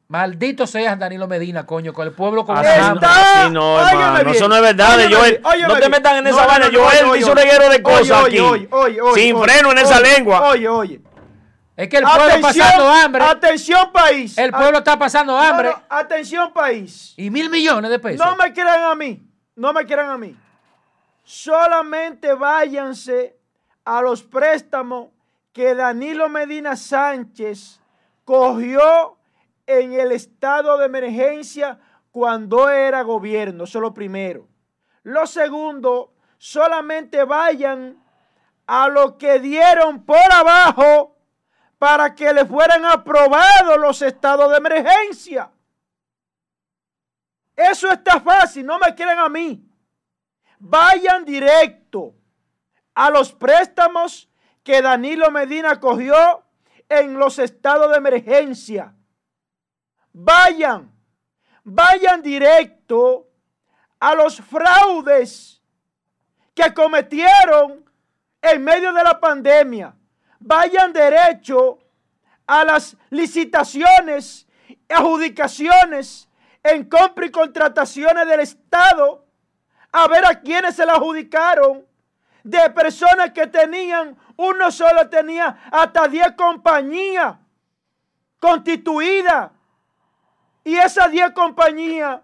Speaker 6: maldito seas Danilo Medina, coño, con el pueblo como
Speaker 1: Así no.
Speaker 2: Está-
Speaker 1: así no,
Speaker 2: óyeme
Speaker 1: hermano.
Speaker 2: bien,
Speaker 1: Eso no es verdad,
Speaker 2: óyeme
Speaker 1: Joel.
Speaker 2: bien, óyeme
Speaker 1: No te metan en esa
Speaker 2: No, no,
Speaker 1: vaina.
Speaker 2: no,
Speaker 1: Joel
Speaker 2: oye,
Speaker 1: hizo reguero de cosas
Speaker 2: oye,
Speaker 1: aquí.
Speaker 2: oye, oye, oye,
Speaker 1: Sin
Speaker 2: oye,
Speaker 1: freno en esa
Speaker 2: oye,
Speaker 1: lengua.
Speaker 2: Oye, oye.
Speaker 6: Es que el pueblo
Speaker 2: Atención,
Speaker 6: pasando hambre.
Speaker 2: Atención, país.
Speaker 6: El pueblo está pasando hambre.
Speaker 2: atención, país.
Speaker 6: Y mil millones de pesos.
Speaker 2: No me quieran a mí. No me quieran a mí. Solamente váyanse a los préstamos que Danilo Medina Sánchez cogió en el estado de emergencia cuando era gobierno. Eso es lo primero. Lo segundo, solamente vayan a lo que dieron por abajo para que le fueran aprobados los estados de emergencia. Eso está fácil, no me quieran a mí. Vayan directo a los préstamos que Danilo Medina cogió en los estados de emergencia. Vayan, vayan directo a los fraudes que cometieron en medio de la pandemia. Vayan derecho a las licitaciones, adjudicaciones en compra y contrataciones del Estado a ver a quienes se la adjudicaron. De personas que tenían, uno solo tenía hasta 10 compañías constituidas. Y esas 10 compañías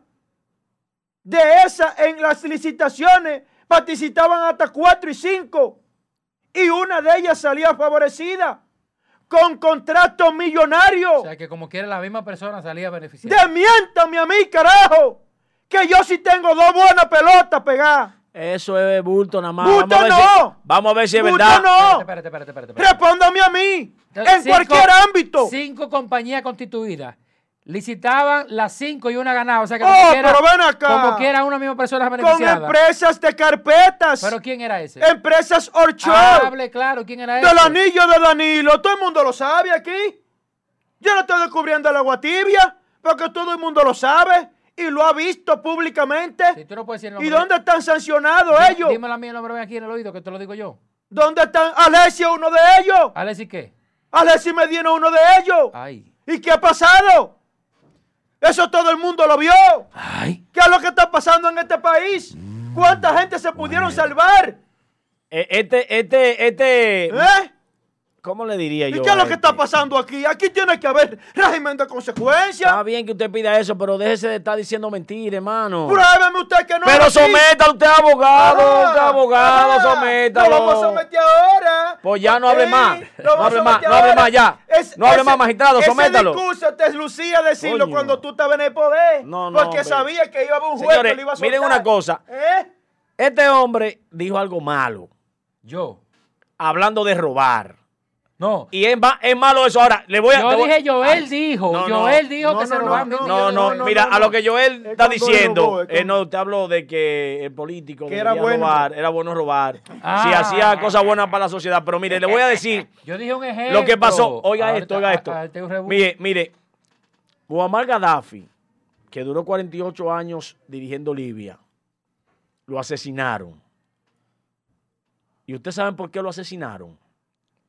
Speaker 2: de esas en las licitaciones participaban hasta 4 y 5 y una de ellas salía favorecida con contratos millonarios.
Speaker 6: O sea, que como quiera la misma persona salía beneficiada.
Speaker 2: Demiéntame a mí, carajo. Que yo sí tengo dos buenas pelotas pegadas.
Speaker 1: Eso es bulto nada más.
Speaker 2: Bulto
Speaker 1: vamos, a ver
Speaker 2: no.
Speaker 1: si, vamos a ver si es
Speaker 2: Bulto
Speaker 1: verdad.
Speaker 2: no.
Speaker 6: Espérate, espérate, espérate, espérate.
Speaker 2: Respóndame a mí.
Speaker 6: Entonces,
Speaker 2: En
Speaker 6: cinco-
Speaker 2: cualquier ámbito.
Speaker 6: Cinco compañías constituidas. Licitaban las cinco y una ganaba. O sea que
Speaker 2: Oh,
Speaker 6: como quiera,
Speaker 2: pero ven acá.
Speaker 6: como quiera una misma persona
Speaker 2: Con
Speaker 6: beneficiada.
Speaker 2: empresas de carpetas.
Speaker 6: Pero ¿quién era ese?
Speaker 2: empresas Orchard.
Speaker 6: Hable claro, ¿quién era ese?
Speaker 2: del anillo de Danilo. Todo el mundo lo sabe aquí. Yo no estoy descubriendo el agua tibia. Porque todo el mundo lo sabe. Y lo ha visto públicamente.
Speaker 6: Si tú no puedes decir el
Speaker 2: ¿Y dónde están sancionados ellos?
Speaker 6: Dímelo a mí el nombre aquí en el oído que te lo digo yo.
Speaker 2: ¿Dónde están Alessio, uno de ellos?
Speaker 6: ¿Alexis qué?
Speaker 2: Alessio Medina, uno de ellos.
Speaker 6: Ay.
Speaker 2: ¿Y qué ha pasado? Eso todo el mundo lo vio.
Speaker 6: Ay.
Speaker 2: ¿Qué es lo que está pasando en este país? ¿Cuánta gente se pudieron salvar?
Speaker 1: Eh, Este, este, este,
Speaker 2: ¿Eh?
Speaker 1: ¿Cómo le diría
Speaker 2: ¿Y
Speaker 1: yo?
Speaker 2: qué es lo que está
Speaker 1: este?
Speaker 2: pasando aquí? Aquí tiene que haber régimen de consecuencias.
Speaker 1: Está bien que usted pida eso, pero déjese de estar diciendo mentiras, hermano.
Speaker 2: Pruébeme usted que no
Speaker 1: Pero
Speaker 2: es
Speaker 1: sométalo usted abogado,
Speaker 2: Ajá,
Speaker 1: usted abogado,
Speaker 2: ajá.
Speaker 1: sométalo.
Speaker 2: Lo vamos a someter ahora.
Speaker 1: Pues ya no hable más. No hable más, no hable más ya. No hable más, magistrado,
Speaker 2: ese
Speaker 1: sométalo.
Speaker 2: discurso te lucía decirlo
Speaker 1: Coño.
Speaker 2: cuando tú estabas en el poder.
Speaker 1: No, no,
Speaker 2: Porque
Speaker 1: hombre.
Speaker 2: sabía que iba a haber un juez
Speaker 1: Señores,
Speaker 2: que lo iba a soltar.
Speaker 1: miren una cosa.
Speaker 2: ¿Eh?
Speaker 1: Este hombre dijo algo malo,
Speaker 6: Yo.
Speaker 1: hablando de robar.
Speaker 6: No.
Speaker 1: Y es, ma- es malo eso. Ahora, le voy a.
Speaker 6: Yo
Speaker 1: voy-
Speaker 6: dije, Joel
Speaker 1: Ay,
Speaker 6: dijo.
Speaker 1: no, no.
Speaker 6: Joel dijo
Speaker 2: No,
Speaker 6: que
Speaker 2: no,
Speaker 6: se
Speaker 2: no,
Speaker 6: robaban
Speaker 2: no,
Speaker 6: 20
Speaker 1: No, mira,
Speaker 2: no,
Speaker 1: a lo que Joel
Speaker 2: Es
Speaker 1: está diciendo,
Speaker 2: robó, es
Speaker 1: eh,
Speaker 2: cuando-
Speaker 1: no, te hablo de que el político
Speaker 2: Que era bueno.
Speaker 1: robar, era bueno robar.
Speaker 6: Ah.
Speaker 1: Si hacía cosas buenas para la sociedad. Pero mire, le voy a decir
Speaker 6: Yo dije un ejemplo.
Speaker 1: lo que pasó. Oiga
Speaker 6: Ahorita-
Speaker 1: esto, oiga esto.
Speaker 6: a-
Speaker 1: Mire, mire, Muammar Gaddafi, que duró 48 años dirigiendo Libia, lo asesinaron. ¿Y ustedes saben por qué lo asesinaron?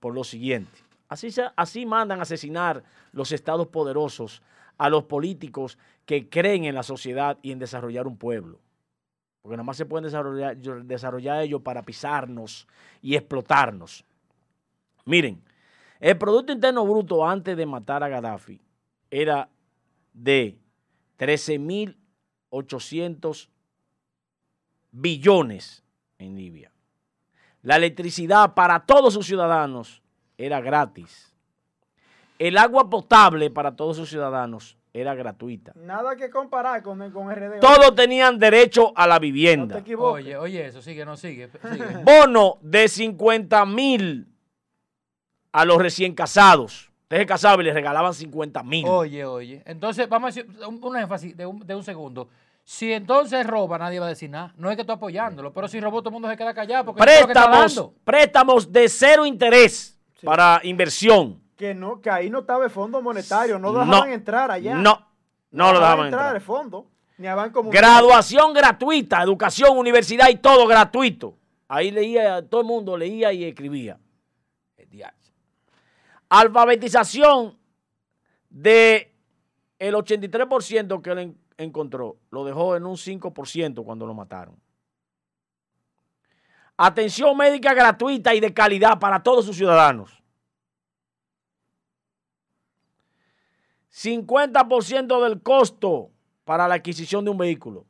Speaker 1: Por lo siguiente. Así, así mandan asesinar los estados poderosos a los políticos que creen en la sociedad y en desarrollar un pueblo. Porque nada más se pueden desarrollar, desarrollar ellos para pisarnos y explotarnos. Miren, el Producto Interno Bruto antes de matar a Gaddafi era de 13.800 billones en Libia. La electricidad para todos sus ciudadanos era gratis. El agua potable para todos sus ciudadanos era gratuita.
Speaker 2: Nada que comparar con, el- con RD.
Speaker 1: Todos tenían derecho a la
Speaker 2: No te
Speaker 1: vivienda.
Speaker 6: Oye, oye, eso sigue, no sigue. sigue.
Speaker 1: Bono de 50 mil a los recién casados. Usted se casaba y le regalaban 50 mil.
Speaker 6: Oye, oye. Entonces, vamos a decir un, un énfasis de un, de un segundo. Si entonces roba, nadie va a decir nada. No es que estoy apoyándolo, pero si robó, todo el mundo se queda callado porque que
Speaker 1: préstamos, préstamos de cero interés para inversión.
Speaker 2: Que no, que ahí no estaba el fondo monetario, no
Speaker 1: No.
Speaker 2: dejaban entrar allá.
Speaker 1: No, no lo dejaban
Speaker 2: entrar
Speaker 1: entrar.
Speaker 2: el fondo, ni a Banco Mundial.
Speaker 1: Graduación gratuita, educación, universidad y todo gratuito. Ahí leía, todo el mundo leía y escribía. Alfabetización de el 83% que él en- encontró, lo dejó en un 5% cuando lo mataron. Atención médica gratuita y de calidad para todos sus ciudadanos. 50% del costo para la adquisición de un vehículo.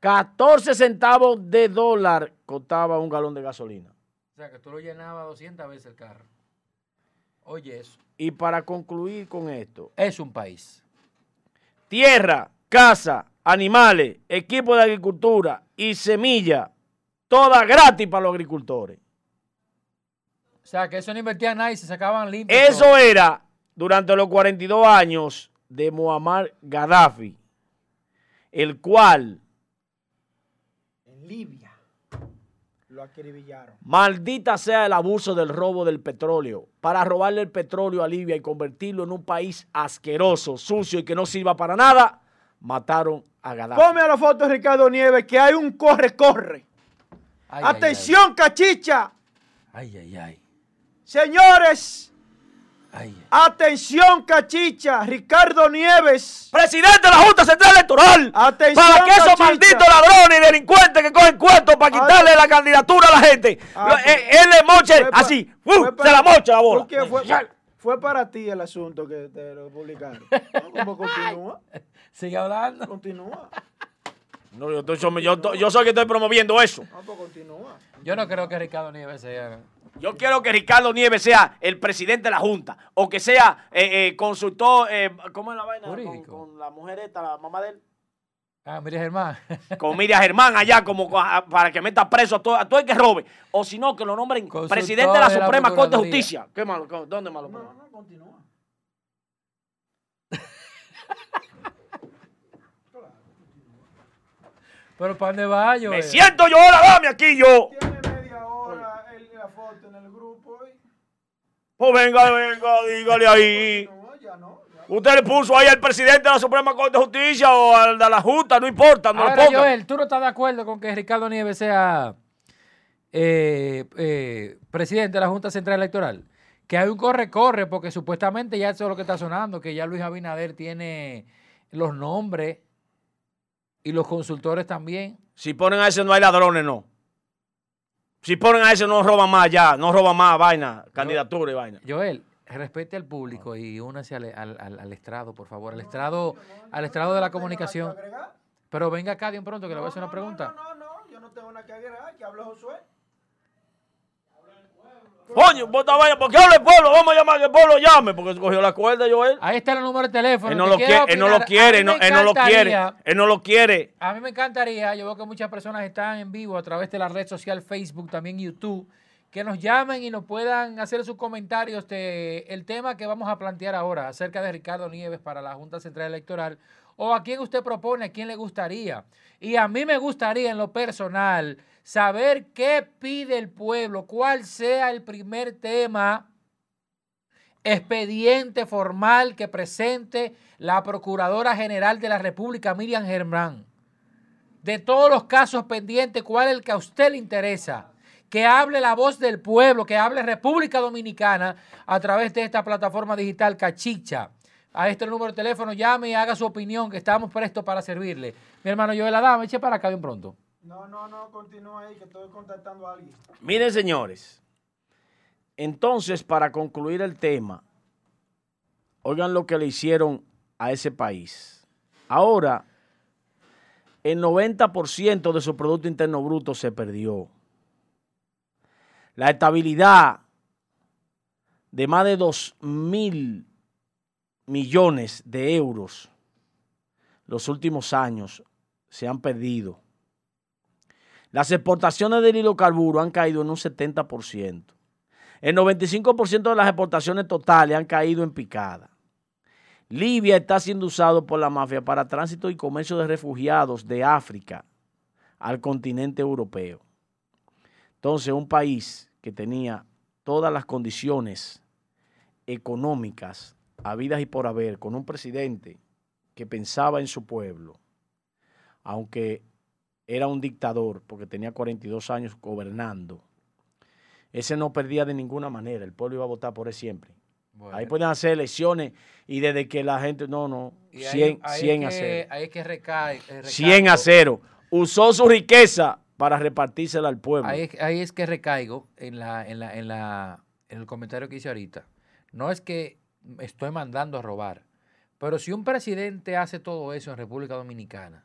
Speaker 1: 14 centavos de dólar costaba un galón de gasolina.
Speaker 6: O sea, que tú lo llenabas 200 veces el carro. Oye, eso.
Speaker 1: Y para concluir con esto,
Speaker 6: Es un país.
Speaker 1: tierra, casa, animales, equipo de agricultura y semilla, toda gratis para los agricultores.
Speaker 6: O sea, que eso no invertían nada y se sacaban limpios.
Speaker 1: Eso
Speaker 6: todo.
Speaker 1: era durante los 42 años de Muammar Gaddafi, el cual,
Speaker 2: En Libia lo acribillaron.
Speaker 1: maldita sea el abuso del robo del petróleo, para robarle el petróleo a Libia y convertirlo en un país asqueroso, sucio y que no sirva para nada, mataron a Gaddafi.
Speaker 2: Ponme a la foto de Ricardo Nieves que hay un corre-corre.
Speaker 6: Ay, ay,
Speaker 2: Atención, cachicha.
Speaker 6: Ay, ay, ay.
Speaker 2: Señores,
Speaker 6: ay,
Speaker 2: atención, cachicha. Ricardo Nieves.
Speaker 1: Presidente de la Junta Central Electoral,
Speaker 2: Atención,
Speaker 1: para que esos
Speaker 2: cachicha.
Speaker 1: malditos ladrones y delincuentes que cogen cuentos para quitarle la candidatura a la gente,
Speaker 2: Ah,
Speaker 1: lo- eh, él le moche
Speaker 2: Fue
Speaker 1: así, ¡uh! se
Speaker 2: para-
Speaker 1: la mocha la bola.
Speaker 2: ¿Por qué fue, fue para ti el asunto que te lo publicaron. ¿Cómo continúa?
Speaker 6: Sigue hablando.
Speaker 2: Continúa.
Speaker 1: No, yo, estoy- yo, yo- yo soy el que estoy promoviendo eso.
Speaker 2: Pues.
Speaker 6: Yo no creo que Ricardo Nieves sea.
Speaker 1: Yo quiero que Ricardo Nieves sea el presidente de la Junta o que sea eh, eh, consultor, eh, ¿cómo es la vaina? Con, la mujer esta, la mamá de él.
Speaker 6: Ah, mire, Germán.
Speaker 1: Con Miriam Germán allá como para que meta preso a todo, a todo el que robe. O si no, que lo nombren
Speaker 6: Consultor
Speaker 1: presidente de la
Speaker 6: de la
Speaker 1: Suprema Corte de. Justicia. ¿Qué malo? ¿Dónde malo?
Speaker 2: No, no, continúa.
Speaker 6: Pero ¿para dónde va yo?
Speaker 1: Me siento yo ahora, dame aquí yo.
Speaker 2: Tiene media hora el- la foto en el grupo.
Speaker 1: Pues venga, venga, dígale ahí.
Speaker 2: No, ya no. Ya
Speaker 1: Usted le puso ahí al presidente de la Suprema Corte de Justicia o al de la Junta, no importa, no
Speaker 6: Ahora,
Speaker 1: lo ponga.
Speaker 6: Joel, ¿tú no estás de acuerdo con que Ricardo Nieves sea eh, eh, presidente de la Junta Central Electoral? Que hay un corre-corre, porque supuestamente ya eso es lo que está sonando, que ya Luis Abinader tiene los nombres y los consultores también.
Speaker 1: Si ponen a ese no hay ladrones, no. Si ponen a ese no roban más ya, no roban más vaina, candidatura y vaina.
Speaker 6: Joel, respete al público y únase al, al- al- al estrado, por favor, al estrado, al estrado de la comunicación. Pero venga acá de un pronto que le voy a hacer una pregunta.
Speaker 2: No, no, yo no tengo nada que agregar, que hable Josué.
Speaker 1: Coño, bota vaina, ¿por qué habla el pueblo? Vamos a llamar que el pueblo llame, porque se cogió la cuerda, Joel.
Speaker 6: Ahí está el número de teléfono.
Speaker 1: Él no lo quiere, él no lo quiere, él no, él no lo quiere, él no lo quiere.
Speaker 6: A mí me encantaría, yo veo que muchas personas están en vivo a través de la red social Facebook, también YouTube, que nos llamen y nos puedan hacer sus comentarios de el tema que vamos a plantear ahora acerca de Ricardo Nieves para la Junta Central Electoral o a quién usted propone, a quién le gustaría. Y a mí me gustaría en lo personal saber qué pide el pueblo, cuál sea el primer tema expediente formal que presente la Procuradora General de la República, Miriam Germán. De todos los casos pendientes, ¿cuál es el que a usted le interesa? Que hable la voz del pueblo, que hable República Dominicana a través de esta plataforma digital Cachicha. A este número de teléfono llame y haga su opinión, que estamos prestos para servirle. Mi hermano Joel Adame, eche para acá un pronto.
Speaker 2: No, no, no, continúa ahí, que estoy contactando a alguien.
Speaker 1: Miren, señores. Entonces, para concluir el tema, oigan lo que le hicieron a ese país. Ahora, el 90% de su Producto Interno Bruto se perdió. La estabilidad de más de 2 mil millones de euros los últimos años se han perdido. Las exportaciones del hidrocarburo han caído en un 70%. El 95% de las exportaciones totales han caído en picada. Libia está siendo usado por la mafia para tránsito y comercio de refugiados de África al continente europeo. Entonces, un país que tenía todas las condiciones económicas habidas y por haber, con un presidente que pensaba en su pueblo, aunque era un dictador porque tenía 42 años gobernando, ese no perdía de ninguna manera, el pueblo iba a votar por él siempre. Ahí pueden hacer elecciones y desde que la gente, no, no,
Speaker 6: Y ahí-
Speaker 1: 100,
Speaker 6: ahí
Speaker 1: 100 a
Speaker 6: es que-
Speaker 1: 0.
Speaker 6: Ahí es que recae. eh,
Speaker 1: 100 a
Speaker 6: recaigo.
Speaker 1: 0. Usó su riqueza para repartírsela al pueblo.
Speaker 6: Ahí, es- ahí es que recaigo en, la, en, la, en, la, en el comentario que hice ahorita. No es que estoy mandando a robar, pero si un presidente hace todo eso en República Dominicana,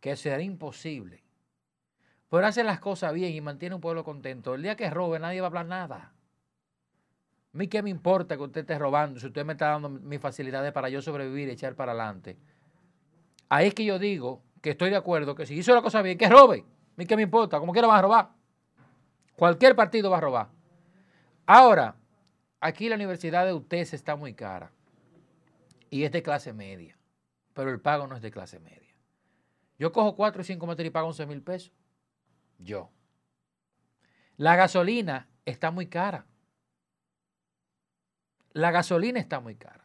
Speaker 6: que será imposible, pero hace las cosas bien y mantiene un pueblo contento, el día que robe nadie va a hablar nada. A mí qué me importa que usted esté robando si usted me está dando mis facilidades para yo sobrevivir y echar para adelante. Ahí es que yo digo que estoy de acuerdo que si hizo la cosa bien, que robe. A mí qué me importa, como quiera van a robar. Cualquier partido va a robar. Ahora, aquí la universidad de UTES está muy cara y es de clase media, pero el pago no es de clase media. Yo cojo 4 y 5 metros y pago 11 mil pesos. Yo. La gasolina está muy cara. La gasolina está muy cara.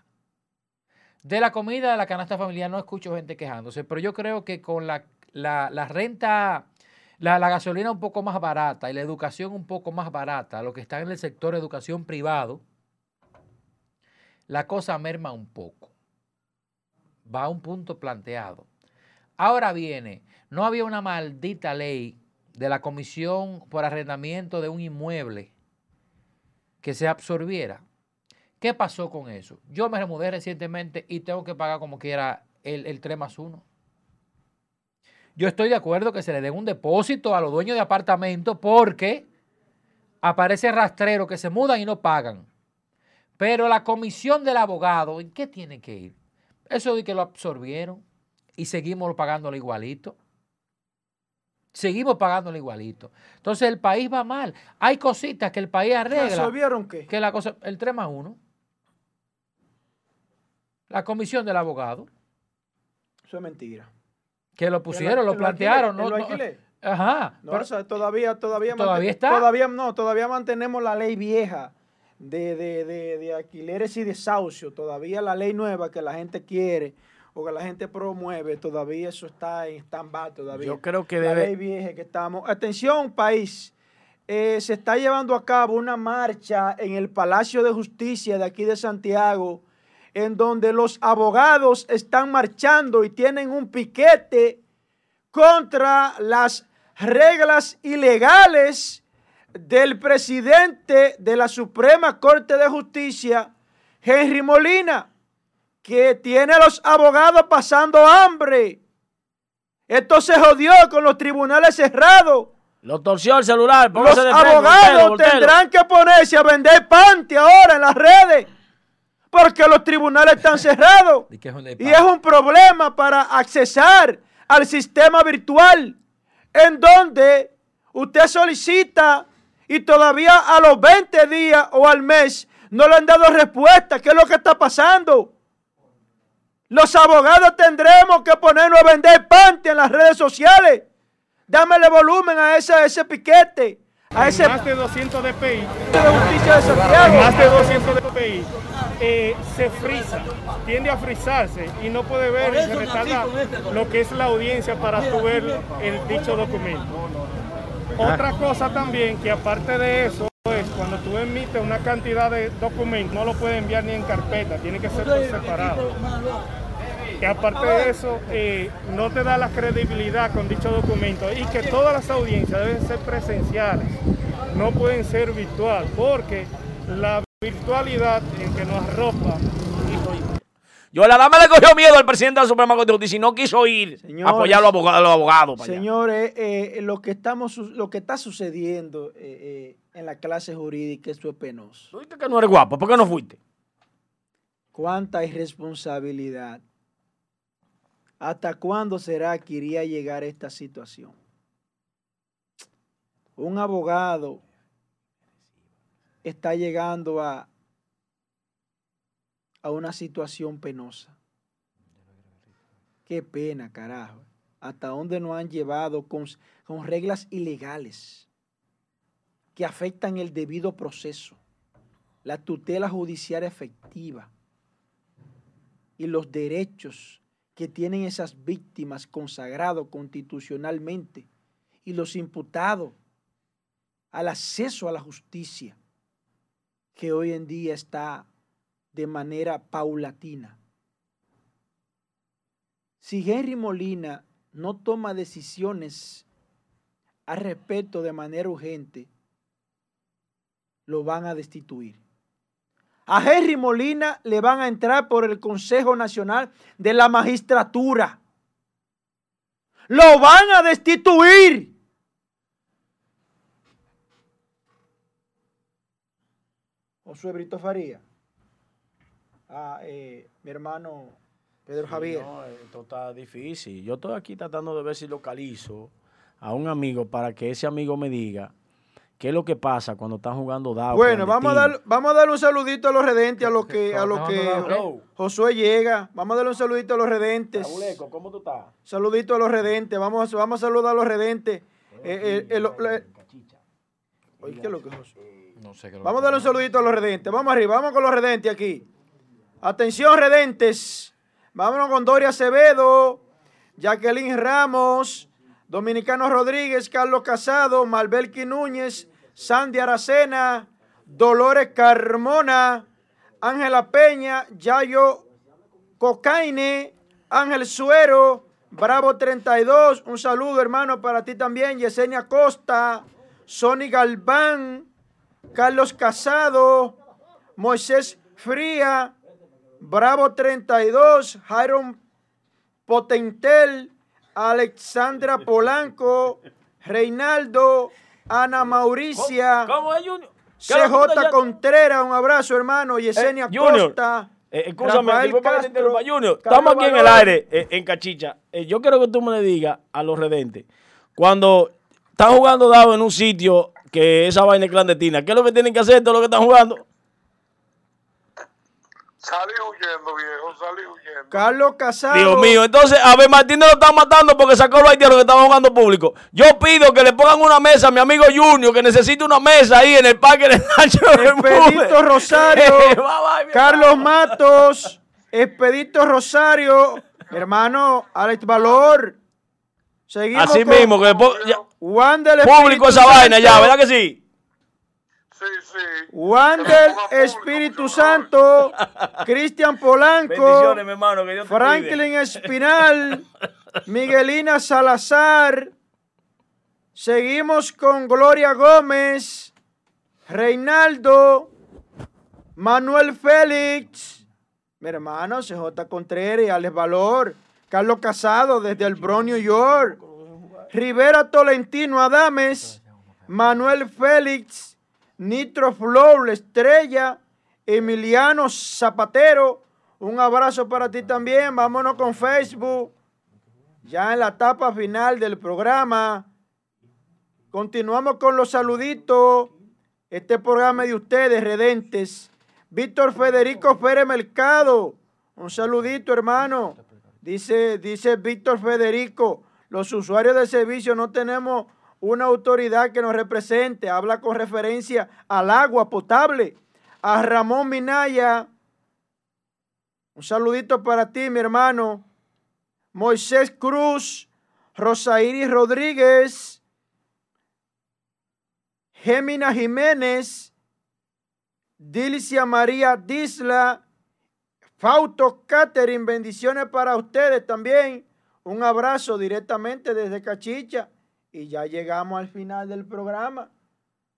Speaker 6: De la comida de la canasta familiar no escucho gente quejándose, pero yo creo que con la, la- la renta, la, la gasolina un poco más barata y la educación un poco más barata, lo que está en el sector educación privado, la cosa merma un poco. Va a un punto planteado. Ahora viene, no había una maldita ley de la comisión por arrendamiento de un inmueble que se absorbiera. ¿Qué pasó con eso? Yo me remudé recientemente y tengo que pagar como quiera el, el 3 más 1. Yo estoy de acuerdo que se le dé un depósito a los dueños de apartamentos porque aparece rastrero que se mudan y no pagan. Pero la comisión del abogado, ¿en qué tiene que ir? Eso de que lo absorbieron y seguimos pagándolo igualito. Seguimos pagándolo igualito. Entonces el país va mal. Hay cositas que el país arregla.
Speaker 2: ¿Resolvieron qué?
Speaker 6: Que la cosa, el 3 más 1. La comisión del abogado,
Speaker 2: Eso es mentira.
Speaker 6: que lo pusieron,
Speaker 2: ¿En
Speaker 6: lo plantearon.
Speaker 2: alquiler?
Speaker 6: no-
Speaker 2: ¿En lo
Speaker 6: no-
Speaker 2: alquiler?
Speaker 6: Ajá.
Speaker 2: No,
Speaker 6: pero-
Speaker 2: o sea, todavía, todavía,
Speaker 6: ¿Todavía está?
Speaker 2: Todavía no, todavía mantenemos la ley vieja de, de, de, de alquileres y desahucio, todavía la ley nueva que la gente quiere o que la gente promueve, todavía eso está en stand-by todavía.
Speaker 1: Yo creo que
Speaker 2: la
Speaker 1: debe-
Speaker 2: ley vieja que estamos. Atención, país. Eh, se está llevando a cabo una marcha en el Palacio de Justicia de aquí de Santiago, en donde los abogados están marchando y tienen un piquete contra las reglas ilegales del presidente de la Suprema Corte de Justicia, Henry Molina, que tiene a los abogados pasando hambre. Esto se jodió con los tribunales cerrados.
Speaker 1: Lo torció el celular.
Speaker 2: Los abogados tendrán que ponerse a vender panty ahora en las redes, porque los tribunales están cerrados.
Speaker 6: ¿Y
Speaker 2: Y es un problema para accesar al sistema virtual, en donde usted solicita y todavía a los 20 días o al mes no le han dado respuesta. ¿Qué es lo que está pasando? Los abogados tendremos que ponernos a vender panty en las redes sociales. Dámele volumen a ese, a ese piquete, a ese
Speaker 9: más de 200 dpi,
Speaker 2: de justicia de Santiago.
Speaker 9: más de 200 dpi, eh, se frisa, tiende a frizarse y no puede ver, se retarda lo que es la audiencia para tu ver el dicho documento. Otra cosa también que aparte de eso es cuando tú emites una cantidad de documentos, no lo puedes enviar ni en carpeta, tiene que ser por separado. Y aparte de eso, eh, no te da la credibilidad con dicho documento y que todas las audiencias deben ser presenciales, no pueden ser virtual, porque la virtualidad en que nos arropa
Speaker 1: Yo la dama le cogió miedo al presidente de la Suprema Corte de Justicia y no quiso ir
Speaker 2: Señores,
Speaker 1: a apoyar a los abogados. a los abogados para allá.
Speaker 2: Señores, eh, lo, que estamos, lo que está sucediendo eh, eh, en la clase jurídica, eso es penoso.
Speaker 1: Tú dices que no eres guapo, ¿por qué no fuiste?
Speaker 2: Cuánta irresponsabilidad. ¿Hasta cuándo será que iría a llegar esta situación? Un abogado está llegando a, a una situación penosa. Qué pena, carajo. Hasta dónde nos han llevado con, con reglas ilegales que afectan el debido proceso, la tutela judicial efectiva y los derechos que tienen esas víctimas consagrados constitucionalmente y los imputados al acceso a la justicia que hoy en día está de manera paulatina. Si Henry Molina no toma decisiones al respecto de manera urgente, lo van a destituir. A Henry Molina le van a entrar por el Consejo Nacional de la Magistratura. Lo van a destituir. Josué Brito Faría. Ah, eh, mi hermano Pedro Javier.
Speaker 1: No, esto está difícil. Yo estoy aquí tratando de ver si localizo a un amigo para que ese amigo me diga qué es lo que pasa cuando están jugando dados.
Speaker 2: Bueno, vamos a, dar, vamos a darle un saludito a los redentes, a los que, a los que. Josué llega. Vamos a darle un saludito a los redentes.
Speaker 1: Raúleco, ¿cómo tú estás?
Speaker 2: Saludito a los redentes. Vamos, vamos a saludar a los redentes. Eh, eh, el- el- Oye, ¿qué es lo que es Josué?
Speaker 6: No sé qué lo
Speaker 2: Vamos a darle un saludito a los redentes. Vamos arriba, vamos con los redentes aquí. Atención, redentes. Vámonos con Doria Acevedo, Jacqueline Ramos, Dominicano Rodríguez, Carlos Casado, Malbelki Núñez, Sandy Aracena, Dolores Carmona, Ángela Peña, Yayo Cocaine, Ángel Suero, Bravo 32, un saludo hermano para ti también, Yesenia Costa, Sony Galván, Carlos Casado, Moisés Fría, Bravo 32, Jairon Potentel, Alexandra Polanco, Reinaldo, Ana Mauricia,
Speaker 1: ¿Cómo es, Junior? ¿Qué es lo
Speaker 2: CJ Contreras, un abrazo hermano, Yesenia
Speaker 1: Eh, Junior,
Speaker 2: Costa.
Speaker 1: Eh, escúchame,
Speaker 2: Rafael
Speaker 1: disculpa que te
Speaker 2: Castro,
Speaker 1: interrumpa, Junior.
Speaker 2: Carlos
Speaker 1: Estamos aquí en el aire, eh, en Cachicha. Eh, yo quiero que tú me le digas a los redentes, cuando están jugando dados en un sitio que esa vaina es clandestina, ¿qué es lo que tienen que hacer todos los que están jugando?
Speaker 10: Salí huyendo, viejo, salí huyendo.
Speaker 2: Carlos Casado.
Speaker 1: Dios mío, entonces a ver, Martínez lo están matando porque sacó los haitianos que estaban jugando público. Yo pido que le pongan una mesa a mi amigo Junior, que necesita una mesa ahí en el parque de Nacho
Speaker 2: Expedito Rosario. Carlos Matos. Expedito Rosario. Hermano, Alex Valor. Seguimos
Speaker 1: Así
Speaker 2: con
Speaker 1: mismo, que después ya-
Speaker 2: Juan del
Speaker 1: público esa vaina ya. ¿verdad que sí?
Speaker 10: Sí, sí.
Speaker 2: Juan del Espíritu Santo, Cristian Polanco,
Speaker 1: Bendiciones, mi hermano, que Dios te
Speaker 2: Franklin Espinal, Miguelina Salazar. Seguimos con Gloria Gómez, Reinaldo, Manuel Félix, mi hermano CJ Contreras, Alex Valor, Carlos Casado desde el Bronx, New York, Rivera Tolentino Adames, Manuel Félix, Nitro Flow, La Estrella, Emiliano Zapatero. Un abrazo para ti también. Vámonos con Facebook. Ya en la etapa final del programa. Continuamos con los saluditos. Este programa es de ustedes, redentes. Víctor Federico Pérez Mercado. Un saludito, hermano. Dice, dice Víctor Federico, los usuarios del servicio no tenemos una autoridad que nos represente. Habla con referencia al agua potable. A Ramón Minaya. Un saludito para ti, mi hermano. Moisés Cruz. Rosairis Rodríguez. Gémina Jiménez. Dilcia María Disla. Fausto Catering, bendiciones para ustedes también. Un abrazo directamente desde Cachicha. Y ya llegamos al final del programa.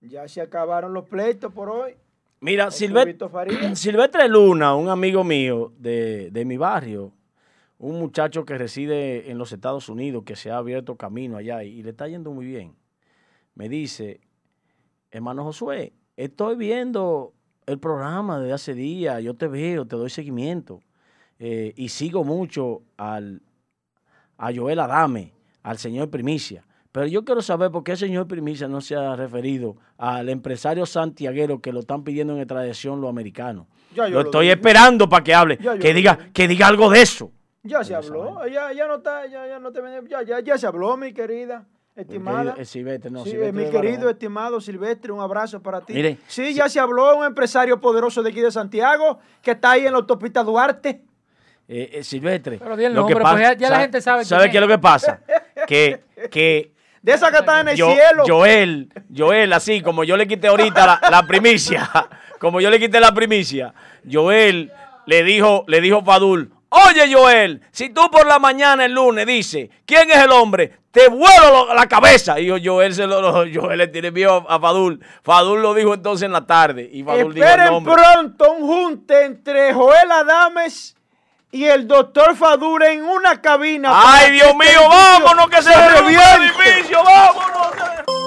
Speaker 2: Ya se acabaron los pleitos por hoy.
Speaker 1: Mira, Silvestre. Silvestre Luna, un amigo mío de, de mi barrio, un muchacho que reside en los Estados Unidos, que se ha abierto camino allá y, y le está yendo muy bien, me dice, hermano Josué, estoy viendo el programa desde hace días, yo te veo, te doy seguimiento eh, y sigo mucho al, a Joel Adame, al señor Primicia. Pero yo quiero saber por qué el señor Primicia no se ha referido al empresario santiaguero que lo están pidiendo en extradición los americanos.
Speaker 2: Ya yo
Speaker 1: lo
Speaker 2: lo
Speaker 1: estoy
Speaker 2: dije.
Speaker 1: esperando para que hable, que
Speaker 2: lo
Speaker 1: diga, que diga algo de eso.
Speaker 2: Ya se habló, ya, ya no está, ya, ya no te ya, ya, ya se habló, mi querida, estimada.
Speaker 1: querido, eh, Silvestre, no,
Speaker 2: Sí,
Speaker 1: Silvestre
Speaker 2: mi querido estimado Silvestre, un abrazo para ti.
Speaker 1: Mire,
Speaker 2: sí, ya se habló, un empresario poderoso de aquí de Santiago, que está ahí en la autopista Duarte.
Speaker 1: Eh, eh, Silvestre.
Speaker 6: Pero di el
Speaker 1: lo que pasa-
Speaker 6: pues ya- ya la
Speaker 1: ¿sabe-
Speaker 6: gente sabe
Speaker 1: ¿Sabe qué es lo que pasa? Que, que
Speaker 2: De esa que está en el
Speaker 1: Yo-
Speaker 2: cielo.
Speaker 1: Joel, Joel, así como yo le quité ahorita la, la primicia, como yo le quité la primicia, Joel le dijo, le dijo a Fadul, oye Joel, si tú por la mañana el lunes dices, ¿quién es el hombre? Te vuelo lo- la cabeza. Y yo, Joel, se lo, lo- Joel le tiene miedo a Fadul. Fadul lo dijo entonces en la tarde. Y Fadul dijo el
Speaker 2: Esperen
Speaker 1: nombre.
Speaker 2: pronto un junte entre Joel Adames y el doctor Fadura en una cabina.
Speaker 1: Ay, Dios mío, vámonos que se revienta el edificio, vámonos.